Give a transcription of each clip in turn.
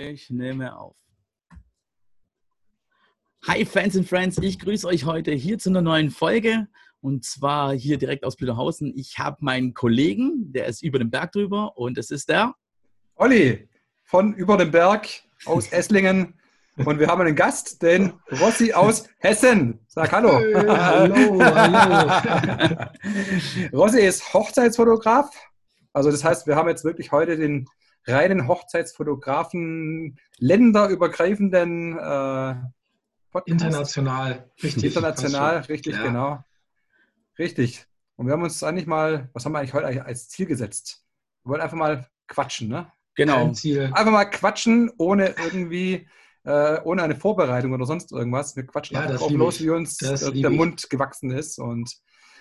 Ich nehme auf. Hi Fans and Friends, ich grüße euch heute hier zu einer neuen Folge und zwar hier direkt aus Blüderhausen. Ich habe meinen Kollegen, der ist über den Berg drüber und es ist der Olli von über den Berg aus Esslingen und wir haben einen Gast, den Rossi aus Hessen. Sag hallo. Hey, hallo, hallo. Rossi ist Hochzeitsfotograf. Also das heißt, wir haben jetzt wirklich heute den reinen Hochzeitsfotografen, länderübergreifenden äh, International, richtig. International, richtig, ja. genau. Richtig. Und wir haben uns eigentlich mal, was haben wir eigentlich heute als Ziel gesetzt? Wir wollen einfach mal quatschen, ne? Genau. Einfach mal quatschen, ohne irgendwie, äh, ohne eine Vorbereitung oder sonst irgendwas. Wir quatschen ja, einfach drauf los, wie uns der Mund gewachsen ist und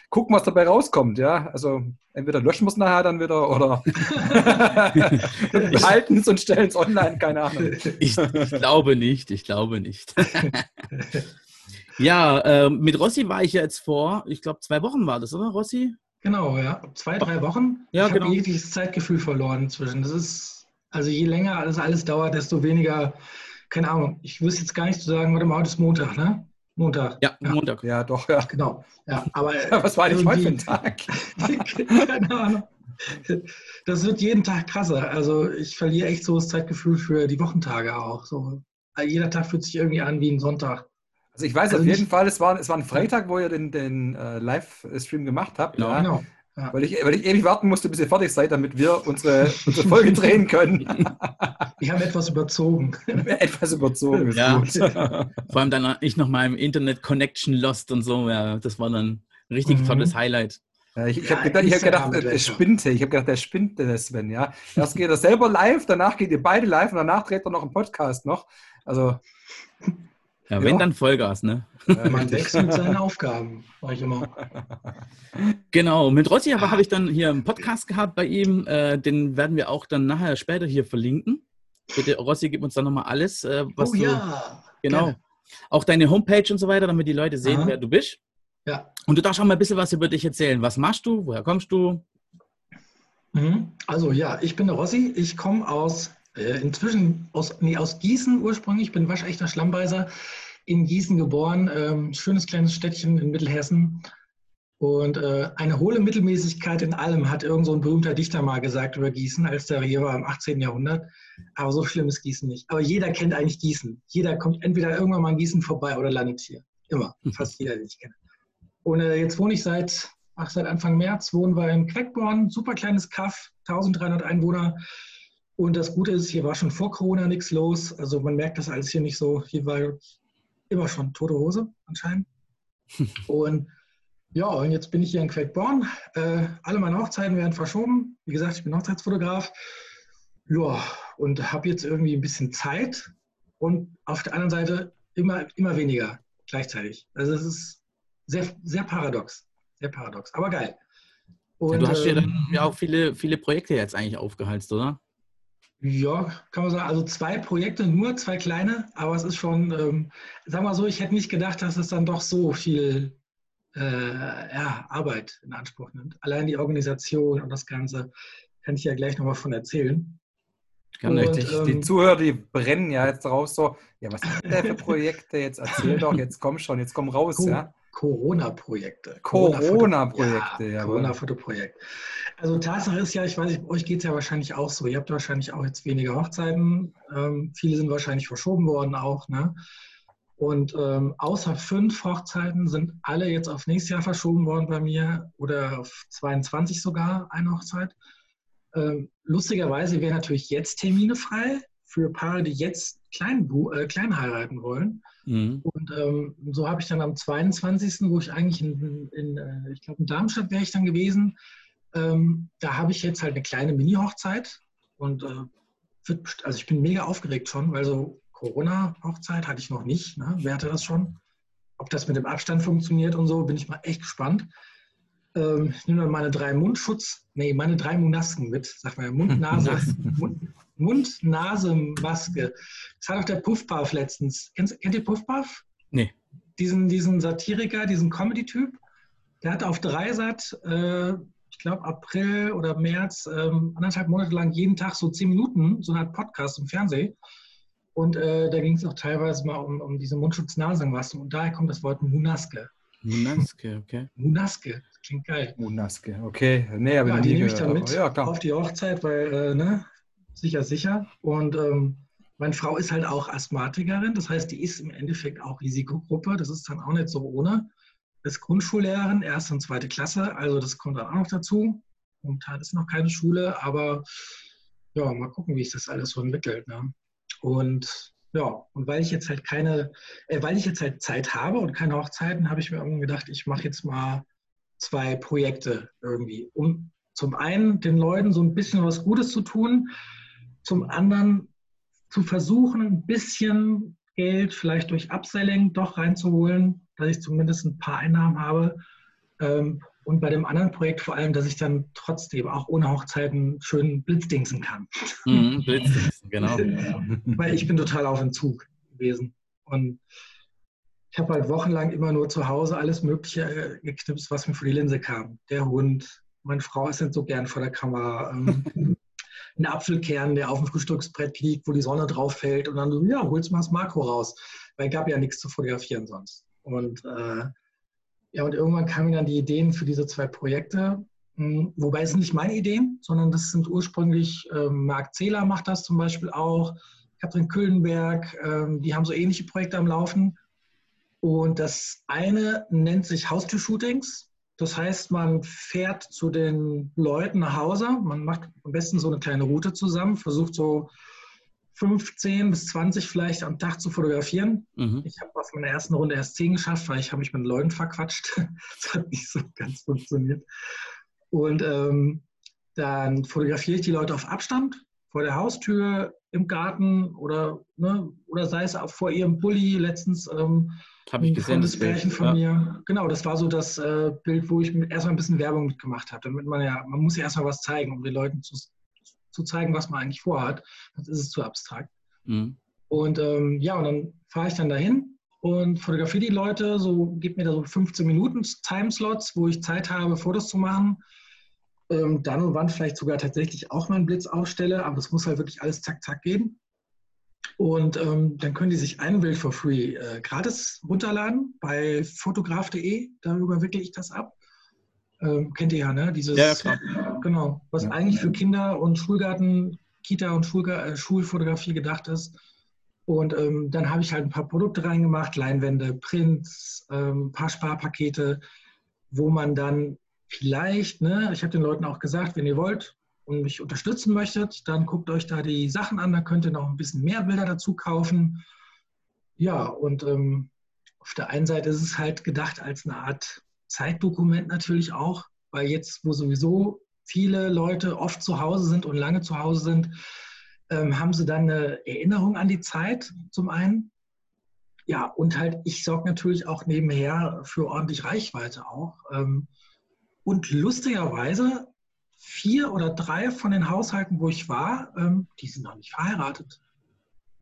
gucken, was dabei rauskommt. Ja, also entweder löschen wir es nachher dann wieder oder behalten es und stellen es online, keine Ahnung. Ich, ich, glaube nicht, ich glaube nicht. ja, äh, mit Rossi war ich jetzt vor, ich glaube, zwei Wochen war das, oder Rossi? Genau, ja. Zwei, drei Wochen. Ja, ich genau. habe jegliches Zeitgefühl verloren inzwischen. Das ist, also je länger alles, alles dauert, desto weniger, keine Ahnung, ich wüsste jetzt gar nicht zu sagen, warte mal, heute ist Montag, ne? Montag. Ja, ja, Montag. Ja, doch, ja. Genau. Ja, aber Was war eigentlich heute für ein Tag? Keine Ahnung. Das wird jeden Tag krasser. Also ich verliere echt so das Zeitgefühl für die Wochentage auch. So, jeder Tag fühlt sich irgendwie an wie ein Sonntag. Also ich weiß also auf jeden Fall, es war, es war ein Freitag, wo ihr den, den uh, Livestream gemacht habt. Genau. Ja. genau. Ja. Weil, ich, weil ich ewig warten musste, bis ihr fertig seid, damit wir unsere, unsere Folge drehen können. Wir haben etwas überzogen. etwas überzogen, ist ja. gut. Vor allem dann ich noch mal im Internet Connection lost und so. Ja, das war dann ein richtig mhm. tolles Highlight. Ja, ich, ich ja, habe gedacht, ich hab gedacht der spinnt. Ich habe gedacht, der spinnt, der Sven. Ja. Erst geht er selber live, danach geht ihr beide live und danach dreht er noch einen Podcast noch. Also ja, wenn ja. dann Vollgas, ne? Man wechselt seine Aufgaben, sag ich immer. Genau, mit Rossi aber habe ich dann hier einen Podcast gehabt bei ihm. Äh, den werden wir auch dann nachher später hier verlinken. Bitte, Rossi, gib uns dann nochmal alles, äh, was oh, du. Ja. Genau. Gerne. Auch deine Homepage und so weiter, damit die Leute sehen, Aha. wer du bist. Ja. Und du darfst auch mal ein bisschen was über dich erzählen. Was machst du? Woher kommst du? Mhm. Also ja, ich bin der Rossi. Ich komme aus äh, inzwischen aus, nee, aus Gießen ursprünglich, ich bin waschechter Schlammbeißer, in Gießen geboren, ähm, schönes kleines Städtchen in Mittelhessen. Und äh, eine hohle Mittelmäßigkeit in allem hat irgend so ein berühmter Dichter mal gesagt über Gießen, als der hier war im 18. Jahrhundert. Aber so schlimm ist Gießen nicht. Aber jeder kennt eigentlich Gießen. Jeder kommt entweder irgendwann mal in Gießen vorbei oder landet hier. Immer. Mhm. Fast jeder, den ich kenne. Und äh, jetzt wohne ich seit, ach, seit Anfang März, wohnen wir in Queckborn, super kleines Kaff, 1300 Einwohner. Und das Gute ist, hier war schon vor Corona nichts los. Also man merkt das alles hier nicht so. Hier war immer schon tote Hose anscheinend. und ja, und jetzt bin ich hier in Queckborn. Äh, alle meine Hochzeiten werden verschoben. Wie gesagt, ich bin Hochzeitsfotograf. Ja, und habe jetzt irgendwie ein bisschen Zeit und auf der anderen Seite immer, immer weniger gleichzeitig. Also es ist sehr, sehr paradox. Sehr paradox, aber geil. Und, ja, du hast ja dann ähm, ja auch viele, viele Projekte jetzt eigentlich aufgehalst, oder? Ja, kann man sagen. Also zwei Projekte, nur zwei kleine, aber es ist schon, ähm, sag mal so, ich hätte nicht gedacht, dass es dann doch so viel äh, ja, Arbeit in Anspruch nimmt. Allein die Organisation und das Ganze kann ich ja gleich nochmal von erzählen. Und, richtig. Ähm, die Zuhörer, die brennen ja jetzt raus so, ja, was hat der für Projekte? Jetzt erzähl doch, jetzt komm schon, jetzt komm raus, Co ja. Corona-Projekte. Corona-Projekte, ja. Corona-Fotoprojekt. Also Tatsache ist ja, ich weiß nicht, euch geht es ja wahrscheinlich auch so. Ihr habt wahrscheinlich auch jetzt weniger Hochzeiten. Ähm, viele sind wahrscheinlich verschoben worden auch. Ne? Und ähm, außer fünf Hochzeiten sind alle jetzt auf nächstes Jahr verschoben worden bei mir oder auf 22 sogar eine Hochzeit. Ähm, lustigerweise wären natürlich jetzt Termine frei für Paare, die jetzt klein, äh, klein heiraten wollen. Mhm. Und ähm, so habe ich dann am 22., wo ich eigentlich in, in äh, ich glaube in Darmstadt wäre ich dann gewesen, ähm, da habe ich jetzt halt eine kleine Mini-Hochzeit und äh, wird, also ich bin mega aufgeregt schon, weil so Corona-Hochzeit hatte ich noch nicht. Ne? Wer hatte das schon? Ob das mit dem Abstand funktioniert und so, bin ich mal echt gespannt. Ähm, ich nehme dann meine drei Mundschutz, nee, meine drei Munasken mit, sag mal, Mund, Nase, Mund, Mund, Nase, Maske. Das hat auch der Puffpuff letztens. Kennt, kennt ihr Puffpuff? Nee. Diesen, diesen Satiriker, diesen Comedy-Typ. Der hat auf Dreisat äh, ich glaube, April oder März, ähm, anderthalb Monate lang jeden Tag so zehn Minuten, so eine Art Podcast im Fernsehen. Und äh, da ging es auch teilweise mal um, um diese Mundschutz-Nasenmasken. Und daher kommt das Wort Munaske. Munaske, okay. Munaske, klingt geil. Munaske, okay. Nee, aber Ja, die nehme ich dann mit Ja, auf die Hochzeit, weil, äh, ne, sicher, sicher. Und ähm, meine Frau ist halt auch Asthmatikerin, das heißt, die ist im Endeffekt auch Risikogruppe. Das ist dann auch nicht so ohne. Ist Grundschullehrerin, erste und zweite Klasse, also das kommt dann auch noch dazu. Momentan ist noch keine Schule, aber ja, mal gucken, wie sich das alles so entwickelt. Ne? Und ja, und weil ich jetzt halt keine, äh, weil ich jetzt halt Zeit habe und keine Hochzeiten, habe ich mir irgendwann gedacht, ich mache jetzt mal zwei Projekte irgendwie, um zum einen den Leuten so ein bisschen was Gutes zu tun, zum anderen zu versuchen, ein bisschen Geld vielleicht durch Upselling doch reinzuholen, dass ich zumindest ein paar Einnahmen habe. Ähm, und bei dem anderen Projekt vor allem, dass ich dann trotzdem auch ohne Hochzeiten schön blitzdingsen kann. Mhm, Blitzdingsen, genau. Weil ich bin total auf Entzug gewesen. Und ich habe halt wochenlang immer nur zu Hause alles Mögliche äh, geknipst, was mir vor die Linse kam. Der Hund, meine Frau ist nicht so gern vor der Kamera. Ein Apfelkern, der auf dem Frühstücksbrett liegt, wo die Sonne drauf fällt. Und dann so, ja, holst mal das Makro raus. Weil es gab ja nichts zu fotografieren sonst. Und äh, ja, und irgendwann kamen dann die Ideen für diese zwei Projekte. Hm, Wobei es sind nicht meine Ideen, sondern das sind ursprünglich, ähm, Marc Zähler macht das zum Beispiel auch, Katrin Küllenberg, ähm, die haben so ähnliche Projekte am Laufen. Und das eine nennt sich Haustür-Shootings. Das heißt, man fährt zu den Leuten nach Hause, man macht am besten so eine kleine Route zusammen, versucht so 15 bis 20 vielleicht am Tag zu fotografieren. Mhm. Ich habe auf meiner ersten Runde erst 10 geschafft, weil ich habe mich mit Leuten verquatscht. Das hat nicht so ganz funktioniert. Und ähm, dann fotografiere ich die Leute auf Abstand vor der Haustür, im Garten oder, ne, oder sei es auch vor ihrem Bulli. Letztens ähm, Habe ich gesehen. das Bild. von Ja. mir. Genau, das war so das äh, Bild, wo ich erstmal ein bisschen Werbung mitgemacht habe. Damit man ja, man muss ja erstmal was zeigen, um den Leuten zu, zu zeigen, was man eigentlich vorhat. Sonst ist es zu abstrakt. Mhm. Und ähm, ja, und dann fahre ich dann dahin und fotografiere die Leute, so gib mir da so 15 Minuten Timeslots, wo ich Zeit habe, Fotos zu machen. Ähm, dann und wann vielleicht sogar tatsächlich auch mal einen Blitz ausstelle, aber das muss halt wirklich alles zack, zack gehen. Und ähm, dann können die sich ein Bild for free äh, gratis runterladen bei fotograf.de, da überwickle ich das ab. Ähm, kennt ihr ja, ne? Dieses, Ja, klar. Genau, was Ja. eigentlich für Kinder und Schulgarten, Kita und Schulga äh, Schulfotografie gedacht ist. Und ähm, dann habe ich halt ein paar Produkte reingemacht, Leinwände, Prints, ähm, ein paar Sparpakete, wo man dann vielleicht, ne, ich habe den Leuten auch gesagt, wenn ihr wollt und mich unterstützen möchtet, dann guckt euch da die Sachen an, da könnt ihr noch ein bisschen mehr Bilder dazu kaufen. Ja, und ähm, auf der einen Seite ist es halt gedacht als eine Art Zeitdokument natürlich auch, weil jetzt, wo sowieso viele Leute oft zu Hause sind und lange zu Hause sind, ähm, haben sie dann eine Erinnerung an die Zeit zum einen. Ja, und halt, ich sorge natürlich auch nebenher für ordentlich Reichweite auch. Ähm, und lustigerweise, vier oder drei von den Haushalten, wo ich war, ähm, die sind noch nicht verheiratet.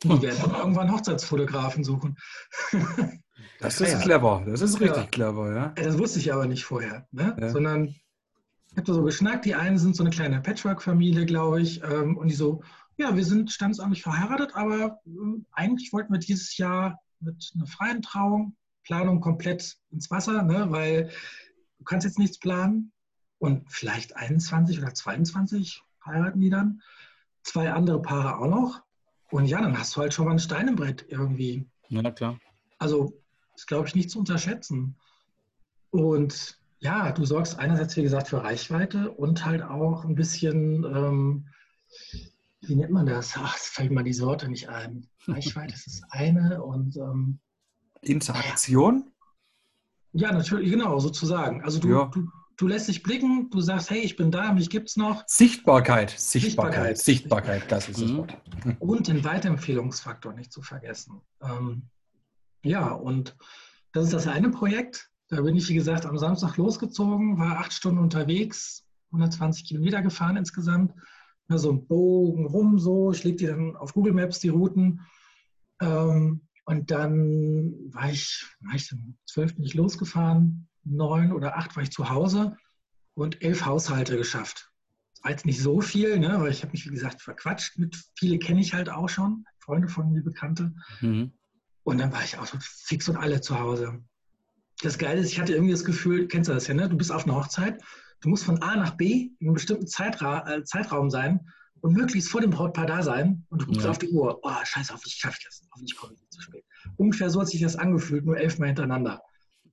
Die werden dann irgendwann Hochzeitsfotografen suchen. Das ist Ja. clever. Das ist richtig Ja. clever, ja. Ja, Das wusste ich aber nicht vorher, ne? Ja. sondern ich habe da so geschnackt. Die einen sind so eine kleine Patchwork-Familie, glaube ich, ähm, und die so, ja, wir sind standesamtlich verheiratet, aber ähm, eigentlich wollten wir dieses Jahr mit einer freien Trauung, Planung komplett ins Wasser, ne? weil du kannst jetzt nichts planen und vielleicht 21 oder 22 heiraten die dann, zwei andere Paare auch noch und ja, dann hast du halt schon mal ein Stein im Brett irgendwie. Ja, na klar. Also ist, glaube ich, nicht zu unterschätzen. Und ja, du sorgst einerseits, wie gesagt, für Reichweite und halt auch ein bisschen, ähm, wie nennt man das? Ach, es fällt mir diese Worte nicht ein. Reichweite ist das eine und ähm, Interaktion? ja, natürlich, genau, sozusagen. Also du, Ja. du, du lässt dich blicken, du sagst, hey, ich bin da, mich gibt's noch. Sichtbarkeit. Sichtbarkeit. Sichtbarkeit. Sichtbarkeit, das ist das Mhm. Wort. Und den Weiterempfehlungsfaktor nicht zu vergessen. Ähm, ja, und das ist das eine Projekt. Da bin ich, wie gesagt, am Samstag losgezogen, war acht Stunden unterwegs, 120 Kilometer gefahren insgesamt. Ja, so ein Bogen rum so. Ich lege die dann auf Google Maps, die Routen. Ähm, und dann war ich, war ich dann zwölf bin ich losgefahren, neun oder acht war ich zu Hause und elf Haushalte geschafft. war jetzt nicht so viel, ne, weil ich habe mich, wie gesagt, verquatscht. Mit viele kenne ich halt auch schon, Freunde von mir, Bekannte. Mhm. Und dann war ich auch so fix und alle zu Hause. Das Geile ist, ich hatte irgendwie das Gefühl, kennst du das ja, ne? Du bist auf einer Hochzeit, du musst von A nach B in einem bestimmten Zeitra äh, Zeitraum sein und möglichst vor dem Brautpaar da sein. Und du guckst ja. auf die Uhr, oh, scheiße, hoffentlich schaffe ich das, hoffentlich komme ich nicht zu spät. Ungefähr so hat sich das angefühlt, nur elfmal hintereinander.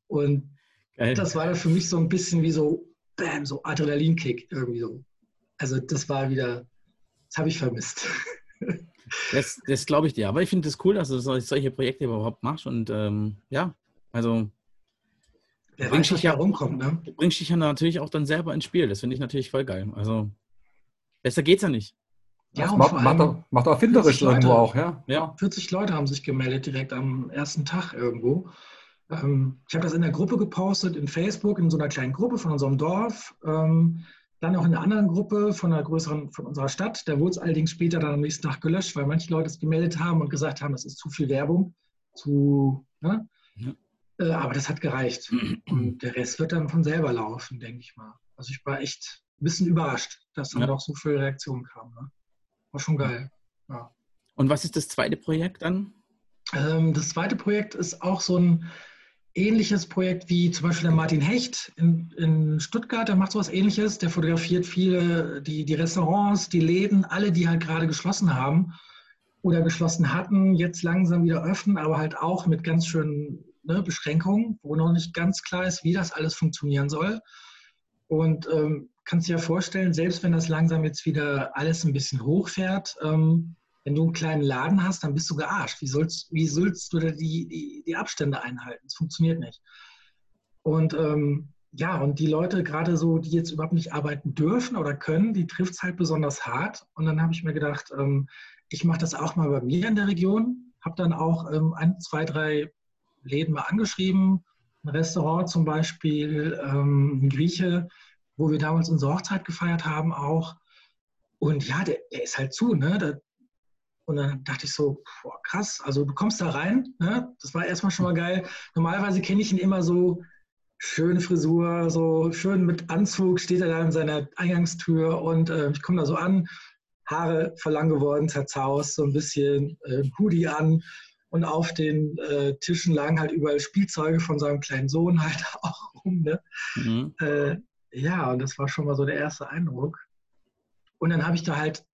Und Geil. das war für mich so ein bisschen wie so, bam, so Adrenalinkick irgendwie so. Also das war wieder, das habe ich vermisst. Das, das glaube ich dir. Aber ich finde es das cool, dass du solche Projekte überhaupt machst. Und ähm, ja, also Wer bringst dich ja rumkommt, ne? Du bringst dich ja natürlich auch dann selber ins Spiel. Das finde ich natürlich voll geil. Also besser geht's ja nicht. Ja, das macht, macht, auch, macht auch finderisch irgendwo Leute, auch, ja. ja. 40 Leute haben sich gemeldet direkt am ersten Tag irgendwo. Ähm, ich habe das in der Gruppe gepostet, in Facebook, in so einer kleinen Gruppe von unserem Dorf. Ähm, dann auch in einer anderen Gruppe von einer größeren, von unserer Stadt. Da wurde es allerdings später dann am nächsten Tag gelöscht, weil manche Leute es gemeldet haben und gesagt haben, das ist zu viel Werbung, zu, ne? ja. Äh, aber das hat gereicht. Und der Rest wird dann von selber laufen, denke ich mal. Also ich war echt ein bisschen überrascht, dass dann ja. doch so viele Reaktionen kamen. Ne? War schon geil. Ja. Und was ist das zweite Projekt dann? Ähm, das zweite Projekt ist auch so ein ähnliches Projekt wie zum Beispiel der Martin Hecht in, in Stuttgart, der macht sowas ähnliches. Der fotografiert viele, die, die Restaurants, die Läden, alle, die halt gerade geschlossen haben oder geschlossen hatten, jetzt langsam wieder öffnen, aber halt auch mit ganz schönen ne, Beschränkungen, wo noch nicht ganz klar ist, wie das alles funktionieren soll. Und ähm, kannst dir ja vorstellen, selbst wenn das langsam jetzt wieder alles ein bisschen hochfährt, ähm, wenn du einen kleinen Laden hast, dann bist du gearscht. Wie sollst, wie sollst du die, die, die Abstände einhalten? Das funktioniert nicht. Und ähm, ja, und die Leute, gerade so, die jetzt überhaupt nicht arbeiten dürfen oder können, die trifft es halt besonders hart. Und dann habe ich mir gedacht, ähm, ich mache das auch mal bei mir in der Region. Habe dann auch ähm, ein, zwei, drei Läden mal angeschrieben. Ein Restaurant zum Beispiel, ähm, ein Grieche, wo wir damals unsere Hochzeit gefeiert haben auch. Und ja, der, der ist halt zu. Ne? Da, und dann dachte ich so, boah, krass, also du kommst da rein, ne? das war erstmal schon mal geil. Normalerweise kenne ich ihn immer so, schöne Frisur, so schön mit Anzug, steht er da in seiner Eingangstür und äh, ich komme da so an, Haare verlang geworden, zerzaust, so ein bisschen äh, Hoodie an und auf den äh, Tischen lagen halt überall Spielzeuge von seinem kleinen Sohn halt auch rum. Ne? Mhm. Äh, ja, und das war schon mal so der erste Eindruck. Und dann habe ich da halt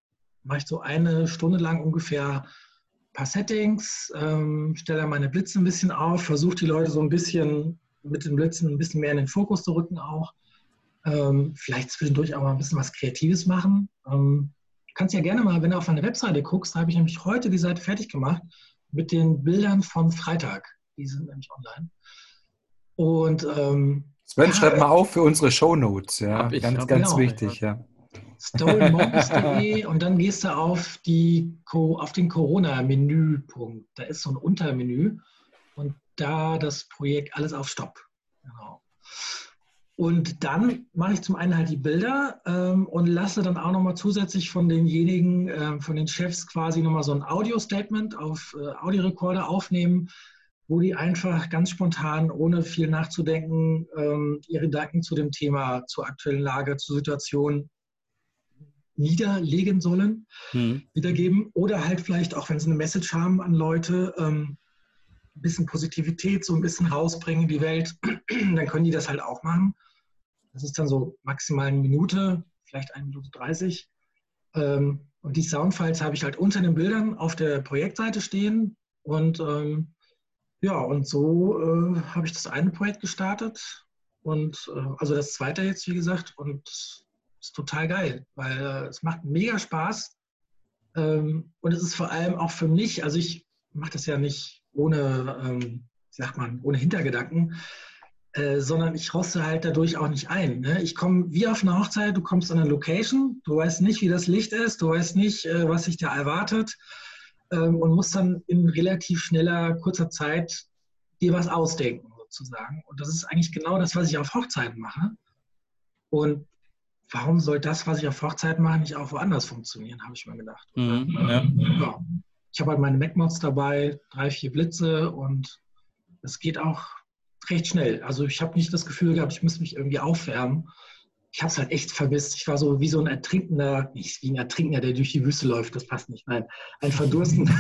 mache ich so eine Stunde lang ungefähr ein paar Settings, ähm, stelle meine Blitze ein bisschen auf, versuche die Leute so ein bisschen mit den Blitzen ein bisschen mehr in den Fokus zu rücken auch. Ähm, vielleicht zwischendurch auch mal ein bisschen was Kreatives machen. Ähm, kannst ja gerne mal, wenn du auf meine Webseite guckst, da habe ich nämlich heute die Seite fertig gemacht mit den Bildern von Freitag. Die sind nämlich online. Und ähm, Sven, ja, schreib mal auf für unsere Show Notes. Ja, ganz, ganz genau, wichtig. Ja stolenmonks.de und dann gehst du auf, die, auf den Corona-Menüpunkt. Da ist so ein Untermenü und da das Projekt alles auf Stopp. Genau. Und dann mache ich zum einen halt die Bilder ähm, und lasse dann auch nochmal zusätzlich von denjenigen, äh, von den Chefs quasi nochmal so ein Audio-Statement auf äh, Audiorekorder aufnehmen, wo die einfach ganz spontan, ohne viel nachzudenken, ähm, ihre Gedanken zu dem Thema, zur aktuellen Lage, zur Situation niederlegen sollen, mhm. wiedergeben. Oder halt vielleicht auch, wenn sie eine Message haben an Leute, ähm, ein bisschen Positivität so ein bisschen rausbringen in die Welt, dann können die das halt auch machen. Das ist dann so maximal eine Minute, vielleicht eine Minute 30. Ähm, und die Soundfiles habe ich halt unter den Bildern auf der Projektseite stehen. Und ähm, ja, und so äh, habe ich das eine Projekt gestartet. Und äh, also das zweite jetzt, wie gesagt. Und ist total geil, weil äh, es macht mega Spaß. Ähm, und es ist vor allem auch für mich, also ich mache das ja nicht ohne, ähm, sagt man, ohne Hintergedanken, äh, sondern ich roste halt dadurch auch nicht ein. Ne? Ich komme wie auf eine Hochzeit, du kommst an eine Location, du weißt nicht, wie das Licht ist, du weißt nicht, äh, was sich da erwartet ähm, und musst dann in relativ schneller, kurzer Zeit dir was ausdenken sozusagen. Und das ist eigentlich genau das, was ich auf Hochzeiten mache. Und warum soll das, was ich auf Hochzeit mache, nicht auch woanders funktionieren, habe ich mir gedacht. Mhm, ja. Ja. Ich habe halt meine MacMods dabei, drei, vier Blitze und es geht auch recht schnell. Also ich habe nicht das Gefühl gehabt, ich muss mich irgendwie aufwärmen. ich habe es halt echt vermisst. Ich war so wie so ein Ertrinkender, nicht wie ein Ertrinkender, der durch die Wüste läuft, das passt nicht. Nein, ein Verdurstender,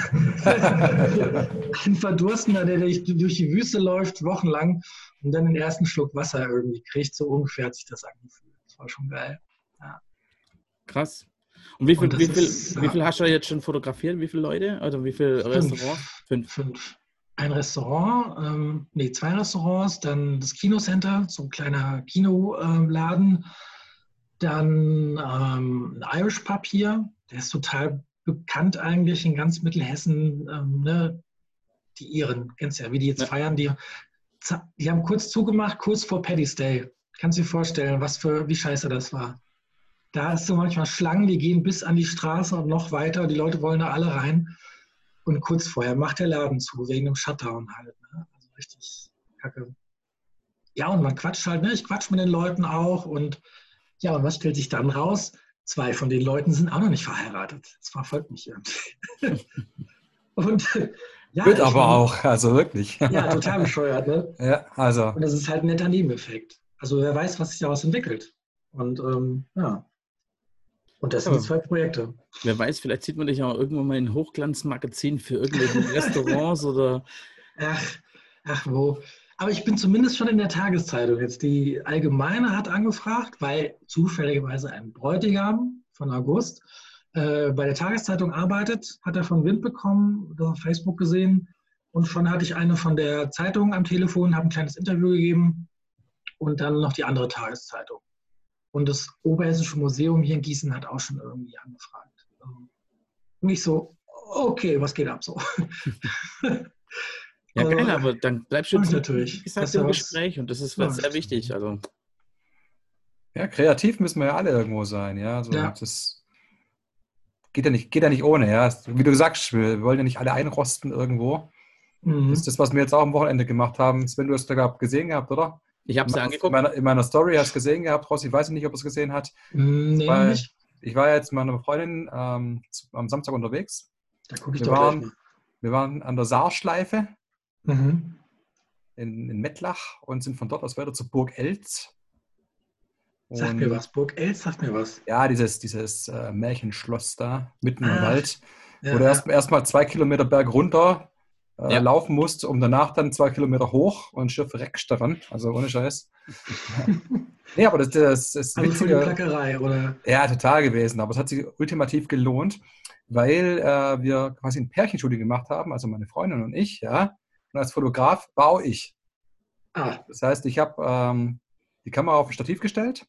ein Verdurstender, der durch die Wüste läuft, wochenlang und dann den ersten Schluck Wasser irgendwie kriegt. So ungefähr hat sich das angefühlt. War schon geil. Ja. Krass. Und wie viel, und wie, viel, ist, wie viel hast du jetzt schon fotografiert? Wie viele Leute? Oder wie viele Restaurants? Fünf. Fünf. Ein Restaurant, ähm, nee, zwei Restaurants, dann das Kinocenter, so ein kleiner Kinoladen. Dann ähm, ein Irish Pub hier, der ist total bekannt eigentlich in ganz Mittelhessen. Ähm, ne? Die Iren, kennst du ja, wie die jetzt ja. feiern. Die, die haben kurz zugemacht, kurz vor Paddy's Day. Kannst du dir vorstellen, was für, wie scheiße das war. Da hast du manchmal Schlangen, die gehen bis an die Straße und noch weiter. Die Leute wollen da alle rein. Und kurz vorher macht der Laden zu, wegen dem Shutdown halt. Ne? Also richtig kacke. Ja, und man quatscht halt, ne? Ich quatsch mit den Leuten auch. Und ja, und was stellt sich dann raus? Zwei von den Leuten sind auch noch nicht verheiratet. Das verfolgt mich irgendwie. und ja, Wird aber meine, auch, also wirklich. ja, total bescheuert, ne? Ja, also. Und das ist halt ein netter Nebeneffekt. Also wer weiß, was sich daraus entwickelt. Und ähm, ja. Und das sind ja. zwei Projekte. Wer weiß, vielleicht sieht man dich auch irgendwann mal in Hochglanzmagazin für irgendwelche Restaurants oder. Ach, ach, wo. Aber ich bin zumindest schon in der Tageszeitung. Jetzt die Allgemeine hat angefragt, weil zufälligerweise ein Bräutigam von August äh, bei der Tageszeitung arbeitet, hat er von Wind bekommen, auf Facebook gesehen. Und schon hatte ich eine von der Zeitung am Telefon, habe ein kleines Interview gegeben und dann noch die andere Tageszeitung. Und das Oberhessische Museum hier in Gießen hat auch schon irgendwie angefragt. Und ähm, ich so, okay, was geht ab so? ja, also, geil, aber dann bleibst du natürlich gesagt, im Gespräch und das ist ja, sehr wichtig. Also. Ja, kreativ müssen wir ja alle irgendwo sein, ja. Also ja. das geht ja, nicht, geht ja nicht ohne, ja. Wie du sagst, wir wollen ja nicht alle einrosten irgendwo. Mhm. Das ist das, was wir jetzt auch am Wochenende gemacht haben. Sven, du hast da gesehen gehabt, oder? Ich habe es angeguckt. In meiner, in meiner Story hast du gesehen gehabt, Ross. Ich weiß nicht, ob du es gesehen hast. Nee, Weil nicht. Ich war jetzt mit meiner Freundin ähm, am Samstag unterwegs. Da gucke ich wir doch waren, mal. Wir waren an der Saarschleife mhm. in, in Mettlach und sind von dort aus weiter zur Burg Elz. Und, sagt mir was, Burg Elz sagt mir was. Ja, dieses, dieses äh, Märchenschloss da, mitten ah, im Wald. Ja, wo du erst, erst mal zwei Kilometer Berg runter äh, ja. laufen musst, um danach dann zwei Kilometer hoch und Schiff reckst daran. Also ohne Scheiß. nee, aber das, das, das ist also witzige, Plackerei, oder? Ja, total gewesen. Aber es hat sich ultimativ gelohnt, weil äh, wir quasi ein Pärchenshooting gemacht haben, also meine Freundin und ich, ja. Und als Fotograf auch ich. Ah. Das heißt, ich habe ähm, die Kamera auf ein Stativ gestellt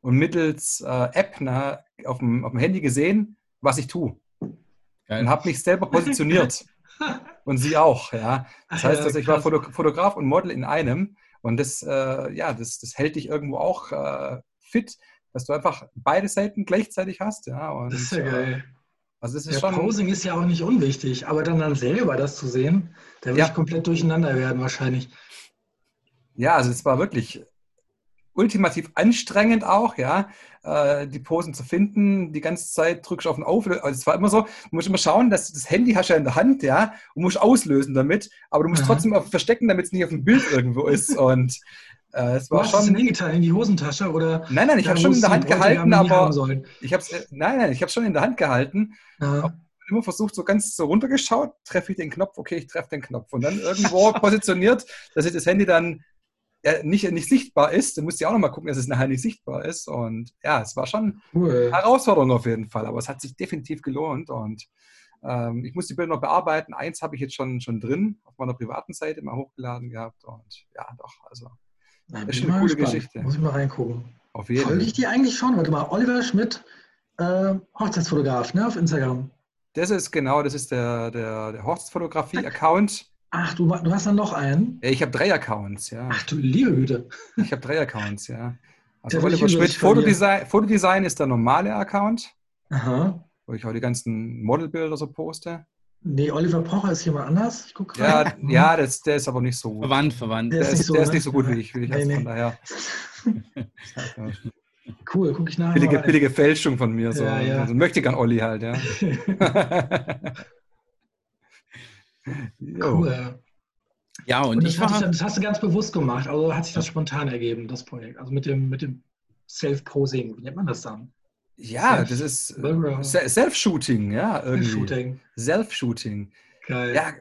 und mittels äh, App na, auf, dem, auf dem Handy gesehen, was ich tue. Geil. Und habe mich selber positioniert. und sie auch, ja. Das heißt, also ich war Fotograf und Model in einem und das, äh, ja, das, das hält dich irgendwo auch äh, fit, dass du einfach beide Seiten gleichzeitig hast, ja. Und, das ist ja geil. Äh, also ist ja, Posing ist ja auch nicht unwichtig, aber dann, dann selber das zu sehen, da würde ja. ich komplett durcheinander werden wahrscheinlich. Ja, also es war wirklich ultimativ anstrengend auch, ja, äh, die Posen zu finden. Die ganze Zeit drückst du auf den Auf. Also es war immer so, du musst immer schauen, dass du das Handy hast ja in der Hand, ja, und musst auslösen damit, aber du musst Aha. trotzdem auf, verstecken, damit es nicht auf dem Bild irgendwo ist. Und äh, es war du schon. Hast du hingetan in die Hosentasche oder? Nein, nein, ich habe schon in der Hand gehalten, aber ich habe äh, nein, nein, ich habe schon in der Hand gehalten. Immer versucht, so ganz so runtergeschaut, treffe ich den Knopf, okay, ich treffe den Knopf. Und dann irgendwo positioniert, dass ich das Handy dann ja, nicht, nicht sichtbar ist. Du musst ja auch nochmal gucken, dass es nachher nicht sichtbar ist. Und ja, es war schon cool. eine Herausforderung auf jeden Fall, aber es hat sich definitiv gelohnt. Und ähm, ich muss die Bilder noch bearbeiten. Eins habe ich jetzt schon, schon drin, auf meiner privaten Seite mal hochgeladen gehabt. Und ja, doch, also das ist eine coole gespannt. Geschichte. Muss ich mal reingucken. Auf jeden Fall. Folge ich die eigentlich schon? Warte mal, Oliver Schmidt, äh, Hochzeitsfotograf, ne, auf Instagram. Das ist genau, das ist der, der, der Hochzeitsfotografie-Account. Ach, du, du hast dann noch einen? Ich habe drei Accounts, ja. Ach du liebe Güte. Ich habe drei Accounts, ja. Also Oliver Schmidt Fotodesign, Fotodesign ist der normale Account, Aha. wo ich auch die ganzen Modelbilder so poste. Nee, Oliver Pocher ist jemand anders. Ich gucke ja, ja das, der ist aber nicht so gut. Verwandt, verwandt. Der, der, ist, nicht so, der ne? ist, nicht so, gut wie ich, will ich nee, nee. von daher. cool, gucke ich nachher. Billige, billige Fälschung von mir, so. Ja, ja. Also möchte ich an Olli halt, ja. Cool. Ja, und, und das, ich war, das hast du ganz bewusst gemacht, also hat sich das spontan ergeben, das Projekt. Also mit dem, mit dem Self-Posing, wie nennt man das dann? Ja, das ist äh, Self-Shooting, ja, irgendwie. Self-Shooting. Self-Shooting. Geil. Ja,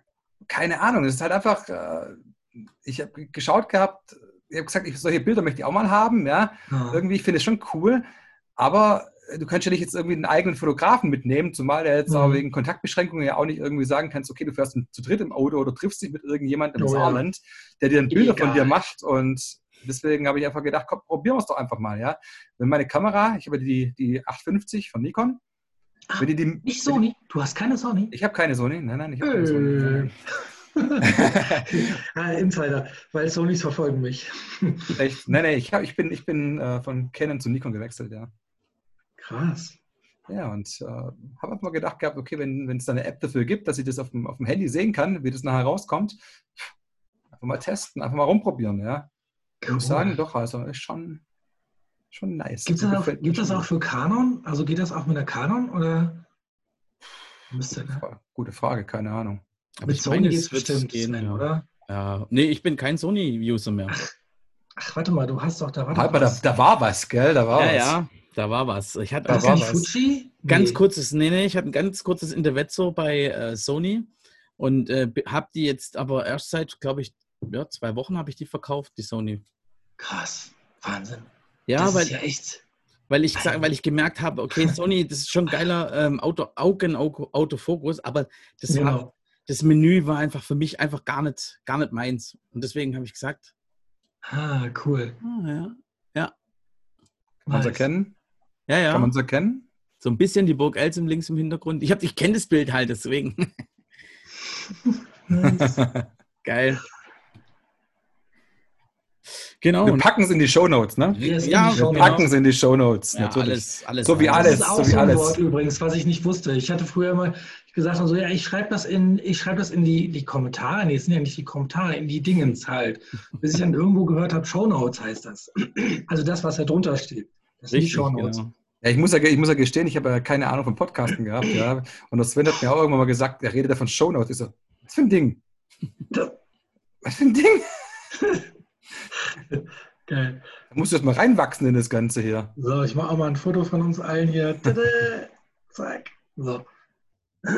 keine Ahnung, es ist halt einfach, äh, ich habe geschaut gehabt, ich habe gesagt, ich, solche Bilder möchte ich auch mal haben, ja. ja. Irgendwie, ich finde es schon cool, aber du kannst ja nicht jetzt irgendwie einen eigenen Fotografen mitnehmen, zumal der jetzt mhm. auch wegen Kontaktbeschränkungen ja auch nicht irgendwie sagen kannst, okay, du fährst zu dritt im Auto oder triffst dich mit irgendjemandem im oh, Saarland, der dir dann Bilder Egal. von dir macht und deswegen habe ich einfach gedacht, komm, probieren wir es doch einfach mal, ja. Wenn meine Kamera, ich habe die, die 850 von Nikon, Ach, wenn die, die, nicht Sony? Die, du hast keine Sony? Ich habe keine Sony, nein, nein, ich habe keine Sony. ah, Insider, weil Sonys verfolgen mich. Echt? Nein, nein, ich, hab, ich bin, ich bin äh, von Canon zu Nikon gewechselt, ja. Krass. Ja, und äh, habe einfach mal gedacht gehabt, okay, wenn es da eine App dafür gibt, dass ich das auf dem, auf dem Handy sehen kann, wie das nachher rauskommt, einfach mal testen, einfach mal rumprobieren, ja. Ich muss sagen, doch, also ist schon, schon nice. Gibt es das, auch, das auch für Canon? Also geht das auch mit der Canon oder? Müsste, gute, Frage, gute Frage, keine Ahnung. Aber mit Sony geht es bestimmt gehen, Sven, oder? Ja, nee, ich bin kein Sony-User mehr. Ach, ach, warte mal, du hast doch da war halt da, da, war was, gell? Da war ja, was. Ja, da war was. Ich hatte da war was. Fuji? Ganz nee. kurzes, nee, nee, ich hatte ein ganz kurzes Intervezzo bei äh, Sony und äh, habe die jetzt aber erst seit, glaube ich, ja, zwei Wochen habe ich die verkauft, die Sony. Krass, Wahnsinn. Ja, das weil, ist ja echt. Weil ich, weil ich gemerkt habe, okay, Sony, das ist schon geiler ähm, Auto, Augen, Autofokus, aber das, genau. war, das Menü war einfach für mich einfach gar nicht, gar nicht meins. Und deswegen habe ich gesagt. Ah, cool. Ah, ja. ja. Kann man es erkennen? Ja, ja. Kann man es erkennen? So ein bisschen die Burg Elsen links im Hintergrund. Ich, ich kenne das Bild halt, deswegen. Geil. Genau. Wir packen es in die Shownotes, ne? Ja, wir Show packen es in die Shownotes, ja, natürlich. Alles, alles so wie alles. Das ist auch so, so ein Wort übrigens, was ich nicht wusste. Ich hatte früher immer gesagt, so, ja, ich schreibe das in, ich schreibe das in die, die Kommentare. Nee, es sind ja nicht die Kommentare, in die Dingens halt. Bis ich dann irgendwo gehört habe, Shownotes heißt das. Also das, was da drunter steht. Das sind die Shownotes. Genau. Ja, ich muss ja, ich muss ja gestehen, ich habe ja keine Ahnung von Podcasten gehabt, ja. Und das Sven hat mir auch irgendwann mal gesagt, er redet da von Shownotes. Ich so, was für ein Ding? Was für ein Ding? Geil. Da musst du erst mal reinwachsen in das Ganze hier. So, ich mache auch mal ein Foto von uns allen hier. Tada! Zack. So.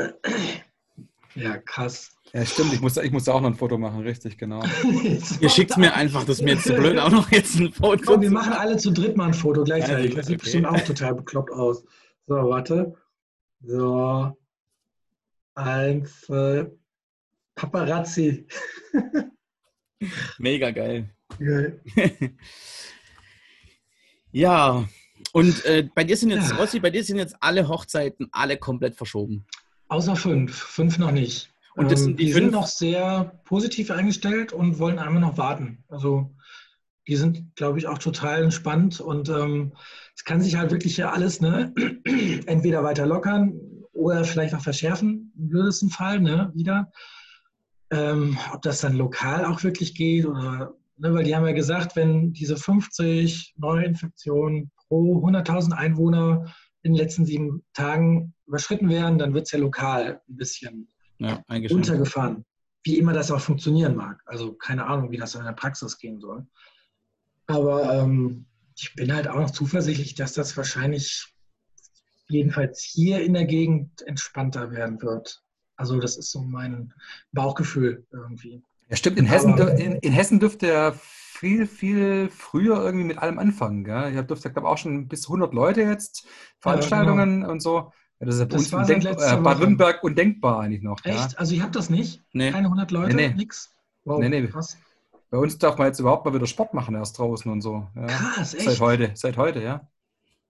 Ja, krass. Ja, stimmt. Ich muss, ich muss da auch noch ein Foto machen, richtig, genau. Ihr schickt mir einfach, das ist mir jetzt zu blöd, auch noch jetzt ein Foto. Komm, wir machen alle zu dritt mal ein Foto gleichzeitig. Das sieht okay. bestimmt auch total bekloppt aus. So, warte. So. Eins, zwei. Paparazzi. Mega geil. geil. ja, und äh, bei dir sind jetzt, ja. Rossi, bei dir sind jetzt alle Hochzeiten alle komplett verschoben. Außer fünf. Fünf noch nicht. Und das ähm, sind die, die sind noch sehr positiv eingestellt und wollen einfach noch warten. Also die sind, glaube ich, auch total entspannt und ähm, es kann sich halt wirklich ja alles ne, entweder weiter lockern oder vielleicht auch verschärfen, im blödesten Fall, ne, wieder. Ähm, ob das dann lokal auch wirklich geht oder, ne, weil die haben ja gesagt, wenn diese 50 Neuinfektionen pro 100.000 Einwohner in den letzten sieben Tagen überschritten werden, dann wird es ja lokal ein bisschen ja, runtergefahren. Wie immer das auch funktionieren mag. Also keine Ahnung, wie das in der Praxis gehen soll. Aber ähm, ich bin halt auch noch zuversichtlich, dass das wahrscheinlich jedenfalls hier in der Gegend entspannter werden wird. Also das ist so mein Bauchgefühl irgendwie. Ja, stimmt. In Hessen, in, in Hessen dürfte er viel, viel früher irgendwie mit allem anfangen. Gell? Ihr dürft, glaube auch schon bis 100 Leute jetzt, Veranstaltungen ja, genau. und so. Ja, das ist ja das war Denk äh, Baden-Württemberg undenkbar eigentlich noch. Echt? Ja? Also ihr habt das nicht? Nee. Keine 100 Leute? Nee, nee. Nix? Wow, nee, nee. krass. Bei uns darf man jetzt überhaupt mal wieder Sport machen erst draußen und so. Ja. Krass, echt? Seit heute, seit heute, ja.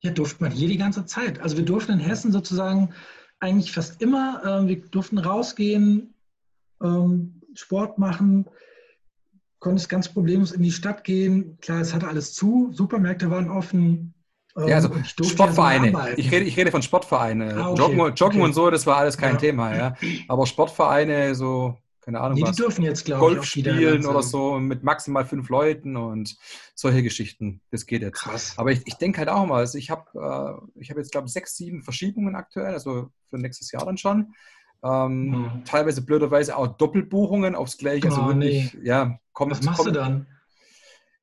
Ja, durfte man hier die ganze Zeit. Also wir durften in Hessen sozusagen eigentlich fast immer, äh, wir durften rausgehen, ähm, Sport machen, konntest ganz problemlos in die Stadt gehen. Klar, es hatte alles zu, Supermärkte waren offen. Ja, also Sportvereine. Ich rede, ich rede von Sportvereinen. Ah, okay. Joggen, Joggen okay. und so, das war alles kein ja. Thema. Ja. Aber Sportvereine, so, keine Ahnung, nee, was, die dürfen jetzt, glaube Golf ich, spielen oder so mit maximal fünf Leuten und solche Geschichten. Das geht jetzt. Krass. Aber ich, ich denke halt auch mal, also ich habe äh, hab jetzt, glaube ich, sechs, sieben Verschiebungen aktuell, also für nächstes Jahr dann schon. Ähm, hm. Teilweise blöderweise auch Doppelbuchungen aufs Gleiche. Also oh, wirklich, nee. ja, kommt, was machst du dann?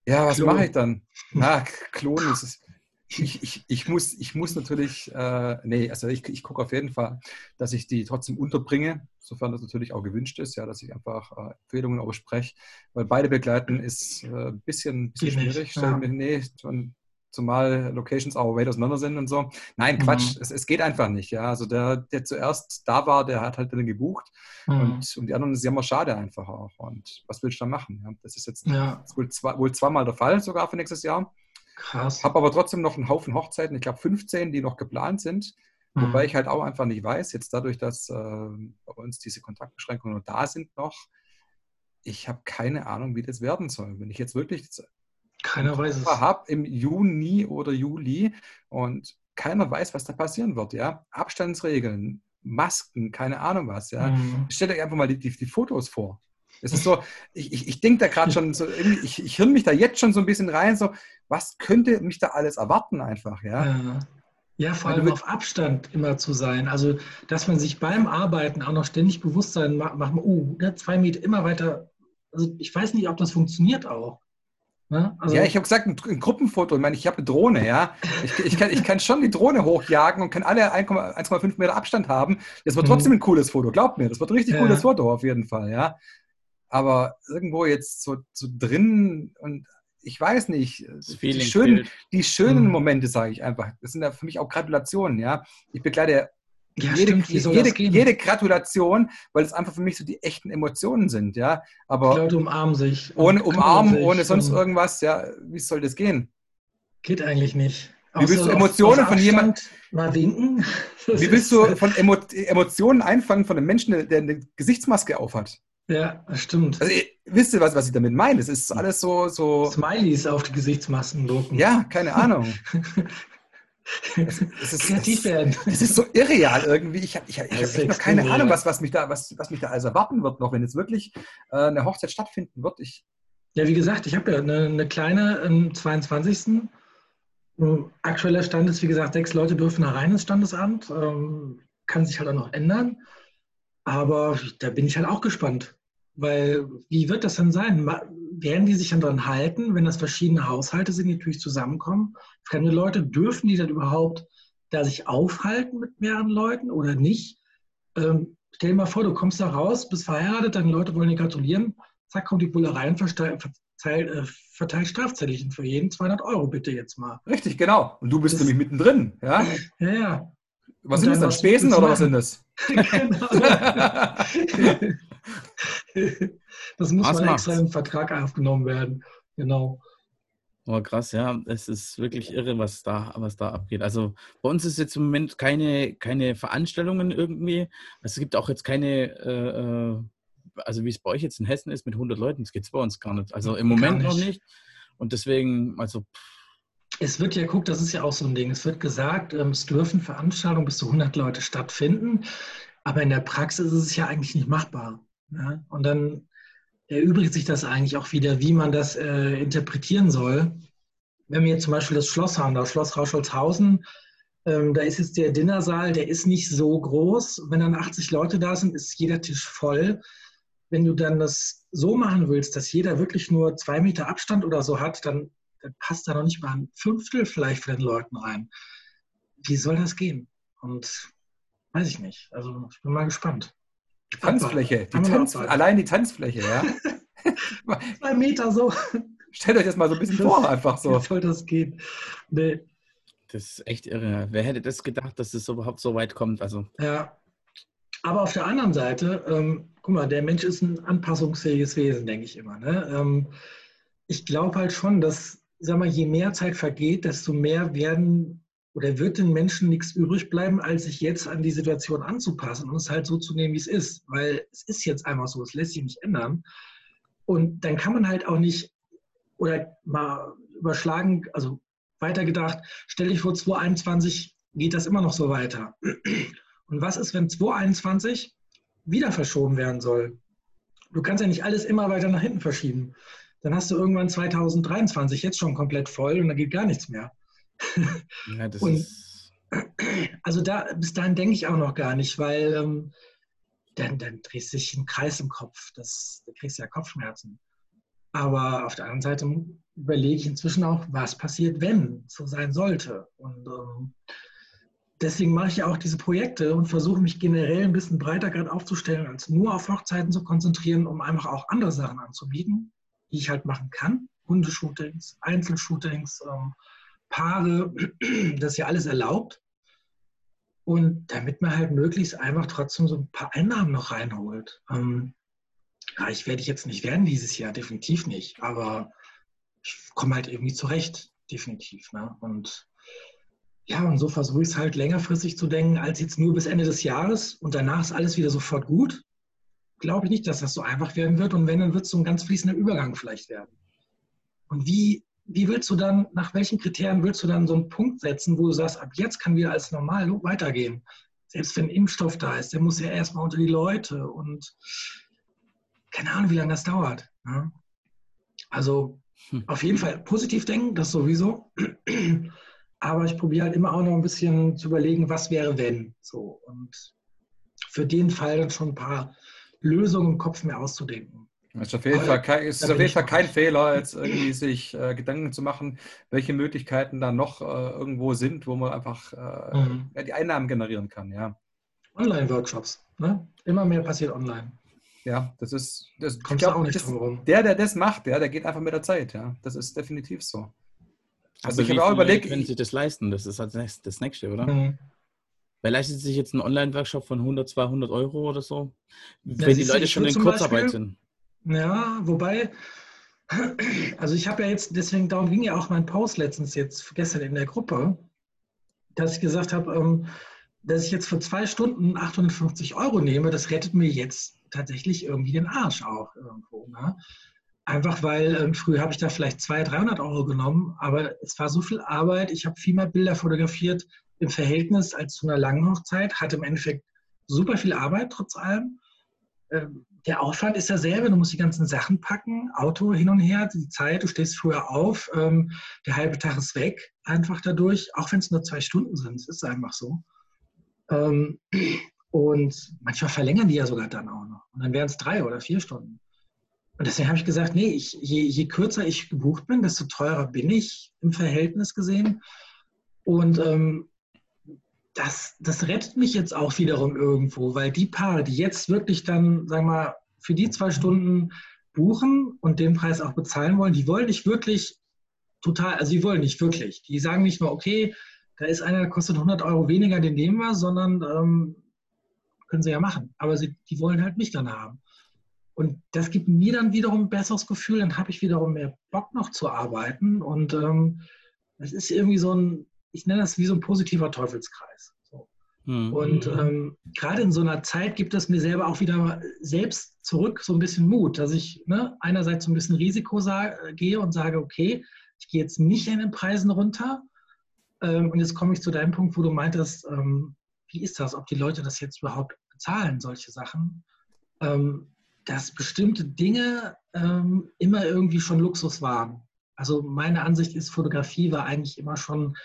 Ja, was mache ich dann? Na, klonen ist es. Ich, ich, ich, muss, ich muss natürlich, äh, nee, also ich, ich gucke auf jeden Fall, dass ich die trotzdem unterbringe, sofern das natürlich auch gewünscht ist, ja, dass ich einfach äh, Empfehlungen ausspreche, weil beide begleiten ist äh, ein bisschen, bisschen schwierig. Ja. Mir, nee, zumal Locations auch weit auseinander sind und so. Nein, Quatsch, mhm. es, es, geht einfach nicht. Ja, also der, der zuerst da war, der hat halt dann gebucht mhm. und, und die anderen ist ja immer schade einfach auch. Und was willst du da machen? Ja, das ist jetzt ja. wohl, zwei, wohl zweimal der Fall sogar für nächstes Jahr. Krass. Habe aber trotzdem noch einen Haufen Hochzeiten, ich glaube 15, die noch geplant sind. Mhm. Wobei ich halt auch einfach nicht weiß, jetzt dadurch, dass äh, bei uns diese Kontaktbeschränkungen noch da sind noch, ich habe keine Ahnung, wie das werden soll. Wenn ich jetzt wirklich keiner weiß es. habe im Juni oder Juli und keiner weiß, was da passieren wird, ja. Abstandsregeln, Masken, keine Ahnung was, ja. Mhm. Stellt euch einfach mal die, die, die Fotos vor. Es ist so, ich, ich, ich denke da gerade schon so, ich, ich hirn mich da jetzt schon so ein bisschen rein, so, was könnte mich da alles erwarten einfach, ja? ja. Ja, vor allem auf Abstand immer zu sein. Also, dass man sich beim Arbeiten auch noch ständig bewusst sein macht, macht uh, ne, zwei Meter immer weiter. Also, ich weiß nicht, ob das funktioniert auch. Ne? Also, ja, ich habe gesagt, ein, ein, Gruppenfoto. Ich meine, ich habe eine Drohne, ja. Ich, ich, kann, ich kann schon die Drohne hochjagen und kann alle 1,5 Meter Abstand haben. Das wird mhm. trotzdem ein cooles Foto, glaubt mir. Das wird ein richtig ja. cooles Foto auf jeden Fall, ja. Aber irgendwo jetzt so, so drin und ich weiß nicht, die schönen, die schönen mhm. Momente, sage ich einfach. Das sind ja für mich auch Gratulationen, ja. Ich begleite ja, jede, jede, jede, Gratulation, weil es einfach für mich so die echten Emotionen sind, ja. Aber die Leute umarmen sich. Ohne Umarmen, ohne sonst irgendwas, ja, wie soll das gehen? Geht eigentlich nicht. Wie willst du Emotionen von jemandem mal winken? wie willst du von Emo Emotionen einfangen von einem Menschen, der eine Gesichtsmaske aufhat? Ja, das stimmt. Also, wisst ihr, was, was ich damit meine? Das ist alles so. so Smileys auf die Gesichtsmasken drucken. Ja, keine Ahnung. Es, es ist, Kreativ werden. Das ist so irreal irgendwie. Ich habe ich, ich, ich hab noch keine Ahnung, was, was, mich da, was, was mich da alles erwarten wird, noch wenn jetzt wirklich äh, eine Hochzeit stattfinden wird. Ich, ja, wie gesagt, ich habe ja eine, eine, kleine am 22. Aktueller Stand ist, wie gesagt, sechs Leute dürfen da rein ins Standesamt. Ähm, kann sich halt auch noch ändern. Aber da bin ich halt auch gespannt. Weil, wie wird das dann sein? Werden die sich dann daran halten, wenn das verschiedene Haushalte sind, die natürlich zusammenkommen? Fremde Leute, dürfen die dann überhaupt da sich aufhalten mit mehreren Leuten oder nicht? Ähm, stell dir mal vor, du kommst da raus, bist verheiratet, deine Leute wollen dir gratulieren, zack, kommt die Bullerei und verteilt, äh, verteilt Strafzettelchen für jeden 200 Euro bitte jetzt mal. Richtig, genau. Und du bist das, nämlich mittendrin, ja? Ja, ja. Was sind das dann, Spesen oder was sind das? Genau. das muss was mal macht's? extra im Vertrag aufgenommen werden. Genau. Oh, krass, ja. Es ist wirklich irre, was da, was da abgeht. Also bei uns ist jetzt im Moment keine, keine Veranstaltungen irgendwie. Also es gibt auch jetzt keine, äh, äh also wie es bei euch jetzt in Hessen ist mit 100 Leuten, das geht es bei uns gar nicht. Also im Moment nicht. noch nicht. Und deswegen, also pff, es wird ja, guck, das ist ja auch so ein Ding. Es wird gesagt, ähm, es dürfen Veranstaltungen bis zu 100 Leute stattfinden, aber in der Praxis ist es ja eigentlich nicht machbar. Ja? Und dann erübrigt sich das eigentlich auch wieder, wie man das äh, interpretieren soll. Wenn wir jetzt zum Beispiel das Schloss haben, das Schloss Rauscholzhausen, ähm, da ist jetzt der Dinnersaal, der ist nicht so groß. Wenn dann 80 Leute da sind, ist jeder Tisch voll. Wenn du dann das so machen willst, dass jeder wirklich nur zwei Meter Abstand oder so hat, dann dann passt da noch nicht mal ein Fünftel vielleicht von den Leuten rein. Wie soll das gehen? Und weiß ich nicht. Also ich bin mal gespannt. Die Tanzfläche, die Tanz, allein die Tanzfläche, ja. Zwei Meter so. Stellt euch das mal so ein bisschen das, vor, einfach so. Wie soll das gehen? Nee. Das ist echt irre. Wer hätte das gedacht, dass es überhaupt so weit kommt? Also. Ja. Aber auf der anderen Seite, ähm, guck mal, der Mensch ist ein anpassungsfähiges Wesen, denke ich immer. Ne? Ähm, ich glaube halt schon, dass sag mal, je mehr Zeit vergeht, desto mehr werden oder wird den Menschen nichts übrig bleiben, als sich jetzt an die Situation anzupassen und es halt so zu nehmen, wie es ist. Weil es ist jetzt einfach so, es lässt sich nicht ändern. Und dann kann man halt auch nicht oder mal überschlagen, also weitergedacht, stell dich vor, 2021 geht das immer noch so weiter. Und was ist, wenn 2021 wieder verschoben werden soll? Du kannst ja nicht alles immer weiter nach hinten verschieben dann hast du irgendwann 2023 jetzt schon komplett voll und da geht gar nichts mehr. Ja, das und, ist also da, bis dahin denke ich auch noch gar nicht, weil ähm, dann, dann drehst du dich im Kreis im Kopf. Das, da kriegst du ja Kopfschmerzen. Aber auf der anderen Seite überlege ich inzwischen auch, was passiert, wenn so sein sollte. Und ähm, deswegen mache ich ja auch diese Projekte und versuche mich generell ein bisschen breiter gerade aufzustellen, als nur auf Hochzeiten zu konzentrieren, um einfach auch andere Sachen anzubieten, die ich halt machen kann. Hundeshootings, Einzelshootings, ähm, Paare, das ist ja alles erlaubt. Und damit man halt möglichst einfach trotzdem so ein paar Einnahmen noch reinholt. Ähm, reich werde ich jetzt nicht werden dieses Jahr, definitiv nicht. Aber ich komme halt irgendwie zurecht, definitiv. Ne? Und ja, und so versuche ich es halt längerfristig zu denken, als jetzt nur bis Ende des Jahres und danach ist alles wieder sofort gut. Glaube ich nicht, dass das so einfach werden wird und wenn, dann wird es so ein ganz fließender Übergang vielleicht werden. Und wie, wie willst du dann, nach welchen Kriterien willst du dann so einen Punkt setzen, wo du sagst, ab jetzt kann wieder als normal weitergehen? Selbst wenn ein Impfstoff da ist, der muss ja erstmal unter die Leute und keine Ahnung, wie lange das dauert. Ne? Also hm. auf jeden Fall positiv denken, das sowieso. Aber ich probiere halt immer auch noch ein bisschen zu überlegen, was wäre, wenn. So. Und für den Fall dann schon ein paar Lösungen im Kopf mehr auszudenken. Es ist auf jeden, Fall kein, ist auf jeden Fall kein Fehler, jetzt irgendwie sich äh, Gedanken zu machen, welche Möglichkeiten da noch äh, irgendwo sind, wo man einfach äh, mhm. ja, die Einnahmen generieren kann. Ja. Online-Workshops. Ne? Immer mehr passiert online. Ja, das ist. Das, Kommst glaub, auch nicht das, drum Der, der das macht, ja, der geht einfach mit der Zeit. Ja, das ist definitiv so. Also, ich habe auch überlegt. Können Sie das leisten? Das ist halt das Nächste, oder? Mhm. Wer leistet sich jetzt einen Online-Workshop von 100, 200 Euro oder so? Ja, wenn die Leute schon in Kurzarbeit sind. Ja, wobei, also ich habe ja jetzt, deswegen darum ging ja auch mein Post letztens jetzt, gestern in der Gruppe, dass ich gesagt habe, ähm, dass ich jetzt für zwei Stunden 850 Euro nehme, das rettet mir jetzt tatsächlich irgendwie den Arsch auch irgendwo. Ne? Einfach weil ähm, früher habe ich da vielleicht 200, 300 Euro genommen, aber es war so viel Arbeit. Ich habe viel mehr Bilder fotografiert im Verhältnis als zu einer langen Hochzeit, hatte im Endeffekt super viel Arbeit trotz allem. Ähm, der Aufwand ist derselbe, du musst die ganzen Sachen packen, Auto hin und her, die Zeit, du stehst früher auf, ähm, der halbe Tag ist weg, einfach dadurch, auch wenn es nur zwei Stunden sind, es ist einfach so. Ähm, und manchmal verlängern die ja sogar dann auch noch. Und dann wären es drei oder vier Stunden. Und deswegen habe ich gesagt, nee, ich, je, je, kürzer ich gebucht bin, desto teurer bin ich im Verhältnis gesehen. Und ähm, das, das rettet mich jetzt auch wiederum irgendwo, weil die Paare, die jetzt wirklich dann, sagen wir mal, für die zwei Stunden buchen und den Preis auch bezahlen wollen, die wollen nicht wirklich total, also die wollen nicht wirklich. Die sagen nicht nur, okay, da ist einer, der kostet 100 Euro weniger, den nehmen wir, sondern ähm, können sie ja machen. Aber sie, die wollen halt mich dann haben. Und das gibt mir dann wiederum ein besseres Gefühl, dann habe ich wiederum mehr Bock noch zu arbeiten. Und ähm, es ist irgendwie so ein, ich nenne das wie so ein positiver Teufelskreis. So. Mhm. Und ähm, gerade in so einer Zeit gibt es mir selber auch wieder selbst zurück so ein bisschen Mut, dass ich ne, einerseits so ein bisschen Risiko gehe und sage, okay, ich gehe jetzt nicht in den Preisen runter. Ähm, und jetzt komme ich zu deinem Punkt, wo du meintest, ähm, wie ist das, ob die Leute das jetzt überhaupt bezahlen, solche Sachen. Ähm, dass bestimmte Dinge ähm, immer irgendwie schon Luxus waren. Also meine Ansicht ist, Fotografie war eigentlich immer schon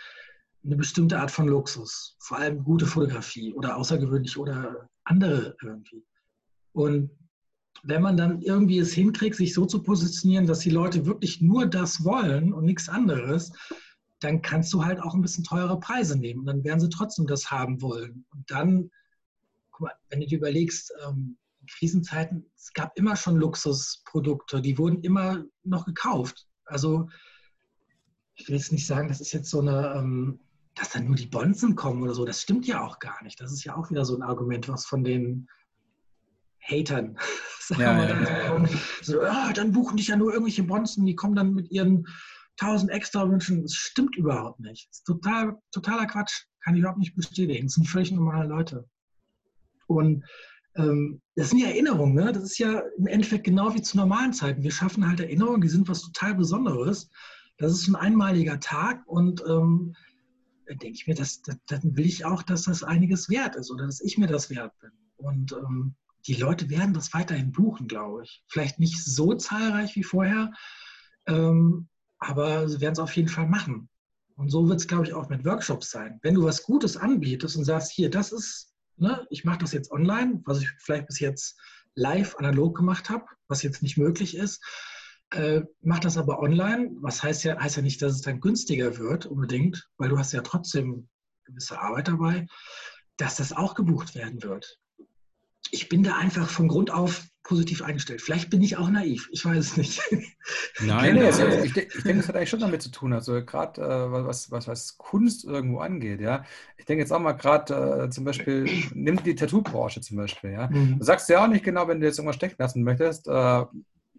eine bestimmte Art von Luxus, vor allem gute Fotografie oder außergewöhnlich oder andere irgendwie. Und wenn man dann irgendwie es hinkriegt, sich so zu positionieren, dass die Leute wirklich nur das wollen und nichts anderes, dann kannst du halt auch ein bisschen teure Preise nehmen. Dann werden sie trotzdem das haben wollen. Und dann, guck mal, wenn du dir überlegst, ähm, in Krisenzeiten, es gab immer schon Luxusprodukte, die wurden immer noch gekauft. Also ich will jetzt nicht sagen, das ist jetzt so eine, ähm, dass dann nur die Bonzen kommen oder so. Das stimmt ja auch gar nicht. Das ist ja auch wieder so ein Argument, was von den Hatern, sagen ja, wir mal, ja, dann, ja. So, oh, dann buchen dich ja nur irgendwelche Bonzen, die kommen dann mit ihren tausend extra Wünschen. Das stimmt überhaupt nicht. Das ist total, totaler Quatsch. Kann ich überhaupt nicht bestätigen. Das sind völlig normale Leute. Und ähm, das sind ja Erinnerungen. Ne? Das ist ja im Endeffekt genau wie zu normalen Zeiten. Wir schaffen halt Erinnerungen, die sind was total Besonderes. Das ist ein einmaliger Tag und ähm, denke ich mir, das, das, dann will ich auch, dass das einiges wert ist oder dass ich mir das wert bin. Und ähm, die Leute werden das weiterhin buchen, glaube ich. Vielleicht nicht so zahlreich wie vorher, ähm, aber sie werden es auf jeden Fall machen. Und so wird es, glaube ich, auch mit Workshops sein. Wenn du was Gutes anbietest und sagst, hier, das ist, ne, ich mache das jetzt online, was ich vielleicht bis jetzt live analog gemacht habe, was jetzt nicht möglich ist, äh, mach das aber online. Was heißt ja, heißt ja nicht, dass es dann günstiger wird unbedingt, weil du hast ja trotzdem gewisse Arbeit dabei, dass das auch gebucht werden wird. Ich bin da einfach von Grund auf positiv eingestellt. Vielleicht bin ich auch naiv, ich weiß es nicht. Nein, nee, also ich, ich, denke, es hat eigentlich schon damit zu tun, also gerade äh, was, was, was Kunst irgendwo angeht, ja. Ich denke jetzt auch mal gerade äh, zum Beispiel, nimm die Tattoo-Branche zum Beispiel, ja. Mhm. Du sagst ja auch nicht genau, wenn du jetzt irgendwas stechen lassen möchtest, äh,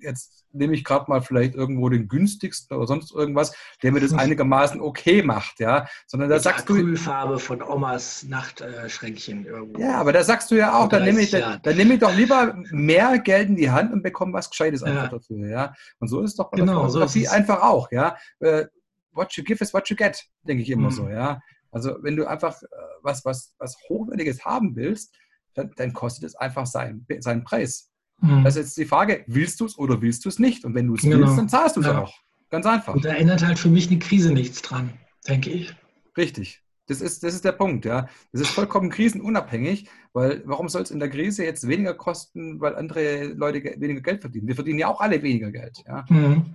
jetzt nehme ich gerade mal vielleicht irgendwo den günstigsten oder sonst irgendwas, der mir das einigermaßen okay macht, ja. Sondern da sagst du. Acrylfarbe von Omas Nachtschränkchen irgendwo. Ja, aber da sagst du ja auch, dann nehme ich, dann, dann nehme ich doch lieber mehr Geld in die Hand und bekomme was Gescheites einfach ja. dafür, ja. Und so ist es doch bei genau, so ist einfach auch, ja. Äh, what you give is what you get, denke ich immer mhm. so, ja. Also wenn du einfach äh, was, was, was Hochwertiges haben willst, dann, dann kostet es einfach seinen, seinen Preis. Mhm. Das ist jetzt die Frage, willst du es oder willst du es nicht? Und wenn du es genau. willst, dann zahlst du es ja. auch. Ganz einfach. Und da ändert halt für mich eine Krise nichts dran, denke ich. Richtig. Das ist, das ist der Punkt, ja. Das ist vollkommen krisenunabhängig, weil warum soll es in der Krise jetzt weniger kosten, weil andere Leute weniger Geld verdienen? Wir verdienen ja auch alle weniger Geld, ja. Mhm.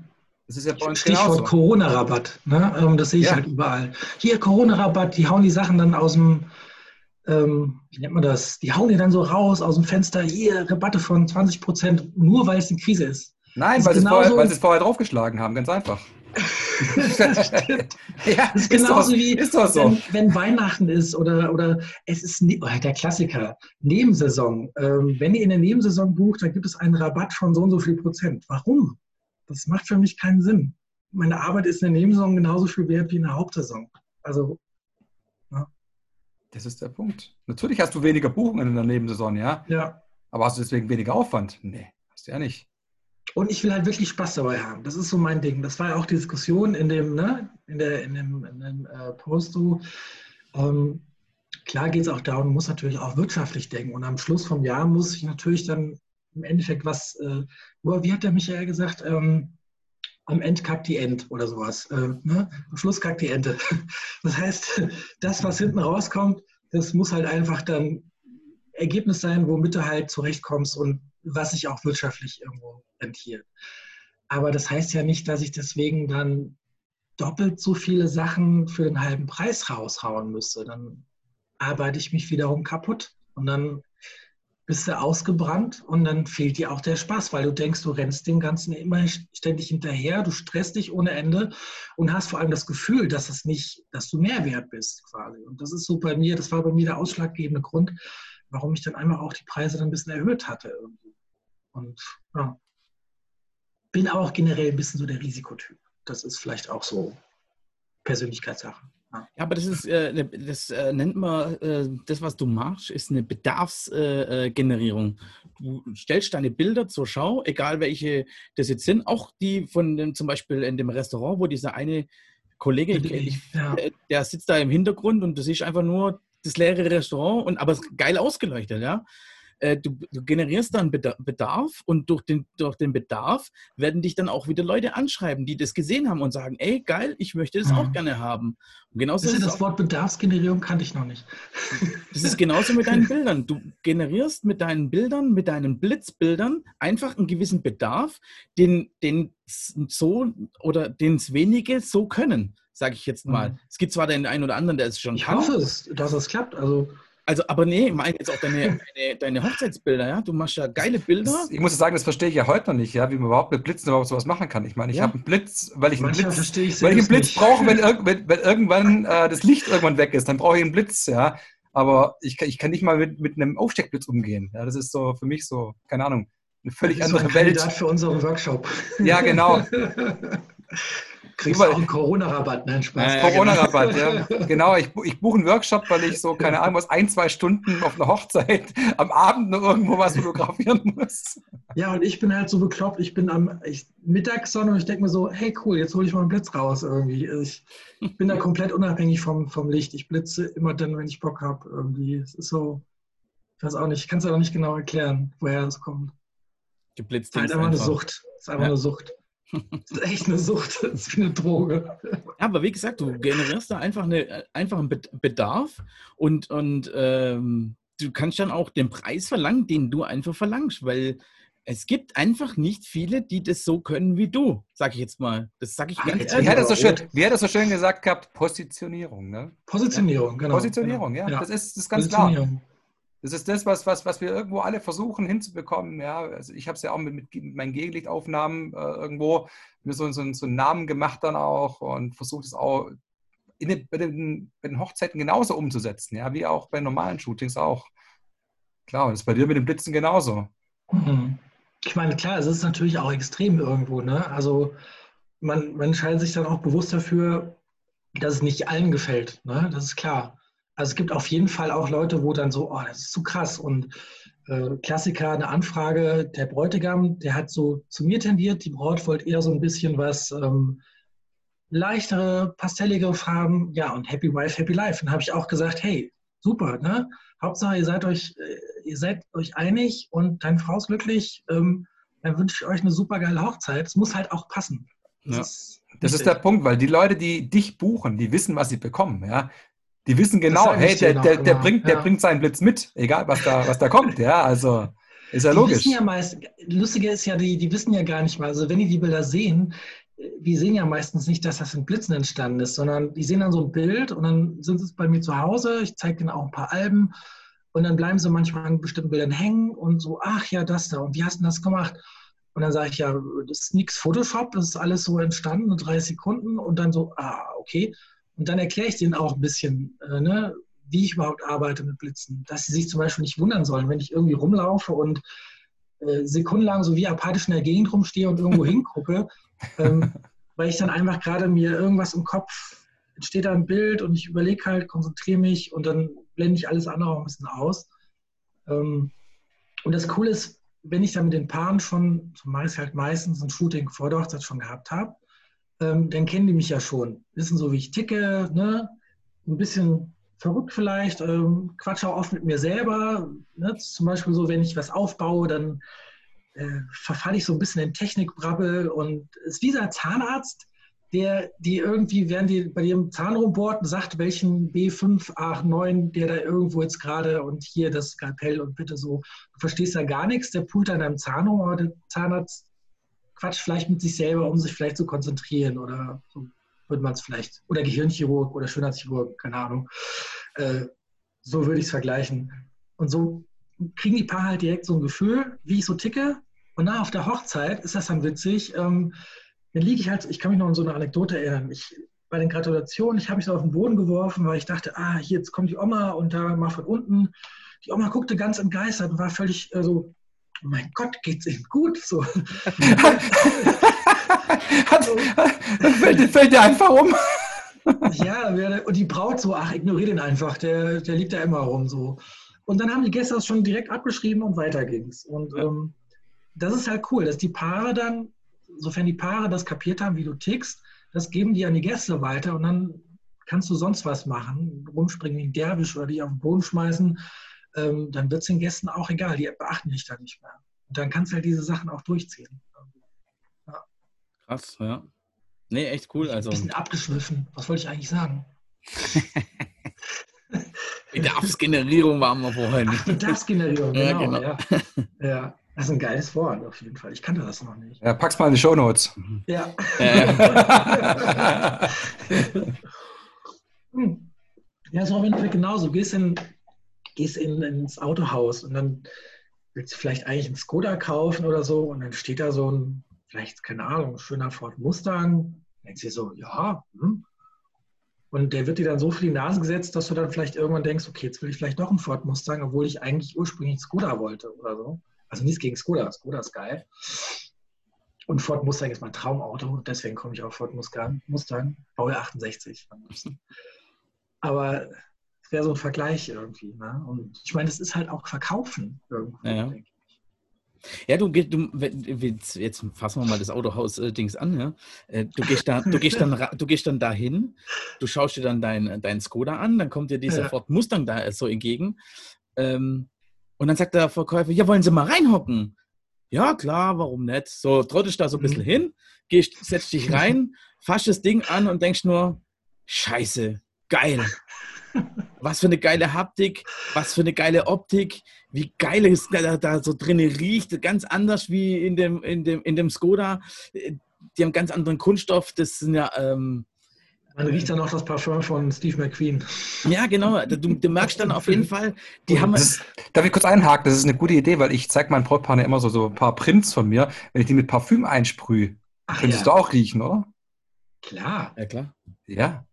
Das ist ja bei uns Stichwort Corona-Rabatt, ne? Ähm, das sehe ich ja. halt überall. Hier Corona-Rabatt, die hauen die Sachen dann aus dem, ähm, wie nennt man das, die hauen die dann so raus aus dem Fenster, hier Rabatte von 20 Prozent, nur weil es eine Krise ist. Nein, weil, sie vorher, weil sie es vorher draufgeschlagen haben, ganz einfach. das stimmt. Ja, das ist, ist genauso doch, wie ist so. wenn, wenn, Weihnachten ist oder, oder es ist ne, oh, der Klassiker, Nebensaison. Ähm, wenn ihr in der Nebensaison bucht, dann gibt es einen Rabatt von so und so viel Prozent. Warum? Das macht für mich keinen Sinn. Meine Arbeit ist in der Nebensaison genauso viel wert wie in der Hauptsaison. Also das ist der Punkt. Natürlich hast du weniger Buchungen in der Nebensaison, ja? Ja. Aber hast du deswegen weniger Aufwand? Nee, hast du ja nicht. Und ich will halt wirklich Spaß dabei haben. Das ist so mein Ding. Das war ja auch die Diskussion in dem, ne, in, der, in dem, in dem äh, Post. Ähm, klar geht es auch darum, muss natürlich auch wirtschaftlich denken. Und am Schluss vom Jahr muss ich natürlich dann im Endeffekt was, äh, wie hat der Michael gesagt, ähm, am Ende kackt die End oder sowas. Äh, ne? Am Schluss kackt die Ente. Das heißt, das, was hinten rauskommt, das muss halt einfach dann Ergebnis sein, womit du halt zurechtkommst und was sich auch wirtschaftlich irgendwo rentiert. Aber das heißt ja nicht, dass ich deswegen dann doppelt so viele Sachen für den halben Preis raushauen müsste. Dann arbeite ich mich wiederum kaputt. Und dann bist du ausgebrannt und dann fehlt dir auch der Spaß, weil du denkst, du rennst dem Ganzen immer ständig hinterher, du stresst dich ohne Ende und hast vor allem das Gefühl, dass es nicht, dass du mehr wert bist quasi. Und das ist so bei mir, das war bei mir der ausschlaggebende Grund, warum ich dann einmal auch die Preise dann ein bisschen erhöht hatte. Und ja, bin auch generell ein bisschen so der Risikotyp. Das ist vielleicht auch so Persönlichkeitssache. Ja, aber das ist, äh, ne, das äh, nennt man, äh, das, was du machst, ist eine Bedarfsgenerierung. du stellst deine Bilder zur Schau, egal welche das jetzt sind, auch die von dem, zum Beispiel in dem Restaurant, wo dieser eine Kollege, ich, ja. der sitzt da im Hintergrund und du siehst einfach nur das leere Restaurant und aber geil ausgeleuchtet, ja. Äh, du, du, generierst dann Bedarf und durch den, durch den Bedarf werden dich dann auch wieder Leute anschreiben, die das gesehen haben und sagen, ey, geil, ich möchte das mhm. auch gerne haben. Und genauso das, ist das Wort Bedarfsgenerierung kannte ich noch nicht. Das ist genauso mit deinen Bildern. Du generierst mit deinen Bildern, mit deinen Blitzbildern einfach einen gewissen Bedarf, den, den so oder den es wenige so können, sage ich jetzt mal. Mhm. Es gibt zwar den einen oder anderen, der es schon ich kann. Ich hoffe, dass es klappt. Also also, aber nee, ich meine jetzt auch deine, deine, deine, Hochzeitsbilder, ja? Du machst ja geile Bilder. Das, ich muss sagen, das verstehe ich ja heute noch nicht, ja, wie man überhaupt mit Blitzen überhaupt sowas machen kann. Ich meine, ich ja. habe einen Blitz, weil ich einen Blitz, ich weil ich einen Blitz brauche, wenn, wenn, wenn, irgendwann äh, das Licht irgendwann weg ist, dann brauche ich einen Blitz, ja. Aber ich, ich kann nicht mal mit, mit einem Aufsteckblitz umgehen. Ja, das ist so für mich so, keine Ahnung, eine völlig andere so ein Welt. für unseren Workshop. Ja, genau. Kriegst du auch einen Corona-Rabatt, nein, Spaß. Ja, Corona-Rabatt, ja. Genau, ich, ich buche einen Workshop, weil ich so, keine Ahnung, was ein, zwei Stunden auf einer Hochzeit am Abend noch irgendwo was fotografieren muss. Ja, und ich bin halt so bekloppt, ich bin am ich, Mittagssonne und ich denke mir so, hey cool, jetzt hole ich mal einen Blitz raus irgendwie. Ich, ich bin da komplett unabhängig vom, vom Licht. Ich blitze immer dann, wenn ich Bock habe irgendwie. Es ist so, ich weiß auch nicht, ich kann es auch nicht genau erklären, woher es kommt. Geblitzt. Es ist halt einfach, einfach eine Sucht. Es ist einfach ja. eine Sucht. Das ist echt eine Sucht, das ist wie eine Droge. Ja, aber wie gesagt, du generierst da einfach, eine, einfach einen Bedarf und, und ähm, du kannst dann auch den Preis verlangen, den du einfach verlangst, weil es gibt einfach nicht viele, die das so können wie du, sag ich jetzt mal. Das sage ich ganz ehrlich. Wie hat, er so schön, wie hat er so schön gesagt gehabt? Positionierung, ne? Positionierung, genau. Positionierung, genau. ja. Das, ist, das ist ganz klar. Das ist das, was, was, was wir irgendwo alle versuchen hinzubekommen. Ja, also ich habe es ja auch mit, mit meinen Gegenlichtaufnahmen äh, irgendwo mir so, so, so, einen Namen gemacht dann auch und versucht es auch den, bei, den, bei den Hochzeiten genauso umzusetzen, ja, wie auch bei normalen Shootings auch. Klar, das ist bei dir mit den Blitzen genauso. Mhm. Ich meine, klar, es ist natürlich auch extrem irgendwo, ne? Also man, man entscheidet sich dann auch bewusst dafür, dass es nicht allen gefällt, ne? Das ist klar. Also es gibt auf jeden Fall auch Leute, wo dann so, oh, das ist zu krass. Und äh, Klassiker, eine Anfrage, der Bräutigam, der hat so zu mir tendiert, die Braut wollte eher so ein bisschen was ähm, leichtere, pastellige Farben, ja, und Happy Wife, Happy Life. Dann habe ich auch gesagt, hey, super, ne? Hauptsache, ihr seid euch, äh, ihr seid euch einig und deine Frau ist glücklich, ähm, dann wünsche ich euch eine super geile Hochzeit. Es muss halt auch passen. Das, ja. ist, das ist der Punkt, weil die Leute, die dich buchen, die wissen, was sie bekommen. Ja? Die wissen genau, hey, der, der, der, bringt, der bringt seinen Blitz mit, egal was da, was da kommt. Ja, also ist ja die logisch. Wissen ja meist, lustige ist ja, die, die wissen ja gar nicht mal, also wenn die die Bilder sehen, die sehen ja meistens nicht, dass das in Blitzen entstanden ist, sondern die sehen dann so ein Bild und dann sind sie bei mir zu Hause, ich zeige denen auch ein paar Alben und dann bleiben sie manchmal an bestimmten Bildern hängen und so, ach ja, das da und wie hast du das gemacht? Und dann sage ich, ja, das ist nichts Photoshop, das ist alles so entstanden in drei Sekunden und dann so, ah, okay. Und dann erkläre ich denen auch ein bisschen, äh, ne, wie ich überhaupt arbeite mit Blitzen, dass sie sich zum Beispiel nicht wundern sollen, wenn ich irgendwie rumlaufe und äh, sekundenlang so wie apathisch in der Gegend rumstehe und irgendwo hingucke, ähm, weil ich dann einfach gerade mir irgendwas im Kopf, entsteht da ein Bild und ich überlege halt, konzentriere mich und dann blende ich alles andere auch ein bisschen aus. Ähm, und das Coole ist, wenn ich dann mit den Paaren schon, zumeist halt meistens ein Shooting vor der Hochzeit schon gehabt habe, ähm, dann kennen die mich ja schon, wissen so, wie ich ticke, ne? ein bisschen verrückt vielleicht, ähm, quatsche auch oft mit mir selber. Ne? Zum Beispiel so, wenn ich was aufbaue, dann äh, verfalle ich so ein bisschen in Technikbrabbel und es ist wie dieser Zahnarzt, der die irgendwie, während die bei ihrem Zahn rumbohrt, sagt, welchen B5, A9, der da irgendwo jetzt gerade und hier das Skalpell und bitte so. Du verstehst ja gar nichts, der pult an deinem Zahn rum, aber der Zahnarzt quatscht vielleicht mit sich selber, um sich vielleicht zu konzentrieren oder so würde man es vielleicht, oder Gehirnchirurg oder Schönheitschirurg, keine Ahnung. Äh, so würde ich es vergleichen. Und so kriegen die Paare halt direkt so ein Gefühl, wie ich so ticke. Und nach auf der Hochzeit ist das dann witzig. Ähm, dann liege ich halt, ich kann mich noch an so eine Anekdote erinnern. Ich, bei den Gratulationen, ich habe mich so auf den Boden geworfen, weil ich dachte, ah, hier jetzt kommt die Oma und da mal von unten. Die Oma guckte ganz entgeistert und war völlig äh, so, oh mein Gott, geht's ihm gut? So. Hat, fällt, fällt der einfach um. ja, und die Braut so, ach, ignoriere den einfach, der, der liegt da immer rum so. Und dann haben die Gäste das schon direkt abgeschrieben und weiter ging's. Und ja. ähm, das ist halt cool, dass die Paare dann, sofern die Paare das kapiert haben, wie du tickst, das geben die an die Gäste weiter und dann kannst du sonst was machen, rumspringen wie ein Derwisch oder dich auf den Boden schmeißen, ähm, dann wird es den Gästen auch egal, die beachten dich dann nicht mehr. Und dann kannst du halt diese Sachen auch durchziehen. Krass, ja. Nee, echt cool. Also. Ein bisschen abgeschwiffen. Was wollte ich eigentlich sagen? Bedarfsgenerierung waren wir vorhin. Ach, Bedarfsgenerierung, genau. Ja, genau. Ja. ja. Das ist ein geiles Wort auf jeden Fall. Ich kannte das noch nicht. Ja, pack's mal in die Show Notes. Ja. Hm. ja, ist auch im Endeffekt genauso. Du gehst, in, gehst in, ins Autohaus und dann willst du vielleicht eigentlich einen Skoda kaufen oder so und dann steht da so ein vielleicht, keine Ahnung, schöner Ford Mustang. Denkst du dir so, ja, hm. Und der wird dir dann so viel in die Nase gesetzt, dass du dann vielleicht irgendwann denkst, okay, jetzt will ich vielleicht doch einen Ford Mustang, obwohl ich eigentlich ursprünglich einen Skoda wollte oder so. Also nichts gegen Skoda, Skoda ist geil. Und Ford Mustang ist mein Traumauto, deswegen komme ich auf Ford Mustang, Mustang Baujahr 68. Aber es wäre so ein Vergleich irgendwie. Ne? Und ich meine, es ist halt auch Verkaufen irgendwo, ja. denke ja, du, du jetzt fassen wir mal das Autohaus-Dings an, ja. Äh, du gehst, da, du, gehst dann, du gehst dann dahin, du schaust dir dann deinen dein Skoda an, dann kommt dir dieser ja. Ford Mustang da so entgegen. Ähm, und dann sagt der Verkäufer, ja, wollen Sie mal reinhocken? Ja, klar, warum nicht? So trottest da so ein bisschen mhm. hin, gehst, setzt dich rein, fasst das Ding an und denkst nur, scheiße, geil. was für eine geile Haptik, was für eine geile Optik, wie geil es da, da so drin riecht, ganz anders wie in dem, in dem, in dem Skoda. Die haben ganz anderen Kunststoff, das sind ja. Ähm, man riecht dann auch das Parfum von Steve McQueen. Ja, genau. Du, du merkst dann auf jeden Fall, die haben. Ist, darf ich kurz einhaken? Das ist eine gute Idee, weil ich zeige meinen Brautpaar immer so, so ein paar Prints von mir. Wenn ich die mit Parfüm einsprühe, könntest ja. du auch riechen, oder? Klar. Ja, klar. Ja.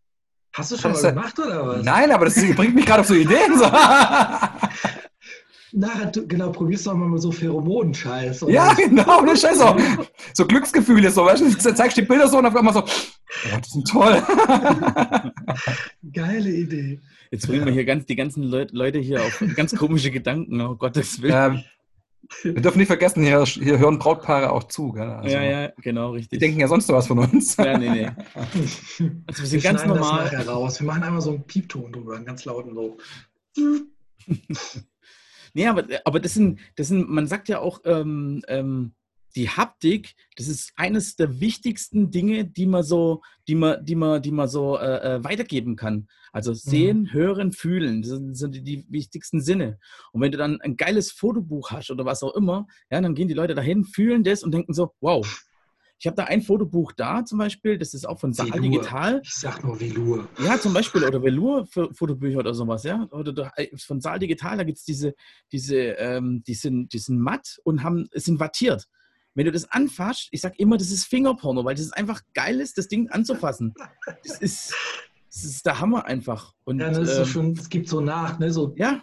Hast du schon mal gemacht oder was? Nein, aber das bringt mich gerade auf so Ideen. So. Nachher, du, genau, probierst du auch mal so Pheromonenscheiß. Ja, genau, das ist so, so Glücksgefühle, so, weißt du, zeigst die Bilder so und auf einmal so, oh, das sind toll. Geile Idee. Jetzt bringen wir hier ganz, die ganzen Leute hier auf ganz komische Gedanken, oh Gottes Willen. Ähm, wir dürfen nicht vergessen, hier, hier hören Brautpaare auch zu. Also, ja, ja, genau, richtig. Die denken ja sonst noch was von uns. Ja, nee, nee. Also wir sind wir ganz normal. Das raus. Wir machen einmal so einen Piepton drüber, einen ganz lauten so. nee, aber, aber das, sind, das sind, man sagt ja auch, ähm, ähm, die Haptik, das ist eines der wichtigsten Dinge, die man so, die man, die man, die man so äh, äh weitergeben kann. Also sehen, mhm. hören, fühlen, das sind, die, die, wichtigsten Sinne. Und wenn du dann ein geiles Fotobuch hast oder was auch immer, ja, dann gehen die Leute dahin, fühlen das und denken so, wow. Ich habe da ein Fotobuch da zum Beispiel, das ist auch von Saal Digital. Ich sag nur Velour. Ja, zum Beispiel, oder Velour für Fotobücher oder sowas, ja. Oder äh, von Saal Digital, da gibt es diese, diese, ähm, die sind, die sind matt und haben, sind wattiert. Wenn du das anfasst, ich sag immer, das ist Fingerporno, weil das ist einfach geil ist, das Ding anzufassen. Das ist, das ist der Hammer einfach. Und, ja, das ist ähm, so schön, es gibt so nach, ne? So. Ja.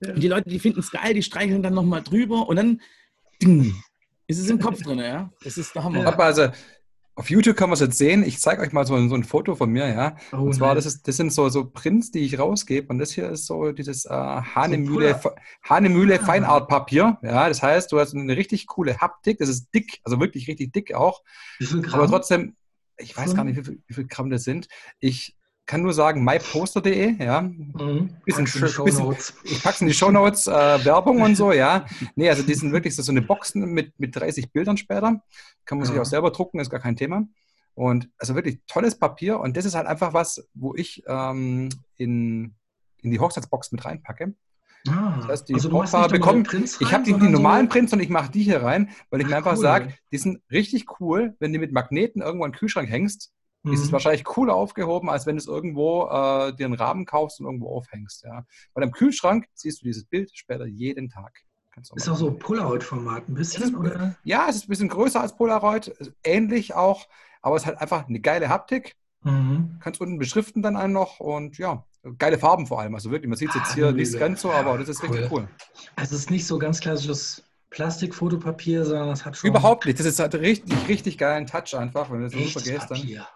ja. Und die Leute, die finden es geil, die streicheln dann nochmal drüber und dann ding, ist es im Kopf drin, ja. Das ist der Hammer. Ja. Also, auf YouTube kann man es jetzt sehen. Ich zeige euch mal so, so, ein Foto von mir, ja. Oh, und zwar, das, ist, das sind so, so Prints, die ich rausgebe. Und das hier ist so dieses äh, Hanemühle, so Hanemühle ah. Feinartpapier. Ja, das heißt, du hast eine richtig coole Haptik. Das ist dick, also wirklich richtig dick auch. Wie viel Gramm? Aber trotzdem, ich weiß gar nicht, wie viel, wie viel Gramm das sind. Ich kann nur sagen, myposter.de, ja. Mhm. Bisschen, bisschen, ich packe es in die Shownotes, äh, Werbung und so, ja. Nee, also die sind wirklich so, so eine Boxen mit, mit 30 Bildern später. Kann man ja. sich auch selber drucken, ist gar kein Thema. Und also wirklich tolles Papier und das ist halt einfach was, wo ich ähm, in, in die Hochzeitsbox mit reinpacke. Ah, das heißt, die also Brautpaare bekommen, ich habe die, die normalen so Prints und ich mache die hier rein, weil ich Ach, mir einfach cool. sage, die sind richtig cool, wenn du mit Magneten irgendwo in den Kühlschrank hängst, mhm. ist es mhm. wahrscheinlich cooler aufgehoben, als wenn du es irgendwo äh, dir einen Rahmen kaufst und irgendwo aufhängst. Ja. Weil im Kühlschrank siehst du dieses Bild später jeden Tag. Ist auch so Polaroid-Format ein bisschen, ist, oder? Ja, es ist ein bisschen größer als Polaroid, ähnlich auch, aber es hat einfach eine geile Haptik. Mhm. Kannst unten beschriften dann einen noch und ja, geile Farben vor allem. Also wirklich, man sieht es jetzt hier ah, nicht ganz so, aber das ist cool. richtig cool. Also es ist nicht so ganz klassisches Plastikfotopapier, sondern es hat schon. Überhaupt nicht. Das ist halt richtig, richtig geilen Touch einfach, wenn du das so vergisst. Dann.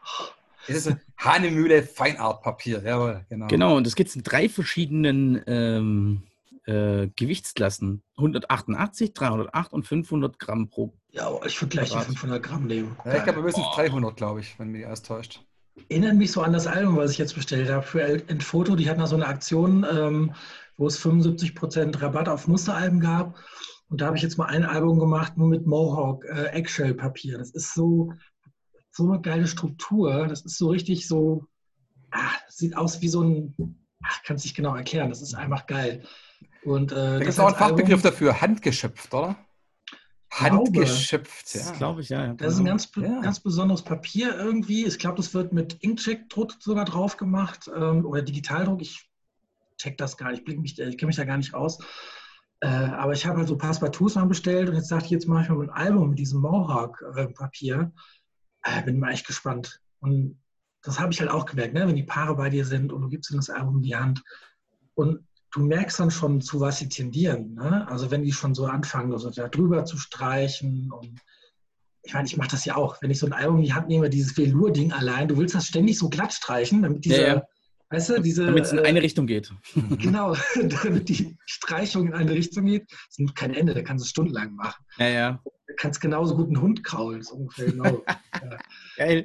Es ist ein Hanemühle Feinartpapier, jawohl, genau. Genau, und es gibt in drei verschiedenen ähm, äh, Gewichtsklassen: 188, 308 und 500 Gramm pro. Ja, aber ich würde gleich die 500 Gramm nehmen. Ja, ich glaube, wir müssen 300, glaube ich, wenn mich erst täuscht. Erinnert mich so an das Album, was ich jetzt bestellt habe für Entfoto. Die hatten da so eine Aktion, ähm, wo es 75% Rabatt auf Musteralben gab. Und da habe ich jetzt mal ein Album gemacht, nur mit Mohawk äh, Eggshell-Papier. Das ist so, so eine geile Struktur. Das ist so richtig so, ach, sieht aus wie so ein, ach, kann es nicht genau erklären. Das ist einfach geil. Und, äh, da gibt es auch einen Fachbegriff Album, dafür, handgeschöpft, oder? Handgeschöpft, ja. glaube ich, ja. Das ist ein ganz, ja. ganz besonderes Papier irgendwie. Ich glaube, das wird mit Inkcheck-Druck sogar drauf gemacht ähm, oder Digitaldruck. Ich check das gar nicht, ich, mich, ich kenne mich da gar nicht aus. Äh, aber ich habe halt so Passepartouts mal bestellt und jetzt dachte ich, jetzt mache ich mal ein Album mit diesem Mohawk-Papier. Äh, bin mal echt gespannt. Und das habe ich halt auch gemerkt, ne? wenn die Paare bei dir sind und du gibst ihnen das Album in die Hand und du merkst dann schon, zu was sie tendieren. Ne? Also wenn die schon so anfangen, also da drüber zu streichen und ich meine, ich mache das ja auch. Wenn ich so ein Album in die Hand nehme, dieses Velour-Ding allein, du willst das ständig so glatt streichen, damit diese, ja, ja. Weißt du, diese. Damit es in eine Richtung geht. Genau, damit die Streichung in eine Richtung geht. Das nimmt kein Ende, da kannst du stundenlang machen. Ja, ja. Du kannst genauso gut einen Hund kraulen, so ungefähr genau. ja. Geil.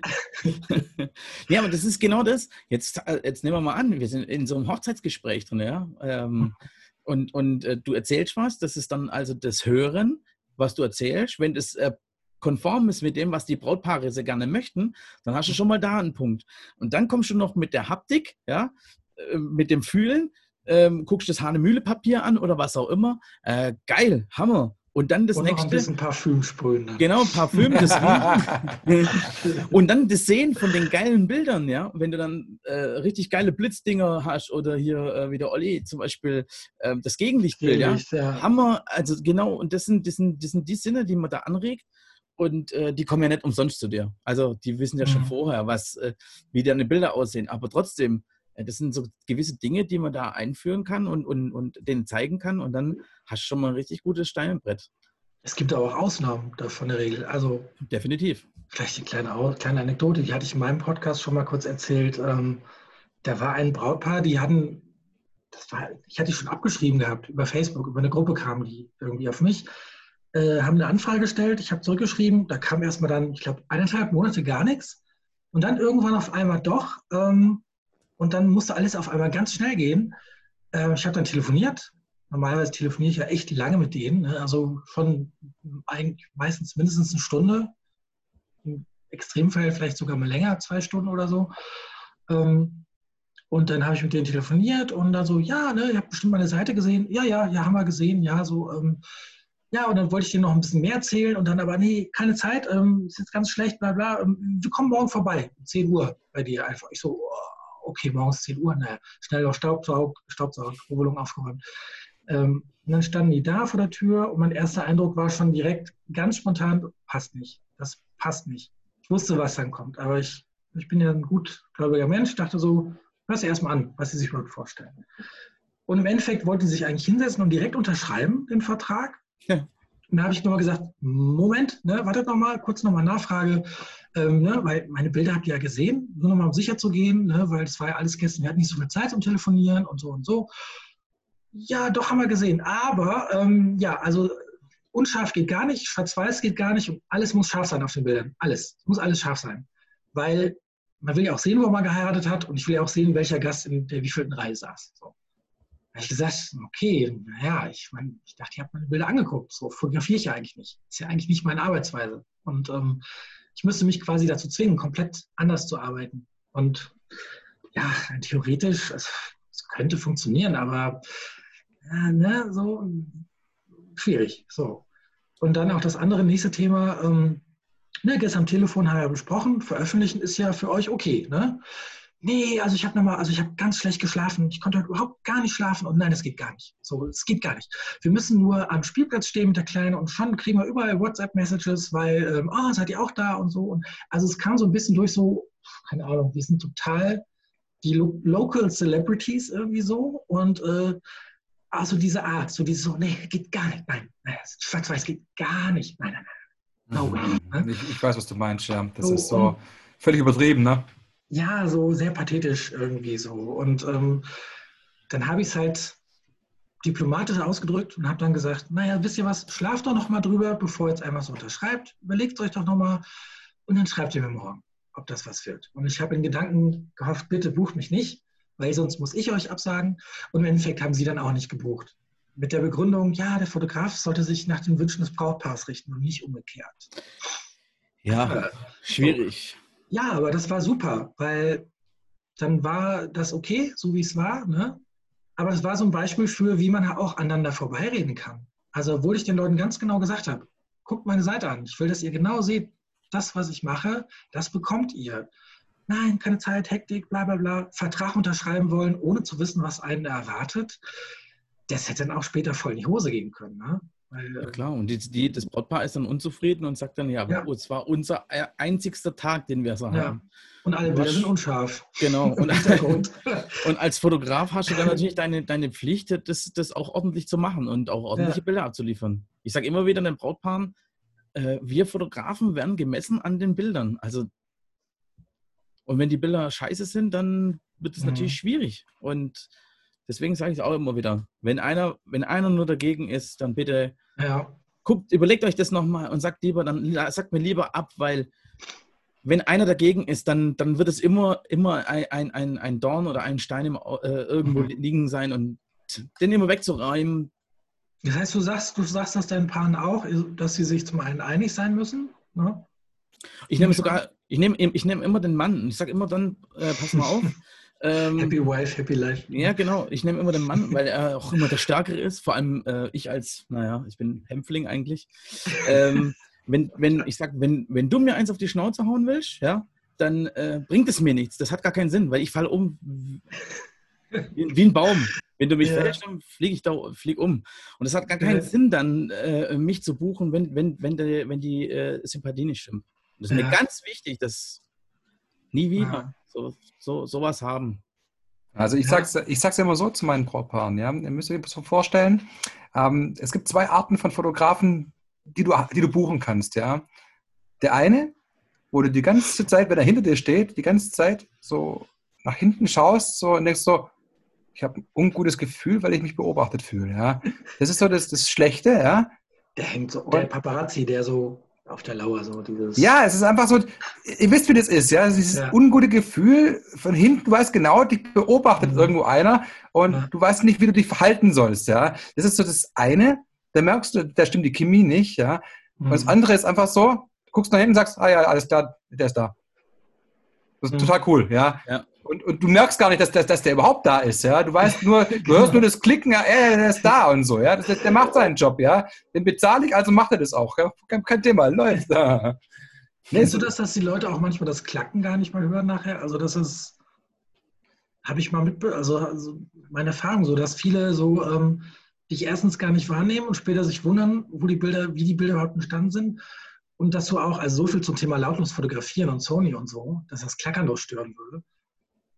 ja, aber das ist genau das. Jetzt, äh, jetzt nehmen wir mal an, wir sind in so einem Hochzeitsgespräch drin, ja. Ähm, und und äh, du erzählst was, das ist dann also das Hören, was du erzählst. Wenn das äh, konform ist mit dem, was die Brautpaare sehr gerne möchten, dann hast du schon mal da einen Punkt. Und dann kommst du noch mit der Haptik, ja, äh, mit dem Fühlen, ähm, guckst das Hahnemühle-Papier an oder was auch immer. Äh, geil, Hammer. Und dann das und nächste. Noch ein bisschen Parfüm sprühen. Dann. Genau, Parfüm, das und dann das Sehen von den geilen Bildern, ja. Wenn du dann äh, richtig geile Blitzdinger hast oder hier äh, wie der Olli zum Beispiel äh, das Gegenlichtbild, Gegenlicht, ja. ja. Hammer, also genau, und das sind, das, sind, das sind die Sinne, die man da anregt. Und äh, die kommen ja nicht umsonst zu dir. Also die wissen ja mhm. schon vorher, was, äh, wie deine Bilder aussehen. Aber trotzdem, das sind so gewisse Dinge, die man da einführen kann und, und, und denen zeigen kann und dann hast du schon mal ein richtig gutes Steinbrett. Es gibt aber auch Ausnahmen davon der Regel. Also definitiv. Vielleicht eine kleine, kleine Anekdote, die hatte ich in meinem Podcast schon mal kurz erzählt. Ähm, da war ein Brautpaar, die hatten, das war, ich hatte die schon abgeschrieben gehabt über Facebook, über eine Gruppe kamen die irgendwie auf mich, äh, haben eine Anfrage gestellt, ich habe zurückgeschrieben, da kam erstmal dann, ich glaube, eineinhalb Monate gar nichts. Und dann irgendwann auf einmal doch. Ähm, und dann musste alles auf einmal ganz schnell gehen. Äh, ich habe dann telefoniert. Normalerweise telefoniere ich ja echt lange mit denen. Ne? Also schon eigentlich meistens mindestens eine Stunde. Im Extremfall vielleicht sogar mal länger, zwei Stunden oder so. Ähm, und dann habe ich mit denen telefoniert und dann so, ja, ne, ihr habt bestimmt meine Seite gesehen. Ja, ja, ja, haben wir gesehen. Ja, so, ähm, ja, und dann wollte ich dir noch ein bisschen mehr erzählen und dann aber, nee, keine Zeit, ähm, ist jetzt ganz schlecht, bla bla. Ähm, wir kommen morgen vorbei, um 10 Uhr bei dir einfach. Ich so, oh, okay, morgens 10 Uhr, naja, schnell noch Staubsaug, Staubsaug, Wohnung aufgeräumt. Ähm, und dann standen die da vor der Tür und mein erster Eindruck war schon direkt ganz spontan, passt nicht, das passt nicht. Ich wusste, was dann kommt, aber ich, ich bin ja ein gutgläubiger Mensch, dachte so, hör dir erstmal an, was sie sich überhaupt vorstellen. Und im Endeffekt wollten sie sich eigentlich hinsetzen und direkt unterschreiben, den Vertrag. Ja. Und da habe ich nochmal gesagt, Moment, ne, wartet nochmal, kurz nochmal Nachfrage, ähm, ne, weil meine Bilder habt ihr ja gesehen, nur nochmal um sicher zu gehen, ne, weil es war ja alles gestern, wir hatten nicht so viel Zeit zum Telefonieren und so und so. Ja, doch haben wir gesehen, aber ähm, ja, also unscharf geht gar nicht, schwarz-weiß geht gar nicht und alles muss scharf sein auf den Bildern, alles, es muss alles scharf sein, weil man will ja auch sehen, wo man geheiratet hat und ich will ja auch sehen, welcher Gast in der wievielten Reihe saß. So habe ich gesagt, okay, naja, ich meine, ich dachte, ich habe meine Bilder angeguckt. So fotografiere ich ja eigentlich nicht. Ist ja eigentlich nicht meine Arbeitsweise. Und ähm, ich müsste mich quasi dazu zwingen, komplett anders zu arbeiten. Und ja, theoretisch, es, es könnte funktionieren, aber ja, ne, so schwierig. So. Und dann auch das andere nächste Thema, ähm, ne, gestern am Telefon haben wir besprochen, veröffentlichen ist ja für euch okay. Ne? Nee, also ich habe nochmal, also ich habe ganz schlecht geschlafen, ich konnte heute überhaupt gar nicht schlafen und nein, es geht gar nicht. So, es geht gar nicht. Wir müssen nur am Spielplatz stehen mit der Kleinen und schon kriegen wir überall WhatsApp-Messages, weil, ähm, oh, seid ihr auch da und so. Und also es kam so ein bisschen durch so, keine Ahnung, wir sind total die Lo Local Celebrities irgendwie so und äh, also diese Art, so dieses so, nee, geht gar nicht, nein, nein schwarz-weiß geht gar nicht, nein, nein, nein. No way, ne? ich, ich, weiß, was du meinst, ja. Das so, ist so völlig übertrieben, ne? Ja, so sehr pathetisch irgendwie so. Und ähm, dann habe ich es halt diplomatisch ausgedrückt und habe dann gesagt, naja, wisst ihr was, schlaft doch noch mal drüber, bevor ihr jetzt einmal so unterschreibt. Überlegt euch doch noch mal und dann schreibt ihr mir morgen, ob das was wird. Und ich habe in Gedanken gehofft, bitte bucht mich nicht, weil sonst muss ich euch absagen. Und im Endeffekt haben sie dann auch nicht gebucht. Mit der Begründung, ja, der Fotograf sollte sich nach den Wünschen des Brautpaars richten und nicht umgekehrt. Ja, äh, schwierig. So. Ja, aber das war super, weil dann war das okay, so wie es war. Ne? Aber es war so ein Beispiel für, wie man auch aneinander vorbeireden kann. Also, obwohl ich den Leuten ganz genau gesagt habe, guckt meine Seite an. Ich will, dass ihr genau seht, das, was ich mache, das bekommt ihr. Nein, keine Zeit, Hektik, bla bla bla. Vertrag unterschreiben wollen, ohne zu wissen, was einen erwartet. Das hätte dann auch später voll in die Hose gehen können. Ne? Ja, klar, und die, die, das Brautpaar ist dann unzufrieden und sagt dann, ja, ja. Oh, es war unser e, einzigster Tag, den wir so ja. haben. Und alle Bilder sind unscharf. Genau. Und, und, als Fotograf hast du dann natürlich deine, deine Pflicht, das, das auch ordentlich zu machen und auch ordentliche Bilder abzuliefern. Ich sage immer wieder den Brautpaaren, äh, wir Fotografen werden gemessen an den Bildern. Also, und wenn die Bilder scheiße sind, dann wird es mhm. natürlich schwierig. Und Deswegen sage ich es auch immer wieder. Wenn einer, wenn einer nur dagegen ist, dann bitte ja. guckt, überlegt euch das nochmal und sagt lieber, dann sagt mir lieber ab, weil wenn einer dagegen ist, dann, dann wird es immer, immer ein, ein, ein Dorn oder ein Stein im, äh, irgendwo mhm. liegen sein und den immer wegzuräumen. Das heißt, du sagst, du sagst das deinen Paaren auch, dass sie sich zum einen einig sein müssen? Ne? Ich nehme sogar, ich nehme ich nehm immer den Mann. Ich sage immer dann, äh, pass mal auf, Ähm, happy Wife, Happy Life. Ja, genau. Ich nehme immer den Mann, weil er auch immer der Stärkere ist. Vor allem äh, ich als, naja, ich bin Hämpfling eigentlich. Ähm, wenn, wenn, ich sag, wenn, wenn du mir eins auf die Schnauze hauen willst, ja, dann äh, bringt es mir nichts. Das hat gar keinen Sinn, weil ich falle um wie, wie, ein Baum. Wenn du mich ja. fällst, dann fliege ich da flieg um. Und es hat gar keinen ja. Sinn, dann äh, mich zu buchen, wenn, wenn, wenn, die, wenn die äh, Sympathie nicht stimmt. Das ist ja. mir ganz wichtig, dass nie wieder so, so, sowas haben. Also ich sag's, ich sag's immer so zu meinen Brautpaaren, ja. Ihr müsst euch so vorstellen, ähm, es gibt zwei Arten von Fotografen, die du, die du buchen kannst, ja. Der eine, wo du die ganze Zeit, wenn er hinter dir steht, die ganze Zeit so nach hinten schaust so, und denkst so, ich habe ein ungutes Gefühl, weil ich mich beobachtet fühle. Ja. Das ist so das, das Schlechte, ja. Der hängt so, der Paparazzi, der so auf der Lauer so dieses. Ja, es ist einfach so, ihr wisst, wie das ist, ja. Dieses ja. ungute Gefühl von hinten, du weißt genau, die beobachtet mhm. irgendwo einer und ja. du weißt nicht, wie du dich verhalten sollst, ja. Das ist so das eine, da merkst du, da stimmt die Chemie nicht, ja. Mhm. Und das mhm. andere ist einfach so, du guckst nach hinten und sagst, ah ja, alles klar, der ist da. Das ist mhm. total cool, ja. ja. Und, und du merkst gar nicht, dass, dass, dass der überhaupt da ist, ja. Du weißt nur, du hörst nur das Klicken, ja, der ist da und so, ja. Das, der macht seinen Job, ja. Den bezahle ich, also macht er das auch. Ja? Kein, kein Thema, läuft da. Kennst du das, dass die Leute auch manchmal das Klacken gar nicht mal hören nachher? Also das ist, habe ich mal mit, also, also, meine Erfahrung so, dass viele so ähm, dich erstens gar nicht wahrnehmen und später sich wundern, wo die Bilder, wie die Bilder überhaupt entstanden sind. Und dass du auch, also so viel zum Thema lautlos fotografieren und Sony und so, dass das Klackern doch stören würde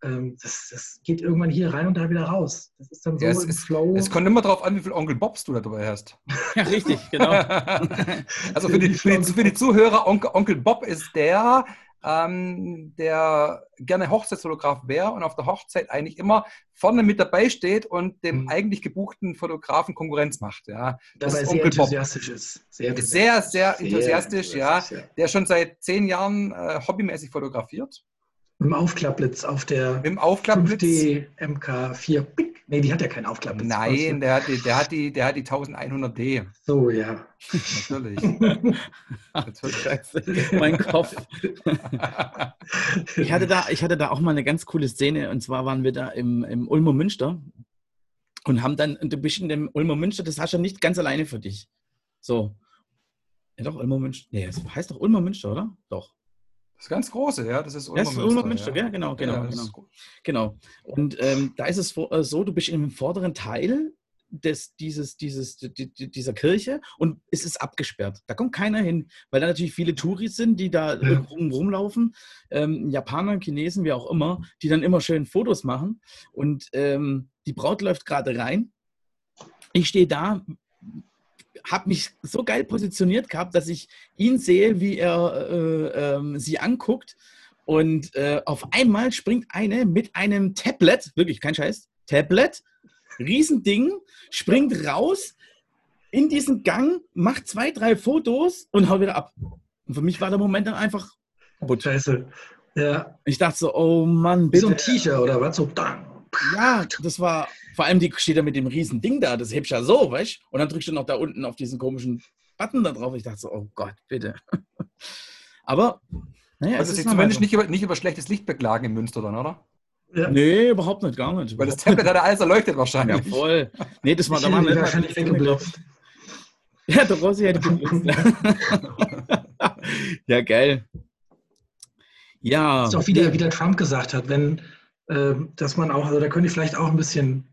ähm, das, das, geht irgendwann hier rein und da wieder raus. Das ist dann so ja, es, im Flow. Es kommt immer darauf an, wie viel Onkel Bobs du da dabei hast. Ja, richtig, genau. also für die, für, die, für die, Zuhörer, Onkel, Onkel Bob ist der, ähm, der gerne Hochzeitsfotograf wäre und auf der Hochzeit eigentlich immer vorne mit dabei steht und dem mhm. eigentlich gebuchten Fotografen Konkurrenz macht. Ja. Das Dabei ist sehr enthusiastisch Bob. ist. Sehr, sehr, sehr, enthusiastisch, sehr ja. Der schon seit zehn Jahren äh, hobbymäßig fotografiert. Dem Aufklappblitz auf der dem Aufklappblitz? 5D MK4. Nee, die hat ja keinen Aufklappblitz. Nein, der hat, die, der, hat die, der hat die 1100D. So, ja. Natürlich. Natürlich. mein Kopf. ich, hatte da, ich hatte da auch mal eine ganz coole Szene. Und zwar waren wir da im, im Ulmer Münster und haben dann, du bist in dem Ulmer Münster, das hast du nicht ganz alleine für dich. So. Ja, doch, Ulmer Münster. Nee, das heißt doch Ulmer Münster, oder? Doch. Das ganz große, ja, das ist Ulmer das ist Münster. Münster, ja. genau, genau, ja, genau. genau. Und ähm, da ist es äh, so, du bist im vorderen Teil des, dieses, dieses, dieser Kirche und es ist abgesperrt. Da kommt keiner hin, weil da natürlich viele Touris sind, die da ja. rum, rumlaufen, ähm, Japaner, Chinesen, wie auch immer, die dann immer schön Fotos machen. Und ähm, die Braut läuft gerade rein. Ich stehe da habe mich so geil positioniert gehabt, dass ich ihn sehe, wie er äh, äh, sie anguckt. Und äh, auf einmal springt eine mit einem Tablet, wirklich kein Scheiß, Tablet, Riesending, springt raus in diesen Gang, macht zwei, drei Fotos und haut wieder ab. Und für mich war der Moment dann einfach kaputt. Scheiße. Ja. Ich dachte so, oh Mann, bitte. Wie so ein T-Shirt oder was? So, dang. Ja, das war, vor allem die steht da mit dem riesen Ding da, das hebst ja so, weißt Und dann drückst du noch da unten auf diesen komischen Button da drauf. Ich dachte so, oh Gott, bitte. Aber, naja. Also, sich zumindest so. nicht, über, nicht über schlechtes Licht beklagen in Münster dann, oder? Ja. Nee, überhaupt nicht, gar nicht. Weil das Tablet hat ja alles erleuchtet wahrscheinlich. Ja, voll. Nee, das war da mal wahrscheinlich weggeblitzt. Ja, der Rossi hätte geblitzt. ja, geil. Ja. Das ist auch wieder, wie der Trump gesagt hat, wenn dass man auch, also da könnte ich vielleicht auch ein bisschen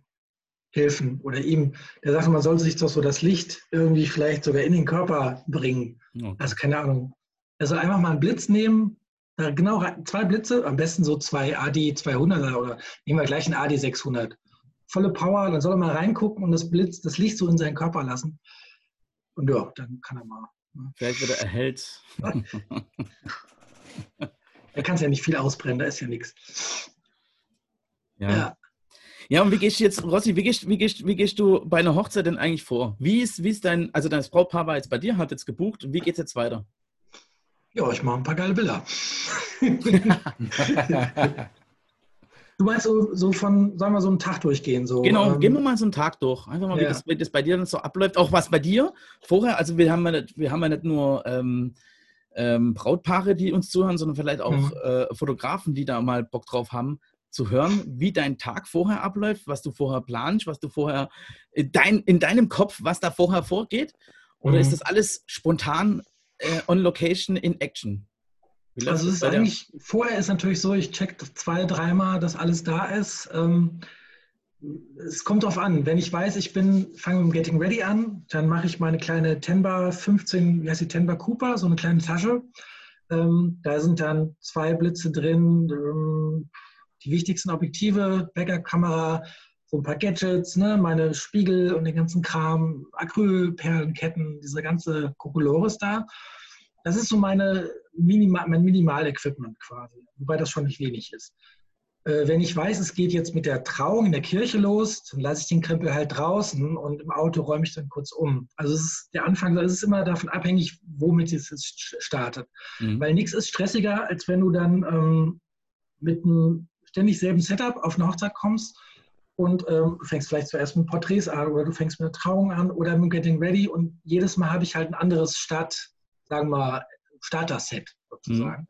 helfen oder ihm, der sagt, man soll sich doch so das Licht irgendwie vielleicht sogar in den Körper bringen. Okay. Also keine Ahnung. Also einfach mal einen Blitz nehmen, genau zwei Blitze, am besten so zwei AD 200 oder nehmen wir gleich einen AD 600. Volle Power, dann soll er mal reingucken und das Blitz, das Licht so in seinen Körper lassen. Und ja, dann kann er mal. Ne? Vielleicht wird er erhellt. da kann es ja nicht viel ausbrennen, da ist ja nichts. Ja. ja. Ja, und wie gehst du jetzt, Rossi, wie gehst, wie, gehst, wie gehst du bei einer Hochzeit denn eigentlich vor? Wie ist, wie ist dein, also dein Brautpaar war jetzt bei dir, hat jetzt gebucht, wie geht es jetzt weiter? Ja, ich mache ein paar geile Bilder. du meinst so, so von, sagen wir, so einen Tag durchgehen? So, genau, ähm, gehen wir mal so einen Tag durch. Einfach mal, ja. wie, das, wie das bei dir dann so abläuft. Auch was bei dir vorher, also wir haben ja nicht, wir haben ja nicht nur ähm, ähm, Brautpaare, die uns zuhören, sondern vielleicht auch mhm. äh, Fotografen, die da mal Bock drauf haben zu hören, wie dein Tag vorher abläuft, was du vorher planst, was du vorher in, dein, in deinem Kopf, was da vorher vorgeht? Oder mhm. ist das alles spontan äh, on location in action? Also es ist eigentlich, vorher ist natürlich so, ich check zwei, dreimal, dass alles da ist. Ähm, es kommt darauf an. Wenn ich weiß, ich bin, fange mit dem Getting Ready an, dann mache ich meine kleine Tenbar 15, wie heißt die Tenbar Cooper, so eine kleine Tasche. Ähm, da sind dann zwei Blitze drin, ähm, die wichtigsten Objektive, Backup-Kamera, so ein paar Gadgets, ne, meine Spiegel und den ganzen Kram, Acrylperlenketten, diese ganze Kokolores da. Das ist so meine Minimal, mein Minimal-Equipment quasi, wobei das schon nicht wenig ist. Äh, wenn ich weiß, es geht jetzt mit der Trauung in der Kirche los, dann lasse ich den Krempel halt draußen und im Auto räume ich dann kurz um. Also es ist der Anfang, es ist immer davon abhängig, womit es startet. Mhm. Weil nichts ist stressiger, als wenn du dann ähm, mit einem ständig selben Setup auf eine Hochzeit kommst und ähm, du fängst vielleicht zuerst mit Porträts an oder du fängst mit einer Trauung an oder mit Getting Ready und jedes Mal habe ich halt ein anderes Start, sagen wir mal, Starter-Set sozusagen. Mhm.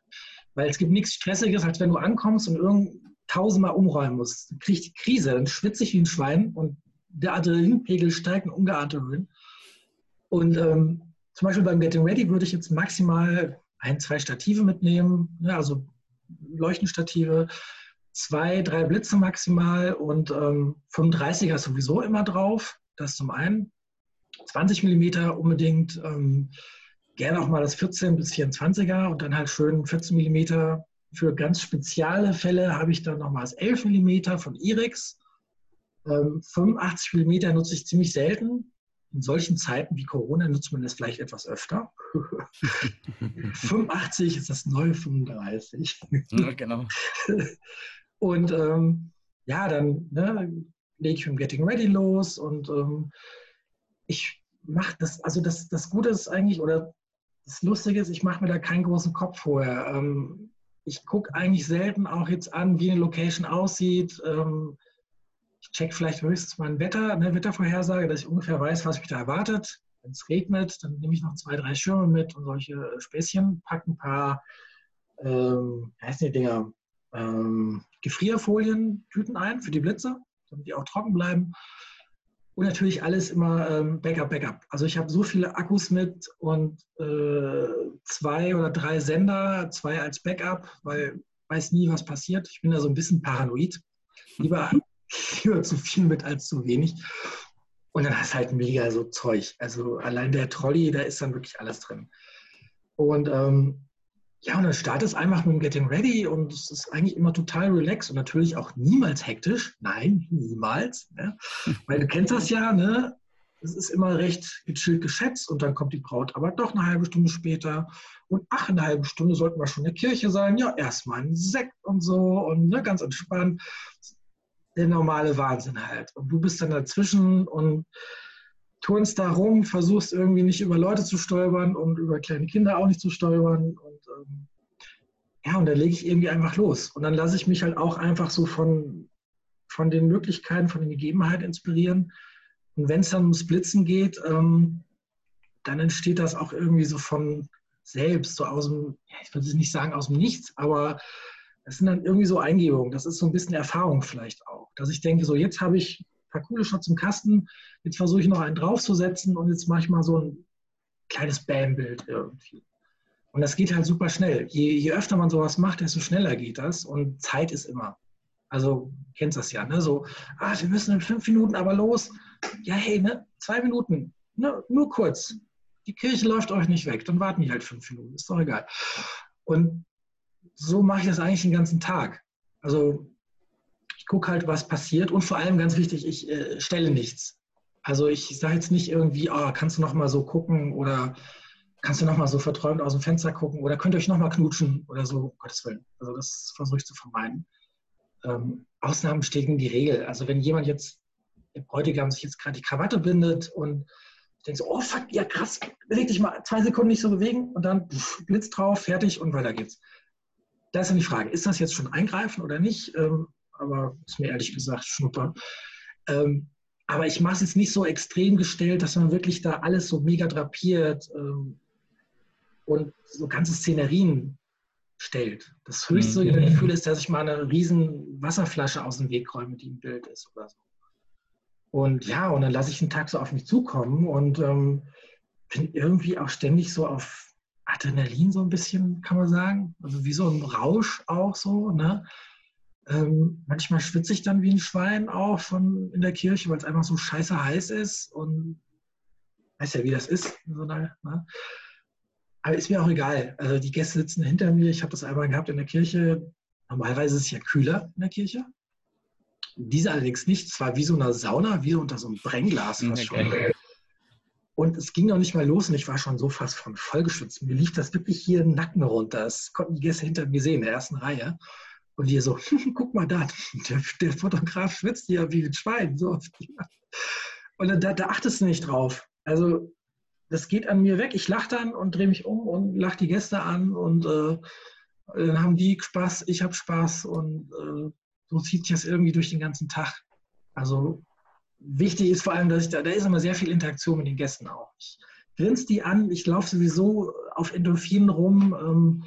Weil es gibt nichts Stressiges, als wenn du ankommst und irgend tausendmal umräumen musst. Dann kriege ich die Krise, dann schwitze ich wie ein Schwein und der Adrenalinpegel steigt in ungeahnte Höhen. Und ähm, zum Beispiel beim Getting Ready würde ich jetzt maximal ein, zwei Stative mitnehmen, ja, also Leuchtenstative, zwei, drei Blitze maximal und ähm, 35er sowieso immer drauf. Das zum einen. 20 mm unbedingt, ähm, gerne auch mal das 14 bis 24er und dann halt schön 14 mm für ganz spezielle Fälle habe ich dann nochmals 11 mm von Irex. Ähm, 85 mm nutze ich ziemlich selten. In solchen Zeiten wie Corona nutzt man das vielleicht etwas öfter. 85 ist das neue 35. Ja, genau. Und ähm, ja, dann ne, lege ich mit Getting Ready los und ähm, ich mache das, also das, das Gute ist eigentlich, oder das Lustige ist, ich mache mir da keinen großen Kopf vorher. Ähm, ich gucke eigentlich selten auch jetzt an, wie eine Location aussieht. Ähm, ich check vielleicht höchstens mein Wetter, eine Wettervorhersage, dass ich ungefähr weiß, was mich da erwartet. Wenn es regnet, dann nehme ich noch zwei, drei Schirme mit und solche Späßchen, packe ein paar, ähm, heißen die Dinger, ähm, Gefrierfolien, Tüten ein für die Blitze, damit die auch trocken bleiben. Und natürlich alles immer ähm, Backup, Backup. Also ich habe so viele Akkus mit und äh, zwei oder drei Sender, zwei als Backup, weil ich weiß nie, was passiert. Ich bin da so ein bisschen paranoid. Lieber, lieber zu viel mit als zu wenig. Und dann hast du halt mega so Zeug. Also allein der Trolley, da ist dann wirklich alles drin. Und ähm, ja, und dann startest einfach mit dem Getting Ready und es ist eigentlich immer total relaxed und natürlich auch niemals hektisch. Nein, niemals. Ne? Weil du kennst das ja, ne? Es ist immer recht gechillt geschätzt und dann kommt die Braut aber doch eine halbe Stunde später. Und ach, eine halbe Stunde sollten wir schon in der Kirche sein. Ja, erstmal ein Sekt und so und ne, ganz entspannt. Der normale Wahnsinn halt. Und du bist dann dazwischen und turnst da rum, versuchst irgendwie nicht über Leute zu stolpern und über kleine Kinder auch nicht zu stolpern. Und ähm, ja, und dann lege ich irgendwie einfach los. Und dann lasse ich mich halt auch einfach so von, von den Möglichkeiten, von den Gegebenheiten inspirieren. Und wenn es dann ums Blitzen geht, ähm, dann entsteht das auch irgendwie so von selbst, so aus dem, ich würde nicht sagen aus dem Nichts, aber es sind dann irgendwie so Eingebungen. Das ist so ein bisschen Erfahrung vielleicht. Dass ich denke, so jetzt habe ich paar coole Shots im Kasten. Jetzt versuche ich noch einen draufzusetzen und jetzt mache ich mal so ein kleines Bam-Bild irgendwie. Und das geht halt super schnell. Je, je, öfter man sowas macht, desto schneller geht das. Und Zeit ist immer. Also, kennst das ja, ne? So, ah, wir müssen in fünf Minuten aber los. Ja, hey, ne? Zwei Minuten. Ne? Nur kurz. Die Kirche läuft euch nicht weg. Dann warten die halt fünf Minuten. Ist doch egal. Und so mache ich das eigentlich den ganzen Tag. Also, gucke halt, was passiert und vor allem ganz wichtig, ich äh, stelle nichts. Also ich sage jetzt nicht irgendwie, oh, kannst du noch mal so gucken oder kannst du noch mal so verträumt aus dem Fenster gucken oder könnt ihr euch noch mal knutschen oder so, um Gottes Willen. Also das versuche ich zu vermeiden. Ähm, Ausnahmen stehen die Regel. Also wenn jemand jetzt, der Bräutigam sich jetzt gerade die Krawatte bindet und denkt so, oh fuck, ja krass, beweg dich mal zwei Sekunden nicht so bewegen und dann pff, Blitz drauf, fertig und weiter geht's. Da ist dann die Frage, ist das jetzt schon eingreifen oder nicht? Ähm, aber ist mir ehrlich gesagt Schnupper. Ähm, aber ich mache es jetzt nicht so extrem gestellt, dass man wirklich da alles so mega drapiert ähm, und so ganze Szenerien stellt. Das höchste mhm. Gefühl ist, dass ich mal eine riesen Wasserflasche aus dem Weg räume, die im Bild ist oder so. Und ja, und dann lasse ich den Tag so auf mich zukommen und ähm, bin irgendwie auch ständig so auf Adrenalin so ein bisschen, kann man sagen. Also wie so ein Rausch auch so, ne? Ähm, manchmal schwitze ich dann wie ein Schwein auch von in der Kirche, weil es einfach so scheiße heiß ist und weiß ja, wie das ist. So eine, ne? Aber ist mir auch egal. Also die Gäste sitzen hinter mir. Ich habe das einmal gehabt in der Kirche. Normalerweise ist es ja kühler in der Kirche. Diese allerdings nicht. Es war wie so eine Sauna, wie unter so einem Brennglas fast schon. Und es ging noch nicht mal los und ich war schon so fast von vollgeschwitzt. Mir lief das wirklich hier den Nacken runter. Das konnten die Gäste hinter mir sehen, in der ersten Reihe. Und wir so, guck mal da, der, der, Fotograf schwitzt hier wie ein Schwein. So. Und da, da achtest du nicht drauf. Also das geht an mir weg. Ich lache dann und drehe mich um und lache die Gäste an und äh, dann haben die Spaß, ich habe Spaß und äh, so zieht sich das irgendwie durch den ganzen Tag. Also wichtig ist vor allem, dass ich da, da ist immer sehr viel Interaktion mit den Gästen auch. Ich grinse die an, ich laufe sowieso auf Endorphinen rum. Ähm,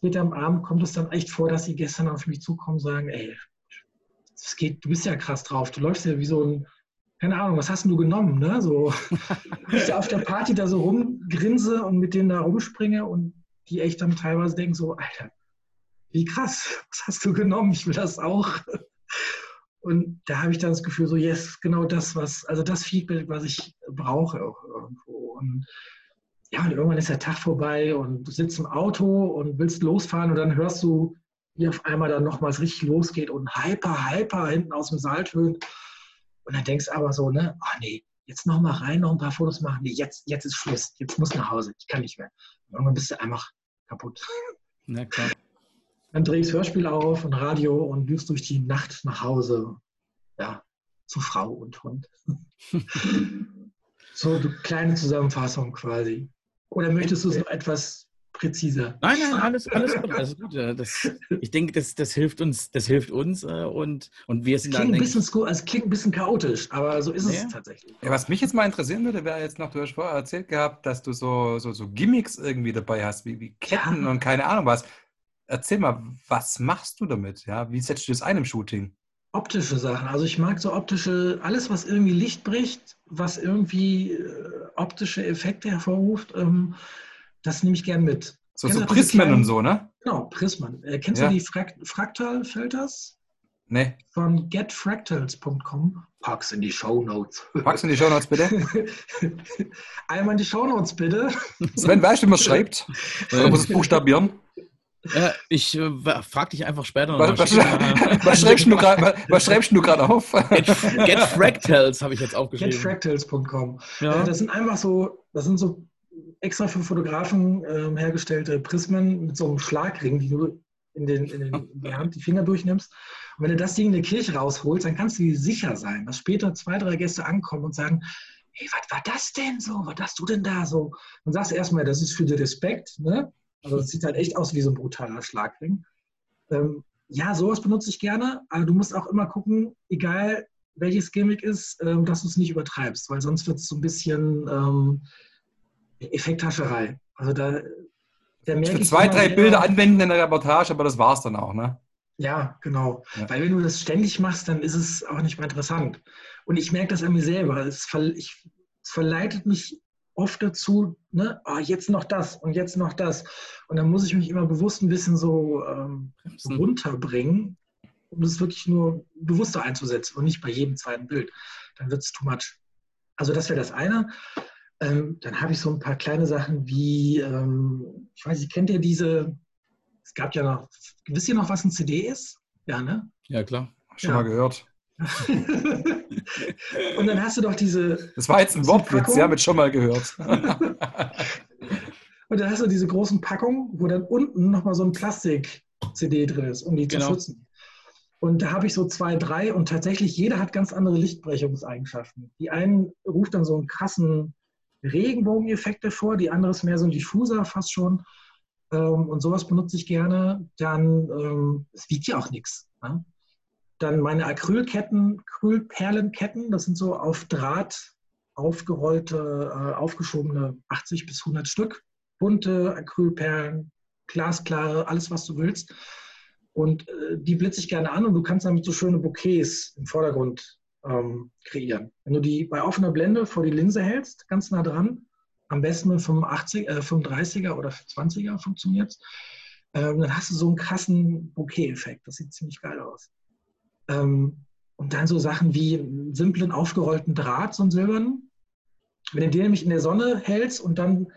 später am Abend kommt es dann echt vor, dass die Gäste dann auf mich zukommen und sagen, ey, das geht, du bist ja krass drauf, du läufst ja wie so ein keine Ahnung, was hast du genommen? Ne? So, ich da auf der Party da so rumgrinse und mit denen da rumspringe und die echt dann teilweise denken so, Alter, wie krass, was hast du genommen? Ich will das auch. Und da habe ich dann das Gefühl, so, yes, genau das, was, also das Feedback, was ich brauche auch irgendwo. Und ja, und irgendwann ist der Tag vorbei und du sitzt im Auto und willst losfahren und dann hörst du, wie auf einmal dann nochmals richtig losgeht und hyper, hyper hinten aus dem Saal tönt. Und dann denkst du aber so, ne, ach nee, jetzt noch mal rein, noch ein paar Fotos machen. Nee, jetzt, jetzt ist Schluss. Jetzt muss nach Hause. Ich kann nicht mehr. Und irgendwann bist du einfach kaputt. Na klar. Dann drehst Hörspiel auf und Radio und düst durch die Nacht nach Hause. Ja, zu Frau und Hund. so eine kleine Zusammenfassung quasi. Oder möchtest du es noch etwas präziser. Nein, nein, alles, alles gut, alles gut. Das, ich denke, das, das hilft uns, das hilft uns äh, und, und wir sind klingt dann. Ein bisschen, also klingt ein bisschen chaotisch, aber so ist es ja. tatsächlich. Ja, was mich jetzt mal interessieren würde, wäre jetzt noch, du hast vorher erzählt gehabt, dass du so, so, so Gimmicks irgendwie dabei hast, wie, wie Ketten ja. und keine Ahnung was. Erzähl mal, was machst du damit? Ja, wie setzt du das ein im Shooting? Optische Sachen. Also ich mag so optische, alles, was irgendwie Licht bricht, was irgendwie äh, optische Effekte hervorruft. Ähm, das nehme ich gern mit. So, so Prismen kleinen, und so, ne? Genau, Prismen. Äh, kennst ja. du die Frakt Fraktalfilters? Nee. Von getfractals.com. Pack's in die Show Notes. Pack's in die Show Notes, bitte. Einmal in die Show Notes, bitte. Sven, weißt du, wie man schreibt? Oder muss es buchstabieren? Äh, ich äh, frag dich einfach später. Was, was, was, schreibst du gerade auf? Get, Getfractals habe ich jetzt aufgeschrieben. Getfractals.com. Ja. Äh, das sind einfach so, das sind so extra für Fotografen äh, hergestellte Prismen mit so einem Schlagring, die du in, den, in, den, in die Hand, die Finger durchnimmst. Und wenn du das Ding in der Kirche rausholst, dann kannst du dir sicher sein, dass später zwei, drei Gäste ankommen und sagen, hey, was war das denn so? Was hast du denn da so? Dann sagst du erstmal, das ist für den Respekt, ne? Also das sieht halt echt aus wie so ein brutaler Schlagring. Ähm, ja, sowas benutze ich gerne, aber du musst auch immer gucken, egal welches Gimmick ist, ähm, dass du es nicht übertreibst, weil sonst wird es so ein bisschen ähm, Effekthascherei. Also da, da merke Für zwei, drei Bilder anwenden in der Reportage, aber das war es dann auch, ne? Ja, genau. Ja. Weil wenn du das ständig machst, dann ist es auch nicht mehr interessant. Und ich merke das an mir selber. Es, ver ich, es verleitet mich oft dazu, ne, oh, jetzt noch das und jetzt noch das. Und dann muss ich mich immer bewusst ein bisschen so ähm, runterbringen, um das wirklich nur bewusster einzusetzen und nicht bei jedem zweiten Bild. Dann wird es too much. Also das wäre das eine. Ähm, dann habe ich so ein paar kleine Sachen wie, ähm, ich weiß nicht, kennt ihr diese, es gab ja noch, wisst ihr noch, was ein CD ist? Ja, ne? Ja, klar. Schon ja. mal gehört. und dann hast du doch diese. Das war jetzt ein Wortwitz, ja, mit schon mal gehört. und dann hast du diese großen Packungen, wo dann unten nochmal so ein Plastik-CD drin ist, um die genau. zu schützen. Und da habe ich so zwei, drei und tatsächlich jeder hat ganz andere Lichtbrechungseigenschaften. Die einen ruft dann so einen krassen Regenbogeneffekte vor, die andere ist mehr so ein diffuser fast schon. Ähm, und sowas benutze ich gerne. Dann, ähm, es wiegt ja auch nichts. Ne? Dann meine Acrylketten, Acrylperlenketten, das sind so auf Draht aufgerollte, äh, aufgeschobene 80 bis 100 Stück. Bunte Acrylperlen, glasklare, alles, was du willst. Und äh, die blitze ich gerne an und du kannst damit so schöne Bouquets im Vordergrund ähm, kreieren. Wenn du die bei offener Blende vor die Linse hältst, ganz nah dran, am besten mit 85, äh, 35er oder 20er funktioniert ähm, dann hast du so einen krassen Bouquet-Effekt. Das sieht ziemlich geil aus. Ähm, und dann so Sachen wie einen simplen aufgerollten Draht, so einen silbernen. Wenn du den nämlich in der Sonne hältst und dann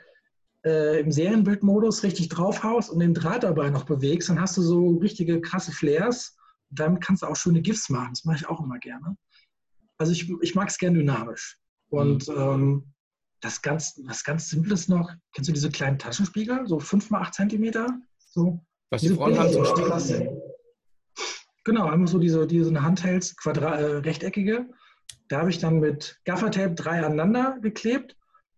äh, im Serienbildmodus richtig draufhaust und den Draht dabei noch bewegst, dann hast du so richtige krasse Flares. Und damit kannst du auch schöne GIFs machen. Das mache ich auch immer gerne. Also ich, ich mag es gerne dynamisch. Und mhm. ähm, das ganz, was ganz Simples noch, kennst du diese kleinen Taschenspiegel, so 5 x 8 Zentimeter? So, Was die Frauen haben zum Spiegel. Genau, einfach so diese, diese Handhelds, Quadra äh, rechteckige. Da habe ich dann mit Gaffertape drei aneinander geklebt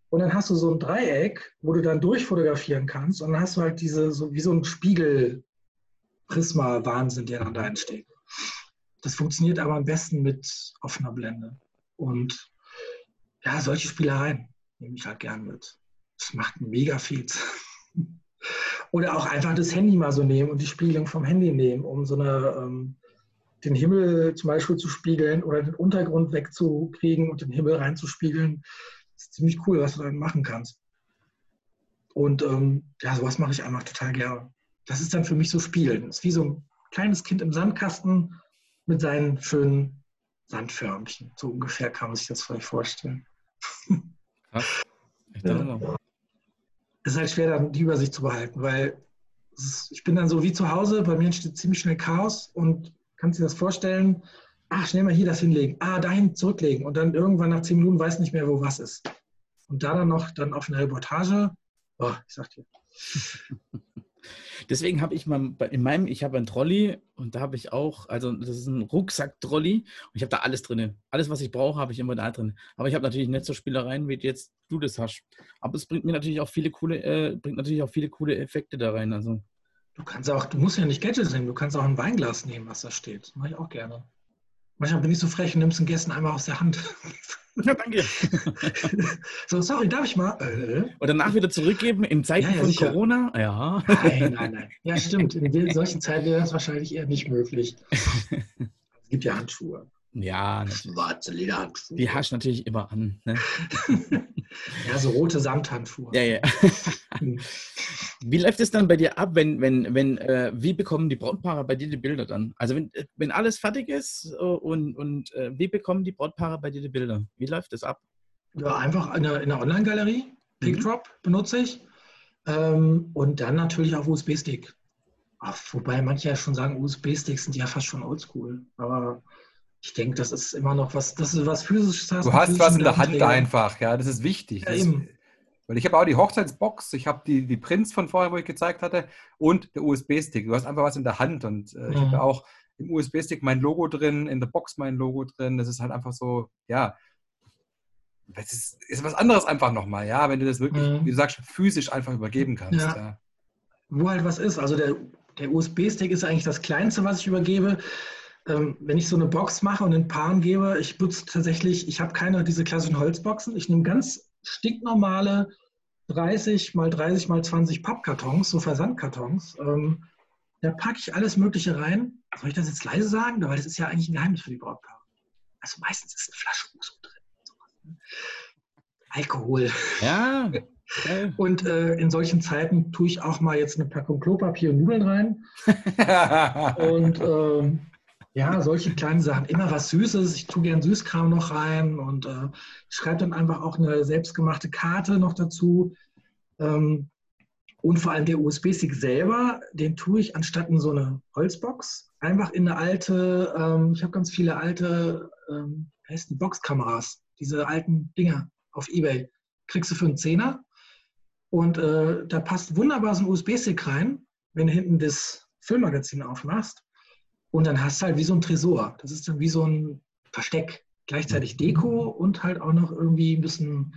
und dann hast du so ein Dreieck, wo du dann durchfotografieren kannst und dann hast du halt diese, so wie so ein Spiegel-Prisma-Wahnsinn, der dann da entsteht. Das funktioniert aber am besten mit offener Blende. Und ja, solche Spielereien nehme ich halt gern mit. Das macht mega viel. Oder auch einfach das Handy mal so nehmen und die Spiegelung vom Handy nehmen, um so eine, ähm, den Himmel zum Beispiel zu spiegeln oder den Untergrund wegzukriegen und den Himmel reinzuspiegeln. Das ist ziemlich cool, was du dann machen kannst. Und ähm, ja, sowas mache ich einfach total gerne. Das ist dann für mich so Spielen. Das ist wie so ein kleines Kind im Sandkasten mit seinen schönen Sandförmchen. So ungefähr kann man sich das vielleicht vorstellen. Krass. Ja ist halt schwer, dann die Übersicht zu behalten, weil ist, ich bin dann so wie zu Hause, bei mir entsteht ziemlich schnell Chaos und kannst dir das vorstellen, ach, schnell mal hier das hinlegen, ah, dahin zurücklegen und dann irgendwann nach zehn Minuten weiß nicht mehr, wo was ist. Und da dann noch dann auf eine Reportage, oh, ich sag dir. Deswegen habe ich mal in meinem, ich habe ein Trolley und da habe ich auch, also das ist ein Rucksack-Trolley und ich habe da alles drin. Alles, was ich brauche, habe ich immer da drin. Aber ich habe natürlich nicht so Spielereien, wie jetzt du das hast. Aber es bringt mir natürlich auch viele coole, äh, bringt natürlich auch viele coole Effekte da rein. Also. Du kannst auch, du musst ja nicht Gadgets nehmen, du kannst auch ein Weinglas nehmen, was da steht. Das mache ich auch gerne. Manchmal bin ich so frech und nimmst ein Gästen einmal aus der Hand. Ja, danke. so, sorry, darf ich mal? Äh? Und danach wieder zurückgeben in Zeiten ja, ja, von sicher. Corona? Ja. Nein, nein, nein. Ja, stimmt. In solchen Zeiten wäre das wahrscheinlich eher nicht möglich. Es gibt ja Handschuhe. Ja, natürlich. Schwarze Lederhandschuhe. Die hast du natürlich immer an. Ne? ja, so rote Samthandschuhe. Ja, ja. Wie läuft es dann bei dir ab, wenn, wenn, wenn, äh, wie bekommen die Brautpaare bei dir die Bilder dann? Also wenn, äh, wenn alles fertig ist äh, und, und äh, wie bekommen die Brautpaare bei dir die Bilder? Wie läuft das ab? Ja, einfach in der, der Online-Galerie. PickDrop mhm. benutze ich. Ähm, und dann natürlich auf USB-Stick. Wobei manche ja schon sagen, USB-Sticks sind ja fast schon oldschool. Aber ich denke, das ist immer noch was, das ist was physisches. Du hast was in der Hand einfach, ja, das ist wichtig. Ja, das, weil ich habe auch die Hochzeitsbox, ich habe die, die Prints von vorher, wo ich gezeigt hatte, und der USB-Stick. Du hast einfach was in der Hand und äh, ich habe mhm. auch im USB-Stick mein Logo drin, in der Box mein Logo drin. Das ist halt einfach so, ja, das ist, ist was anderes einfach nochmal, ja, wenn du das wirklich, mhm. wie du sagst, physisch einfach übergeben kannst. Ja. ja. Wo halt was ist. Also der, der USB-Stick ist eigentlich das Kleinste, was ich übergebe ähm, wenn ich so eine Box mache und in Paaren gebe, ich benutze tatsächlich, ich habe keine diese klassischen Holzboxen. Ich nehme ganz stinknormale 30 mal 30 mal 20 Pappkartons, so Versandkartons. Ähm, da packe ich alles Mögliche rein. Soll ich das jetzt leise sagen? Weil das ist ja eigentlich ein Geheimnis für die Brautpaare. Also meistens ist eine Flasche Uso drin. Ne? Alkohol. Ja. Und äh, in solchen Zeiten tue ich auch mal jetzt eine Packung Klopapier und Nudeln rein. und ähm, ja, solche kleinen Sachen. Immer was Süßes. Ich tue gern Süßkram noch rein und äh, schreibe dann einfach auch eine selbstgemachte Karte noch dazu. Ähm, und vor allem der USB-Stick selber, den tue ich anstatt in so eine Holzbox einfach in eine alte, ähm, ich habe ganz viele alte, ähm, heißt die Boxkameras, diese alten Dinger auf Ebay. Kriegst du für einen Zehner. Und äh, da passt wunderbar so ein USB-Stick rein, wenn du hinten das Filmmagazin aufmachst. Und dann hast du halt wie so ein Tresor. Das ist dann wie so ein Versteck. Gleichzeitig mhm. Deko und halt auch noch irgendwie ein bisschen,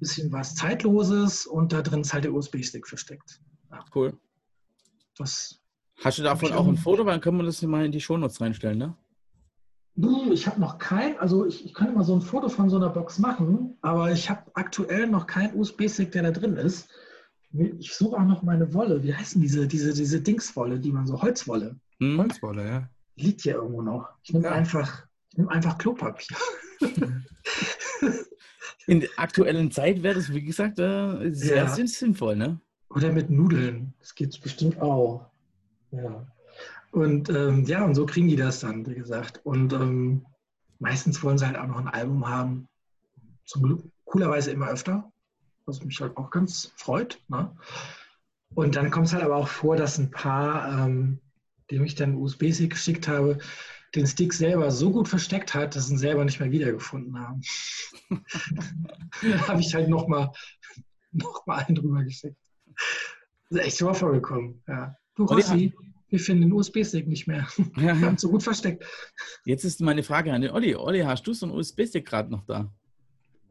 bisschen was Zeitloses und da drin ist halt der USB-Stick versteckt. Ja. Cool. Das Hast du davon auch ein Foto? Dann können wir das mal in die Shownotes reinstellen, ne? Ich habe noch kein, also ich, ich könnte mal so ein Foto von so einer Box machen, aber ich habe aktuell noch keinen USB-Stick, der da drin ist. Ich suche auch noch meine Wolle. Wie heißen diese, diese, diese Dingswolle, die man so, Holzwolle? Hm? Holzwolle, ja. Liegt hier irgendwo noch. Ich nehme ja. einfach, ich nehme einfach Klopapier. In der aktuellen Zeit wäre das, wie gesagt, äh, sehr ja. sinnvoll, ne? Oder mit Nudeln. Das geht bestimmt auch. Ja. Und ähm, ja, und so kriegen die das dann, wie gesagt. Und ähm, meistens wollen sie halt auch noch ein Album haben. Zum Glück coolerweise immer öfter, was mich halt auch ganz freut. Ne? Und dann kommt es halt aber auch vor, dass ein paar, ähm, dem ich dann USB-Stick geschickt habe, den Stick selber so gut versteckt hat, dass sie ihn selber nicht mehr wiedergefunden haben. dann habe ich halt nochmal noch mal einen drüber geschickt. Das ist echt schon vorgekommen. Ja. Du, Rossi, wir finden den USB-Stick nicht mehr. Ja, Wir haben es so gut versteckt. Jetzt ist meine Frage an den Olli. Olli, hast du so einen USB-Stick gerade noch da?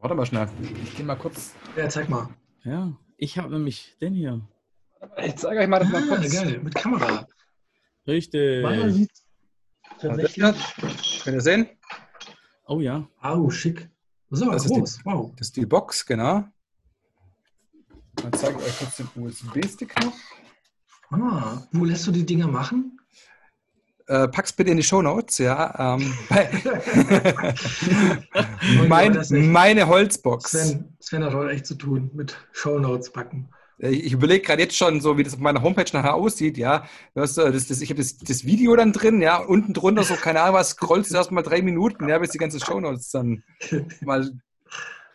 Warte mal schnell. Ich gehe mal kurz. Ja, zeig mal. Ja, ich habe nämlich den hier. Ich zeige euch mal das ah, mal kurz. geil, mit Kamera. Richtig. Meiner sieht tatsächlich. Könnt ihr sehen? Oh ja. Oh, schick. So, das groß. Ist die, wow. Das ist die Box, genau. Dann zeige ich euch kurz den USB-Stick noch. Ah, wo lässt du die Dinger machen? Äh, pack's bitte in die Show Notes, ja. Ähm, mein, meine Holzbox. Sven, Sven hat heute echt zu tun mit Show Notes packen. Äh, ich überlege gerade jetzt schon so, wie das auf meiner Homepage nachher aussieht, ja. Das, das, das, ich habe das, das, Video dann drin, ja, unten drunter so, keine Ahnung was, scrollst du erstmal drei Minuten, ja, bis die ganzen Shownotes dann mal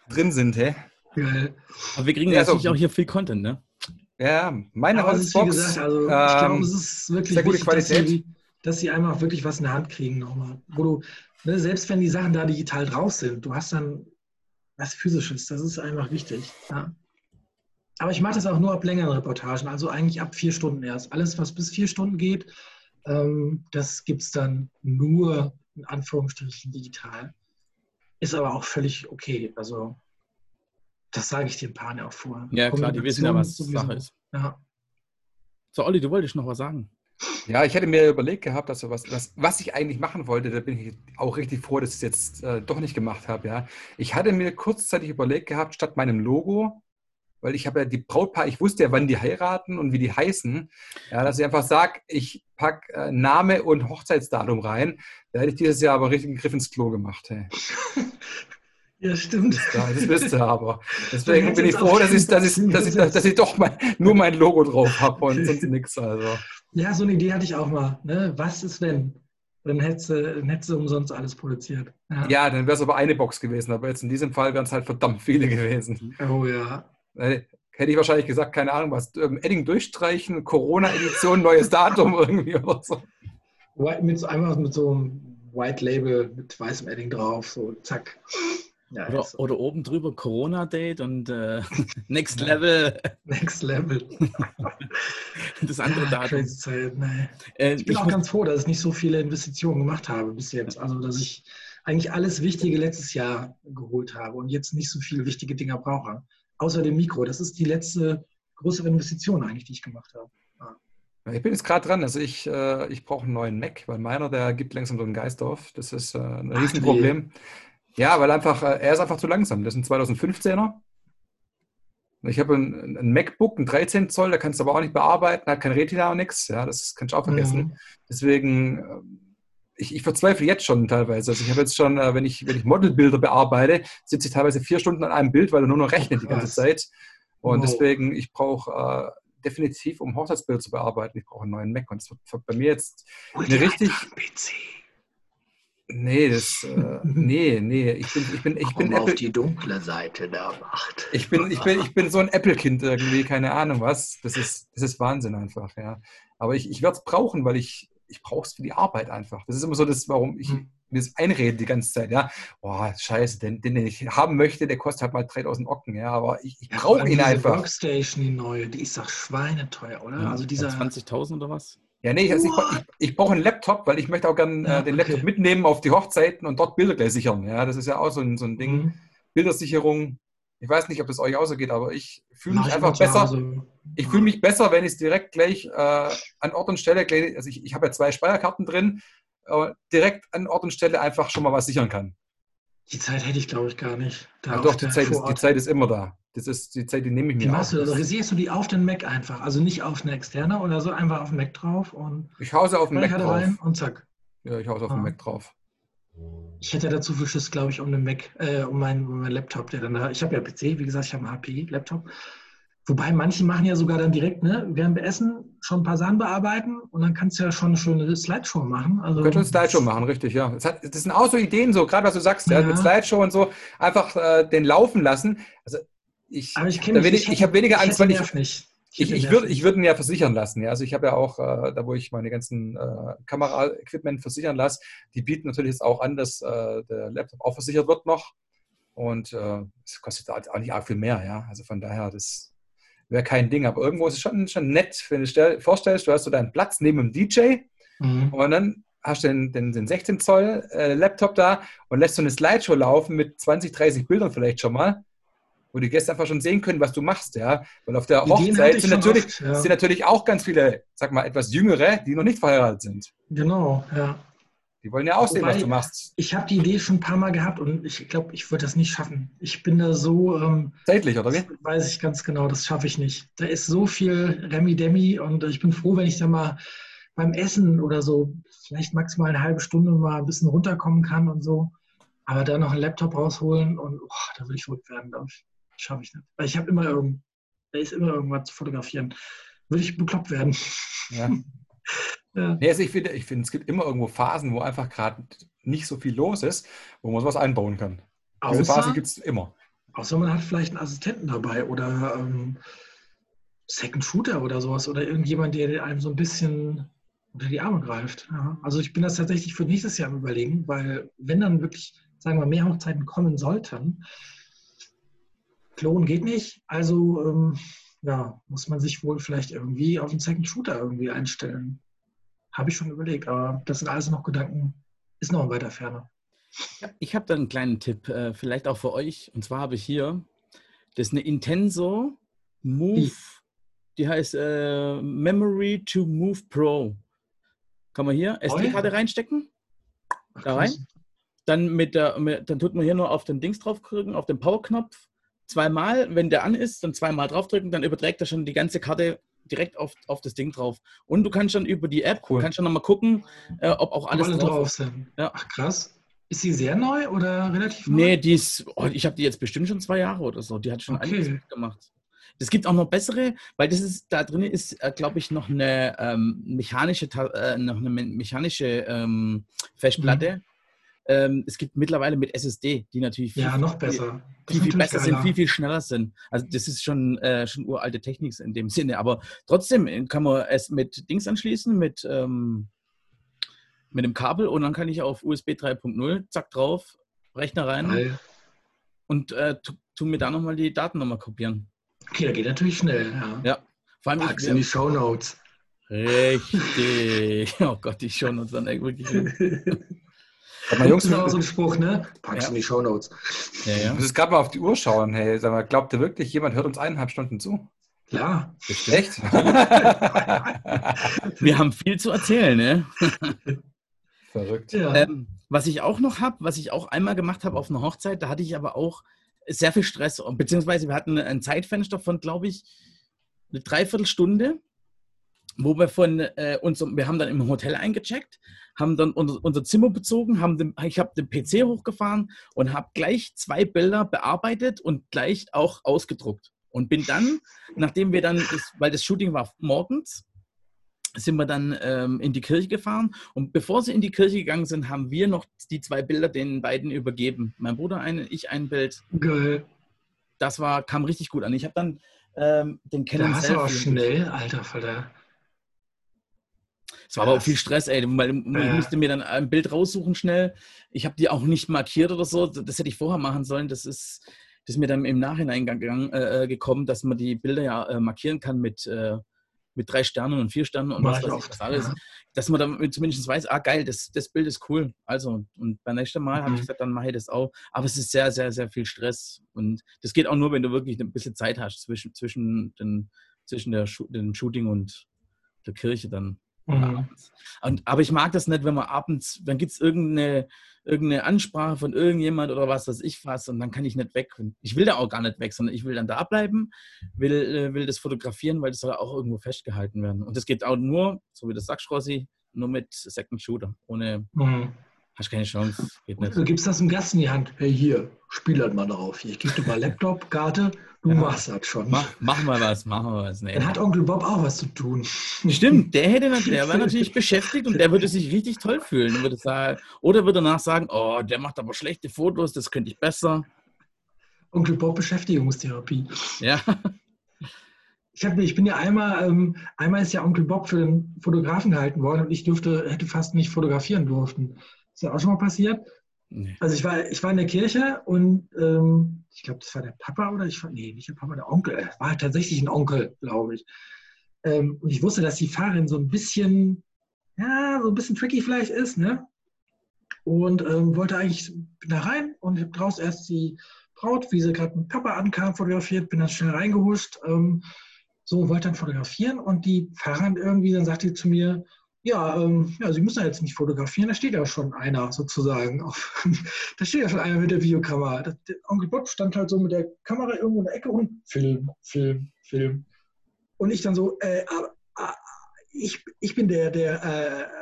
drin sind, hä? Geil. Aber wir kriegen ja, natürlich so. auch hier viel Content, ne? Ja, meine Aber Holzbox. Gesagt, also, ich glaube, es ist wirklich sehr gute wichtig, Qualität. Dass sie, einfach wirklich was in der Hand kriegen nochmal. Wo du, ne, selbst wenn die Sachen da digital drauf sind, du hast dann was Physisches. Das ist einfach wichtig. Ja. Aber ich mache das auch nur ab längeren Reportagen, also eigentlich ab vier Stunden erst. Alles, was bis vier Stunden geht, ähm, das gibt es dann nur in Anführungsstrichen digital. Ist aber auch völlig okay. Also das sage ich den Paaren auch vor. Ja, klar, die wissen ja, was. Sache ist. Ja. So, Olli, du wolltest noch was sagen. Ja, ich hätte mir überlegt gehabt, dass was, was, was ich eigentlich machen wollte, da bin ich auch richtig froh, dass ich es jetzt äh, doch nicht gemacht habe. Ja. Ich hatte mir kurzzeitig überlegt gehabt, statt meinem Logo, weil ich habe ja die Brautpaar, ich wusste ja, wann die heiraten und wie die heißen, ja, dass ich einfach sage, ich packe äh, Name und Hochzeitsdatum rein. Da hätte ich dieses Jahr aber richtig einen Griff ins Klo gemacht. Hey. Ja, stimmt. Ja, das wisst ihr aber. Deswegen bin ich froh, dass ich, dass ich, dass ich, dass ich doch mein, nur mein Logo drauf habe und sonst nichts. Also. Ja, so eine Idee hatte ich auch mal. Ne? Was ist wenn? Dann hättest du, dann hättest du umsonst alles produziert. Ja, ja dann wäre es aber eine Box gewesen. Aber jetzt in diesem Fall wären es halt verdammt viele gewesen. Oh ja. Äh, hätte ich wahrscheinlich gesagt, keine Ahnung was. Ähm, Edding durchstreichen, Corona-Edition, neues Datum irgendwie oder so. Mit so, einmal mit so einem White Label mit weißem Edding drauf, so zack. Ja, oder, so. oder, oben drüber Corona-Date und äh, Next Level. Next Level. das andere Datum. Zeit, nee. äh, ich bin ich auch ganz froh, dass ich nicht so viele Investitionen gemacht habe bis jetzt. Also, dass ich eigentlich alles Wichtige letztes Jahr geholt habe und jetzt nicht so viele wichtige Dinger brauche. Außer dem Mikro. Das ist die letzte größere Investition eigentlich, die ich gemacht habe. Ich bin jetzt gerade dran. Also ich, äh, ich brauche einen neuen Mac, weil meiner, der gibt langsam so einen Geist auf. Das ist äh, ein Riesenproblem. Ach, ja, weil einfach, äh, er ist einfach zu langsam. Das ist ein 2015er. Ich habe ein, ein, MacBook, ein 13 Zoll, da kannst du aber auch nicht bearbeiten, hat kein Retina und nichts. Ja, das kannst du auch vergessen. Mhm. Deswegen, ähm, ich, ich, verzweifle jetzt schon teilweise. Also ich habe jetzt schon, äh, wenn ich, wenn ich Modelbilder bearbeite, sitze ich teilweise vier Stunden an einem Bild, weil er nur noch rechnet die ganze Zeit. Und wow. deswegen, ich brauche äh, definitiv, um Hochzeitsbilder zu bearbeiten, ich brauche einen neuen Mac. Und das wird bei mir jetzt eine richtig. PC. Nee, das, äh, nee, nee, ich bin, ich bin, ich bin auf die dunkle Seite der Macht. Ich bin, ich bin, ich bin so ein Apple-Kind irgendwie, keine Ahnung was. Das ist, das ist Wahnsinn einfach, ja. Aber ich, ich werde es brauchen, weil ich, ich brauche es für die Arbeit einfach. Das ist immer so das, warum ich hm. mir das einrede die ganze Zeit, ja. Boah, scheiße, den, den ich haben möchte, der kostet halt mal 3000 Ocken, ja, aber ich, ich brauche ja, ihn einfach. Die Workstation, die neue, die ist doch schweineteuer, oder? Ja, also dieser 20.000 oder was? Ja, nee, also ich, ich, ich brauche einen Laptop, weil ich möchte auch gerne äh, den Laptop mitnehmen auf die Hochzeiten und dort Bilder gleich sichern. Ja, das ist ja auch so ein, so ein Ding. Mhm. Bildersicherung. Ich weiß nicht, ob das euch auch so geht, aber ich fühle mich einfach besser. Ich fühle mich besser, wenn ich es direkt gleich äh, an Ort und Stelle, also ich, ich habe ja zwei Speicherkarten drin, äh, direkt an Ort und Stelle einfach schon mal was sichern kann. Die Zeit hätte ich, glaube ich, gar nicht. Ja, doch, die Zeit, ist, die Zeit ist immer da. Das ist die Zeit, die nehme ich mir. Wie machst du das? Resierst du die auf den Mac einfach? Also nicht auf eine externe oder so, einfach auf den Mac drauf und. Ich hau sie auf den Mac drauf. Rein und zack. Ja, ich hau sie auf ah. den Mac drauf. Ich hätte dazu viel Schiss, glaube ich, um den Mac, äh, um meinen, um meinen Laptop, der dann da. Ich habe ja PC, wie gesagt, ich habe einen HP-Laptop. Wobei manche machen ja sogar dann direkt, ne, während wir essen, schon ein paar Sachen bearbeiten und dann kannst du ja schon eine schöne Slideshow machen. Also, Könnte eine Slideshow machen, richtig, ja. Das, hat, das, sind auch so Ideen, so gerade was du sagst. Ja, mit Slideshow und so, einfach äh, den laufen lassen. Also ich, Aber ich, kenne ich, ich habe weniger Angst, weil ich, nicht. Ich, ich würde ich würd ihn ja versichern lassen. Ja. Also ich habe ja auch, äh, da wo ich meine ganzen äh, Kamera-Equipment versichern lasse, die bieten natürlich jetzt auch an, dass äh, der Laptop auch versichert wird noch. Und äh, es kostet auch nicht arg viel mehr, ja. Also von daher, das wäre kein Ding. Aber irgendwo ist es schon, schon nett, wenn du dir vorstellst, du hast so deinen Platz neben dem DJ mhm. und dann hast du den, den, den 16 Zoll äh, Laptop da und lässt so eine Slideshow laufen mit 20, 30 Bildern vielleicht schon mal, wo die Gäste einfach schon sehen können, was du machst, ja. Weil auf der Hochzeit sind natürlich, oft, ja. sind natürlich auch ganz viele, sag mal, etwas Jüngere, die noch nicht verheiratet sind. Genau, ja. Die wollen ja auch sehen, was du machst. Ich habe die Idee schon ein paar Mal gehabt und ich glaube, ich würde das nicht schaffen. Ich bin da so. Ähm, Zeitlich, oder wie? Weiß ich ganz genau, das schaffe ich nicht. Da ist so viel Remi-Demi und ich bin froh, wenn ich da mal beim Essen oder so vielleicht maximal eine halbe Stunde mal ein bisschen runterkommen kann und so. Aber da noch einen Laptop rausholen und oh, da würde ich verrückt werden, glaube ich. Schaffe ich nicht. Weil ich habe immer irgend, da ist immer irgendwas zu fotografieren. Würde ich bekloppt werden. Ja. Ja. Nee, also ich finde, ich finde, es gibt immer irgendwo Phasen, wo einfach gerade nicht so viel los ist, wo man sowas einbauen kann. Außer, Diese Phase gibt es immer. Außer man hat vielleicht einen Assistenten dabei oder ähm, Second Shooter oder sowas oder irgendjemand, der einem so ein bisschen unter die Arme greift. Ja. Also ich bin das tatsächlich für nächstes Jahr am überlegen, weil wenn dann wirklich, sagen wir, mehr Hochzeiten kommen sollten, klonen geht nicht. Also ähm, ja, muss man sich wohl vielleicht irgendwie auf einen Second Shooter irgendwie einstellen. Habe ich schon überlegt, aber das sind alles noch Gedanken, ist noch in weiter Ferne. Ich habe da einen kleinen Tipp, äh, vielleicht auch für euch. Und zwar habe ich hier, das ist eine Intenso Move, die heißt äh, Memory to Move Pro. Kann man hier SD-Karte reinstecken? Da rein. Dann, mit der, mit, dann tut man hier nur auf den Dings draufdrücken, auf den Power-Knopf. Zweimal, wenn der an ist, dann zweimal draufdrücken, dann überträgt er schon die ganze Karte direkt auf, auf das Ding drauf. Und du kannst dann über die App, cool. kannst dann nochmal gucken, äh, ob auch alles alle drauf, drauf sind. Ja. Ach krass. Ist sie sehr neu oder relativ neu? Nee, die ist, oh, ich habe die jetzt bestimmt schon zwei Jahre oder so. Die hat schon okay. einiges gemacht. Es gibt auch noch bessere, weil das ist, da drin ist, äh, glaube ich, noch eine ähm, mechanische, äh, noch eine mechanische ähm, Festplatte. Mhm. Ähm, es gibt mittlerweile mit SSD, die natürlich viel, ja, noch besser, viel, viel, viel besser geiler. sind, viel, viel schneller sind. Also das ist schon, äh, schon uralte Technik in dem Sinne. Aber trotzdem kann man es mit Dings anschließen, mit, ähm, mit dem Kabel und dann kann ich auf USB 3.0, zack drauf, Rechner rein Geil. und äh, tu, tu, mir da nochmal die Daten nochmal kopieren. Okay, da geht natürlich schnell. Ja. ja. Vor allem Pack's in die Show Notes. Richtig. Oh Gott, die Show Notes dann wirklich. Mal Jungs genau so ein Spruch, ne? Pack's ja. in die Show Notes. Ja, ja. Du musst gerade mal auf die Uhr schauen. Hey, sag mal, glaubt ihr wirklich, jemand hört uns eineinhalb Stunden zu? Ja. Echt? Wir haben viel zu erzählen, ne? Verrückt. Ja. Ähm, was ich auch noch habe, was ich auch einmal gemacht habe auf einer Hochzeit, da hatte ich aber auch sehr viel Stress. Beziehungsweise wir hatten ein Zeitfenster von, glaube ich, eine Dreiviertelstunde wo wir von äh, uns, wir haben dann im Hotel eingecheckt, haben dann unser, unser Zimmer bezogen, haben den, ich habe den PC hochgefahren und habe gleich zwei Bilder bearbeitet und gleich auch ausgedruckt. Und bin dann, nachdem wir dann, weil das Shooting war morgens, sind wir dann ähm, in die Kirche gefahren. Und bevor sie in die Kirche gegangen sind, haben wir noch die zwei Bilder den beiden übergeben. Mein Bruder ein, ich ein Bild. Geil. Das war, kam richtig gut an. Ich habe dann ähm, den Canon. Das war schnell, alter Vater. Es war aber auch viel Stress, ey, weil ich musste mir dann ein Bild raussuchen schnell. Ich habe die auch nicht markiert oder so. Das hätte ich vorher machen sollen. Das ist, das ist mir dann im Nachhinein gegangen, äh, gekommen, dass man die Bilder ja äh, markieren kann mit, äh, mit drei Sternen und vier Sternen und was weiß ich was alles. Ja. Dass man dann zumindest weiß, ah geil, das, das Bild ist cool. Also, und beim nächsten Mal mhm. habe ich gesagt, dann mache ich das auch. Aber es ist sehr, sehr, sehr viel Stress. Und das geht auch nur, wenn du wirklich ein bisschen Zeit hast zwischen, zwischen, den, zwischen der, dem Shooting und der Kirche dann. Mhm. Und, aber ich mag das nicht, wenn man abends, dann gibt es irgendeine, irgendeine Ansprache von irgendjemand oder was, was ich fasse und dann kann ich nicht weg. Ich will da auch gar nicht weg, sondern ich will dann da bleiben, will, äh, will das fotografieren, weil das soll auch irgendwo festgehalten werden. Und das geht auch nur, so wie das sagst, Rossi, nur mit Second Shooter, ohne mhm. Hast keine Chance. Geht nicht. Du gibst das im Gast in die Hand. Hey, hier, spiel halt mal drauf. Hier, ich gebe dir mal Laptop, Karte, du ja. machst das schon. Mach, mach mal was, mach mal was. Nee. Dann hat Onkel Bob auch was zu tun. Stimmt, der hätte der war natürlich beschäftigt und der würde sich richtig toll fühlen. Würde sagen, oder würde danach sagen, oh, der macht aber schlechte Fotos, das könnte ich besser. Onkel Bob Beschäftigungstherapie. Ja. Ich, hab, ich bin ja einmal, ähm, einmal ist ja Onkel Bob für den Fotografen gehalten worden und ich dürfte, hätte fast nicht fotografieren durften. Ist ja auch schon mal passiert. Nee. Also ich war, ich war in der Kirche und ähm, ich glaube, das war der Papa oder ich nee, nicht der Papa, der Onkel. Es war tatsächlich ein Onkel, glaube ich. Ähm, und ich wusste, dass die Fahrerin so ein bisschen, ja, so ein bisschen tricky vielleicht ist, ne? Und ähm, wollte eigentlich da rein und habe draußen erst die Braut, wie sie gerade mit Papa ankam, fotografiert, bin dann schnell reingehuscht. Ähm, so, wollte dann fotografieren und die Fahrerin irgendwie, dann sagte sie zu mir, ja, ähm, ja, Sie müssen ja jetzt nicht fotografieren, da steht ja schon einer sozusagen. Auf, da steht ja schon einer mit der Videokamera. Das, der Onkel Bob stand halt so mit der Kamera irgendwo in der Ecke und Film, Film, Film. Und ich dann so, äh, äh, ich, ich bin der, der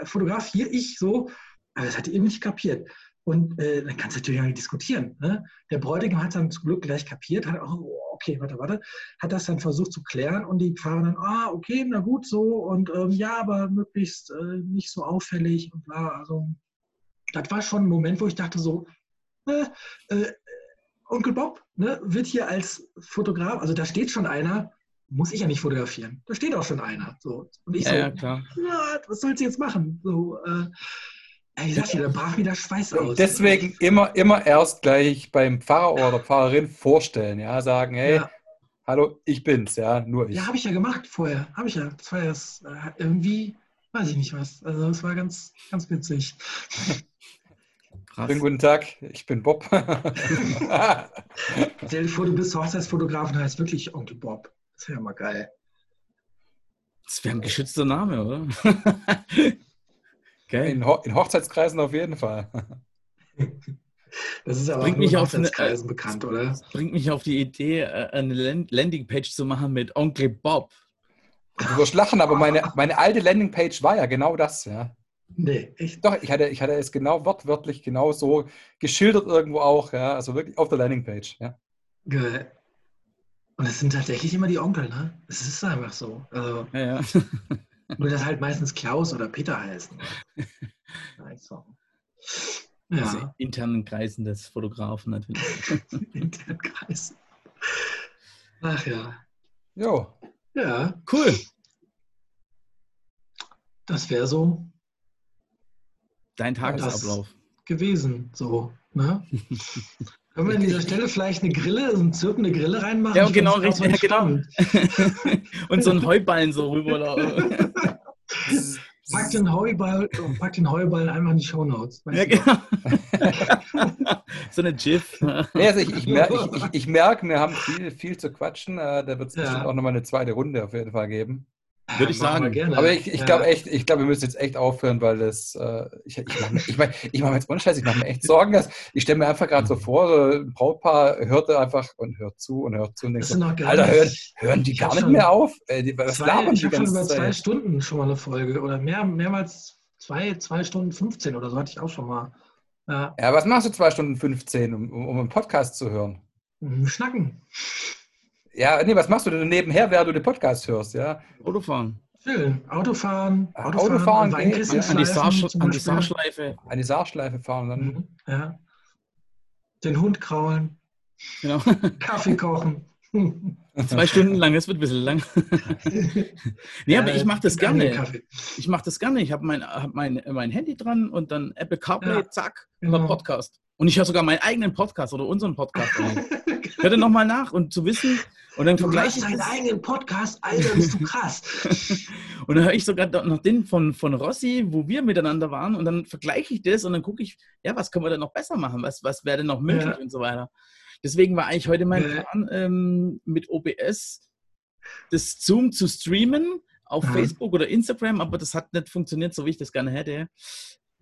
äh, Fotograf hier, ich so. Aber das hat ihr nicht kapiert. Und äh, dann kannst du natürlich auch nicht diskutieren. Ne? Der Bräutigam hat dann zum Glück gleich kapiert, hat, oh, okay, warte, warte, hat das dann versucht zu klären und die Fahrer dann, ah, okay, na gut, so und ähm, ja, aber möglichst äh, nicht so auffällig und bla. Also, das war schon ein Moment, wo ich dachte so, äh, äh, Onkel Bob ne, wird hier als Fotograf, also da steht schon einer, muss ich ja nicht fotografieren. Da steht auch schon einer. So. Und ich ja, so, ja, klar. was soll sie jetzt machen? So, äh, ich sag dir, da brach wieder Schweiß aus. Deswegen immer, immer erst gleich beim Pfarrer oder Pfarrerin vorstellen, ja, sagen, hey, ja. hallo, ich bin's, ja, nur ich. Ja, habe ich ja gemacht vorher, habe ich ja. Das war ja äh, irgendwie, weiß ich nicht was. Also es war ganz, ganz witzig. Krass. Schönen guten Tag, ich bin Bob. Stell dir vor, du bist Hochzeitsfotograf und heißt wirklich Onkel Bob. Das wäre ja mal geil. Das wäre ein geschützter Name, oder? Okay. In, Ho in, Hochzeitskreisen auf jeden Fall. Das ist aber bringt mich auf Hochzeitskreisen eine, bekannt, oder? Das bringt mich auf die Idee, äh, eine Landingpage zu machen mit Onkel Bob. Du wirst lachen, aber meine, meine alte Landingpage war ja genau das, ja. Nee, echt? Doch, ich hatte, ich hatte es genau wortwörtlich genau so geschildert irgendwo auch, ja. Also wirklich auf der Landingpage, ja. Geil. Und es sind tatsächlich immer die Onkel, ne? Es ist einfach so. Also, ja, ja. Nur dass halt meistens Klaus oder Peter heißen. Also, ja. Also internen Kreisen des Fotografen natürlich. internen Kreisen. Ach ja. Jo. Ja. Cool. Das wäre so. Dein Tagesablauf. Gewesen, so. Ne? Können wir an dieser Stelle vielleicht eine Grille, so eine zirpende Grille reinmachen? Ja, genau, richtig. Ja, genau. Und so einen Heuballen so rüber. pack, den Heuball, pack den Heuballen einfach in die Shownotes. Ja, genau. so eine GIF. Ja, also ich, ich, mer ich, ich, ich merke, wir haben viel, viel zu quatschen. Äh, da wird es ja. auch nochmal eine zweite Runde auf jeden Fall geben. Würde ich sagen. Gerne. Aber ich, ich ja. glaube echt, ich glaube, wir müssen jetzt echt aufhören, weil das, äh, ich, ich mache ich mein, ich mach mir jetzt unscheiß, ich mache mir echt Sorgen, dass ich stelle mir einfach gerade so vor, so ein Brautpaar hört einfach und hört zu und hört zu und denkt so, Alter, hören, hören die gar nicht mehr auf? Äh, was zwei, ich habe schon über zwei Stunden schon mal eine Folge oder mehr, mehrmals zwei, zwei Stunden 15 oder so hatte ich auch schon mal. Ja, ja was machst du zwei Stunden 15, um, um einen Podcast zu hören? Schnacken. Ja, nee, was machst du denn nebenher, während du den Podcast hörst, ja? Autofahren. Schön. Autofahren. Autofahren, Autofahren geht, ja. an, die an die Saarschleife. An die Saarschleife fahren dann. Mhm. Ja. Den Hund kraulen. Genau. Kaffee kochen. Zwei Stunden lang, das wird ein bisschen lang. nee, aber ich mache das gerne. Ich mache das gerne. Ich habe mein, hab mein, mein Handy dran und dann Apple CarPlay, ja, zack, genau. Podcast. Und ich höre sogar meinen eigenen Podcast oder unseren Podcast. Hör den nochmal nach und zu wissen. Und dann vergleiche ich deinen eigenen Podcast, Alter, bist du krass. und dann höre ich sogar noch den von, von Rossi, wo wir miteinander waren. Und dann vergleiche ich das und dann gucke ich, ja, was können wir denn noch besser machen? Was, was wäre denn noch möglich ja. und so weiter. Deswegen war eigentlich heute mein Plan, ähm, mit OBS das Zoom zu streamen auf ja. Facebook oder Instagram, aber das hat nicht funktioniert, so wie ich das gerne hätte.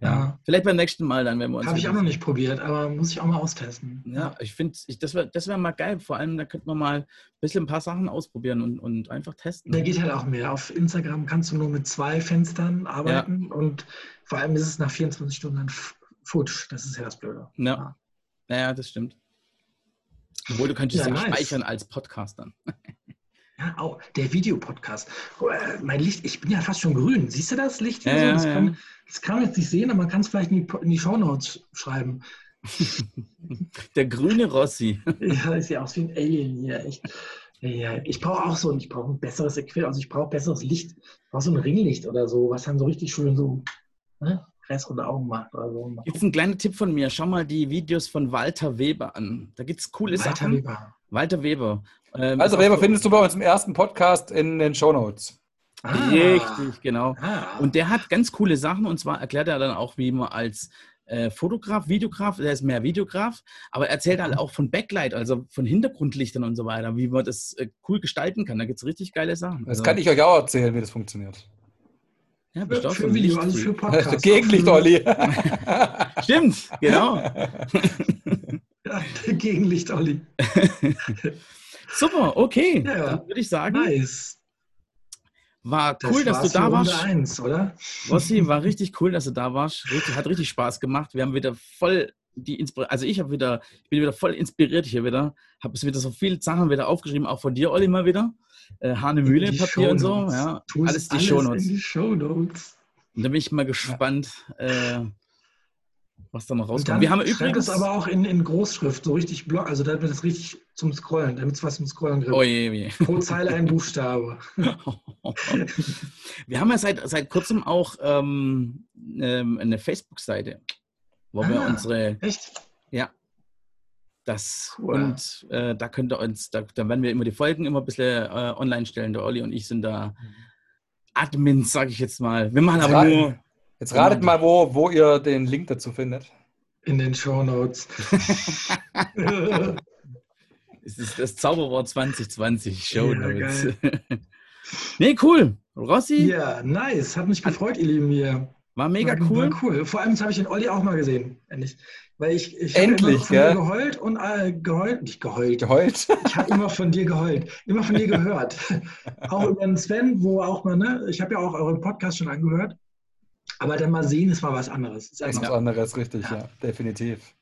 Ja. Vielleicht beim nächsten Mal dann, wenn wir uns. Habe ich auch noch nicht probiert, aber muss ich auch mal austesten. Ja, ich finde, das wäre das wär mal geil. Vor allem, da könnte man mal ein bisschen ein paar Sachen ausprobieren und, und einfach testen. Da geht halt auch mehr. Auf Instagram kannst du nur mit zwei Fenstern arbeiten ja. und vor allem ist es nach 24 Stunden dann futsch. Das ist ja das Blöde. Ja. Ja, das stimmt. Obwohl du könntest ja, ja nice. speichern als Podcast dann. Ja, auch der Videopodcast. Äh, mein Licht, ich bin ja fast schon grün. Siehst du das Licht hier? Ja, so? das, ja, kann, das, kann, man jetzt nicht sehen, aber man kann es vielleicht in die, in die Shownotes schreiben. der grüne Rossi. ja, ist ja aus wie ein Alien hier. Echt. Ja, ich brauche auch so, ich brauche ein besseres Equipment, also ich brauche besseres Licht. Ich brauche so ein Ringlicht oder so, was dann so richtig schön so ne, größere Augen macht oder so. Jetzt ein kleiner Tipp von mir. Schau mal die Videos von Walter Weber an. Da gibt es coole Walter Sachen. Weber. Walter Weber. Ähm, also Weber findest du bei uns im ersten Podcast in den Show Notes. Ah, Richtig, genau. Ah. Und der hat ganz coole Sachen und zwar erklärt er dann auch, wie man als äh, Fotograf, Videograf, der ist mehr Videograf, aber er erzählt halt auch von Backlight, also von Hintergrundlichtern und so weiter, wie man das äh, cool gestalten kann. Da gibt es richtig geile Sachen. Das also, kann ich euch auch erzählen, wie das funktioniert. Ja, für, für Video, also für Podcast. Gegenlicht, Olli. Stimmt, genau. ja, Gegenlicht, Olli. Super, okay. Ja, Dann würde ich sagen. Nice. War cool, das dass du da warst. Eins, oder? Rossi, war richtig cool, dass du da warst. Richtig, hat richtig Spaß gemacht. Wir haben wieder voll die Inspiration, also ich habe wieder, ich bin wieder voll inspiriert hier wieder. Habe es wieder so viele Sachen wieder aufgeschrieben, auch von dir, Olli, mal wieder. Äh, Hane Mühle, Papier und so. Ja, alles die Shownotes. die Shownotes. Und da bin ich mal gespannt, ja. äh, was da noch rauskommt. Wir haben übrigens das aber auch in, in Großschrift, so richtig Block, also damit es richtig zum Scrollen, damit es was zum Scrollen gibt. Oh je, je. Pro Zeile ein Buchstabe. wir haben ja seit, seit kurzem auch ähm, ähm eine Facebook-Seite, wo ah, wir unsere. Echt? Ja. Das cool. und äh, da könnt ihr uns, da, da werden wir immer die Folgen immer ein bisschen äh, online stellen. Der Olli und ich sind da Admins, sage ich jetzt mal. Wir machen aber nur Jetzt ratet mal, wo, wo ihr den Link dazu findet. In den Show Notes. es ist das Zauberwort 2020, Show Notes. Ja, nee, cool. Rossi? Ja, nice. Hat mich gefreut, ihr Lieben hier. War mega war, cool. War cool. Vor allem habe ich den Olli auch mal gesehen. Endlich. Weil ich, ich Endlich, von dir geheult und äh, geheult, nicht geheult. Geheult. Ich habe immer von dir geheult, immer von dir gehört. auch über den Sven, wo auch mal, ne, ich habe ja auch euren Podcast schon angehört. Aber dann mal sehen, es war was anderes. Das ist was anderes, richtig, ja, ja definitiv.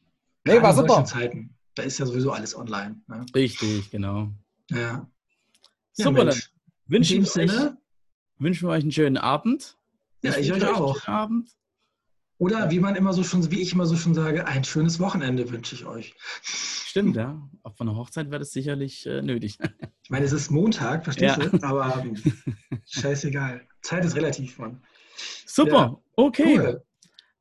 Nee, Gerade war super. Zeiten, da ist ja sowieso alles online. Ne? Richtig, genau. Ja. Super, ja, dann wünschen wir, euch, wünschen wir euch einen schönen Abend. Ja, ich, euch auch. Abend. Oder wie man immer so schon, wie ich immer so schon sage, ein schönes Wochenende wünsche ich euch. Stimmt, ja. Auch von der Hochzeit wäre das sicherlich äh, nötig. Ich meine, es ist Montag, verstehst ja. du? Aber scheißegal. Zeit ist relativ, Mann. Super, ja. okay. Cool.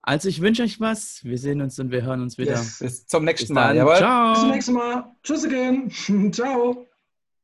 Also ich wünsche euch was. Wir sehen uns und wir hören uns wieder. Yes. Bis zum nächsten Bis Mal. Jawohl. Ciao. Bis zum nächsten Mal. Tschüss again. Ciao.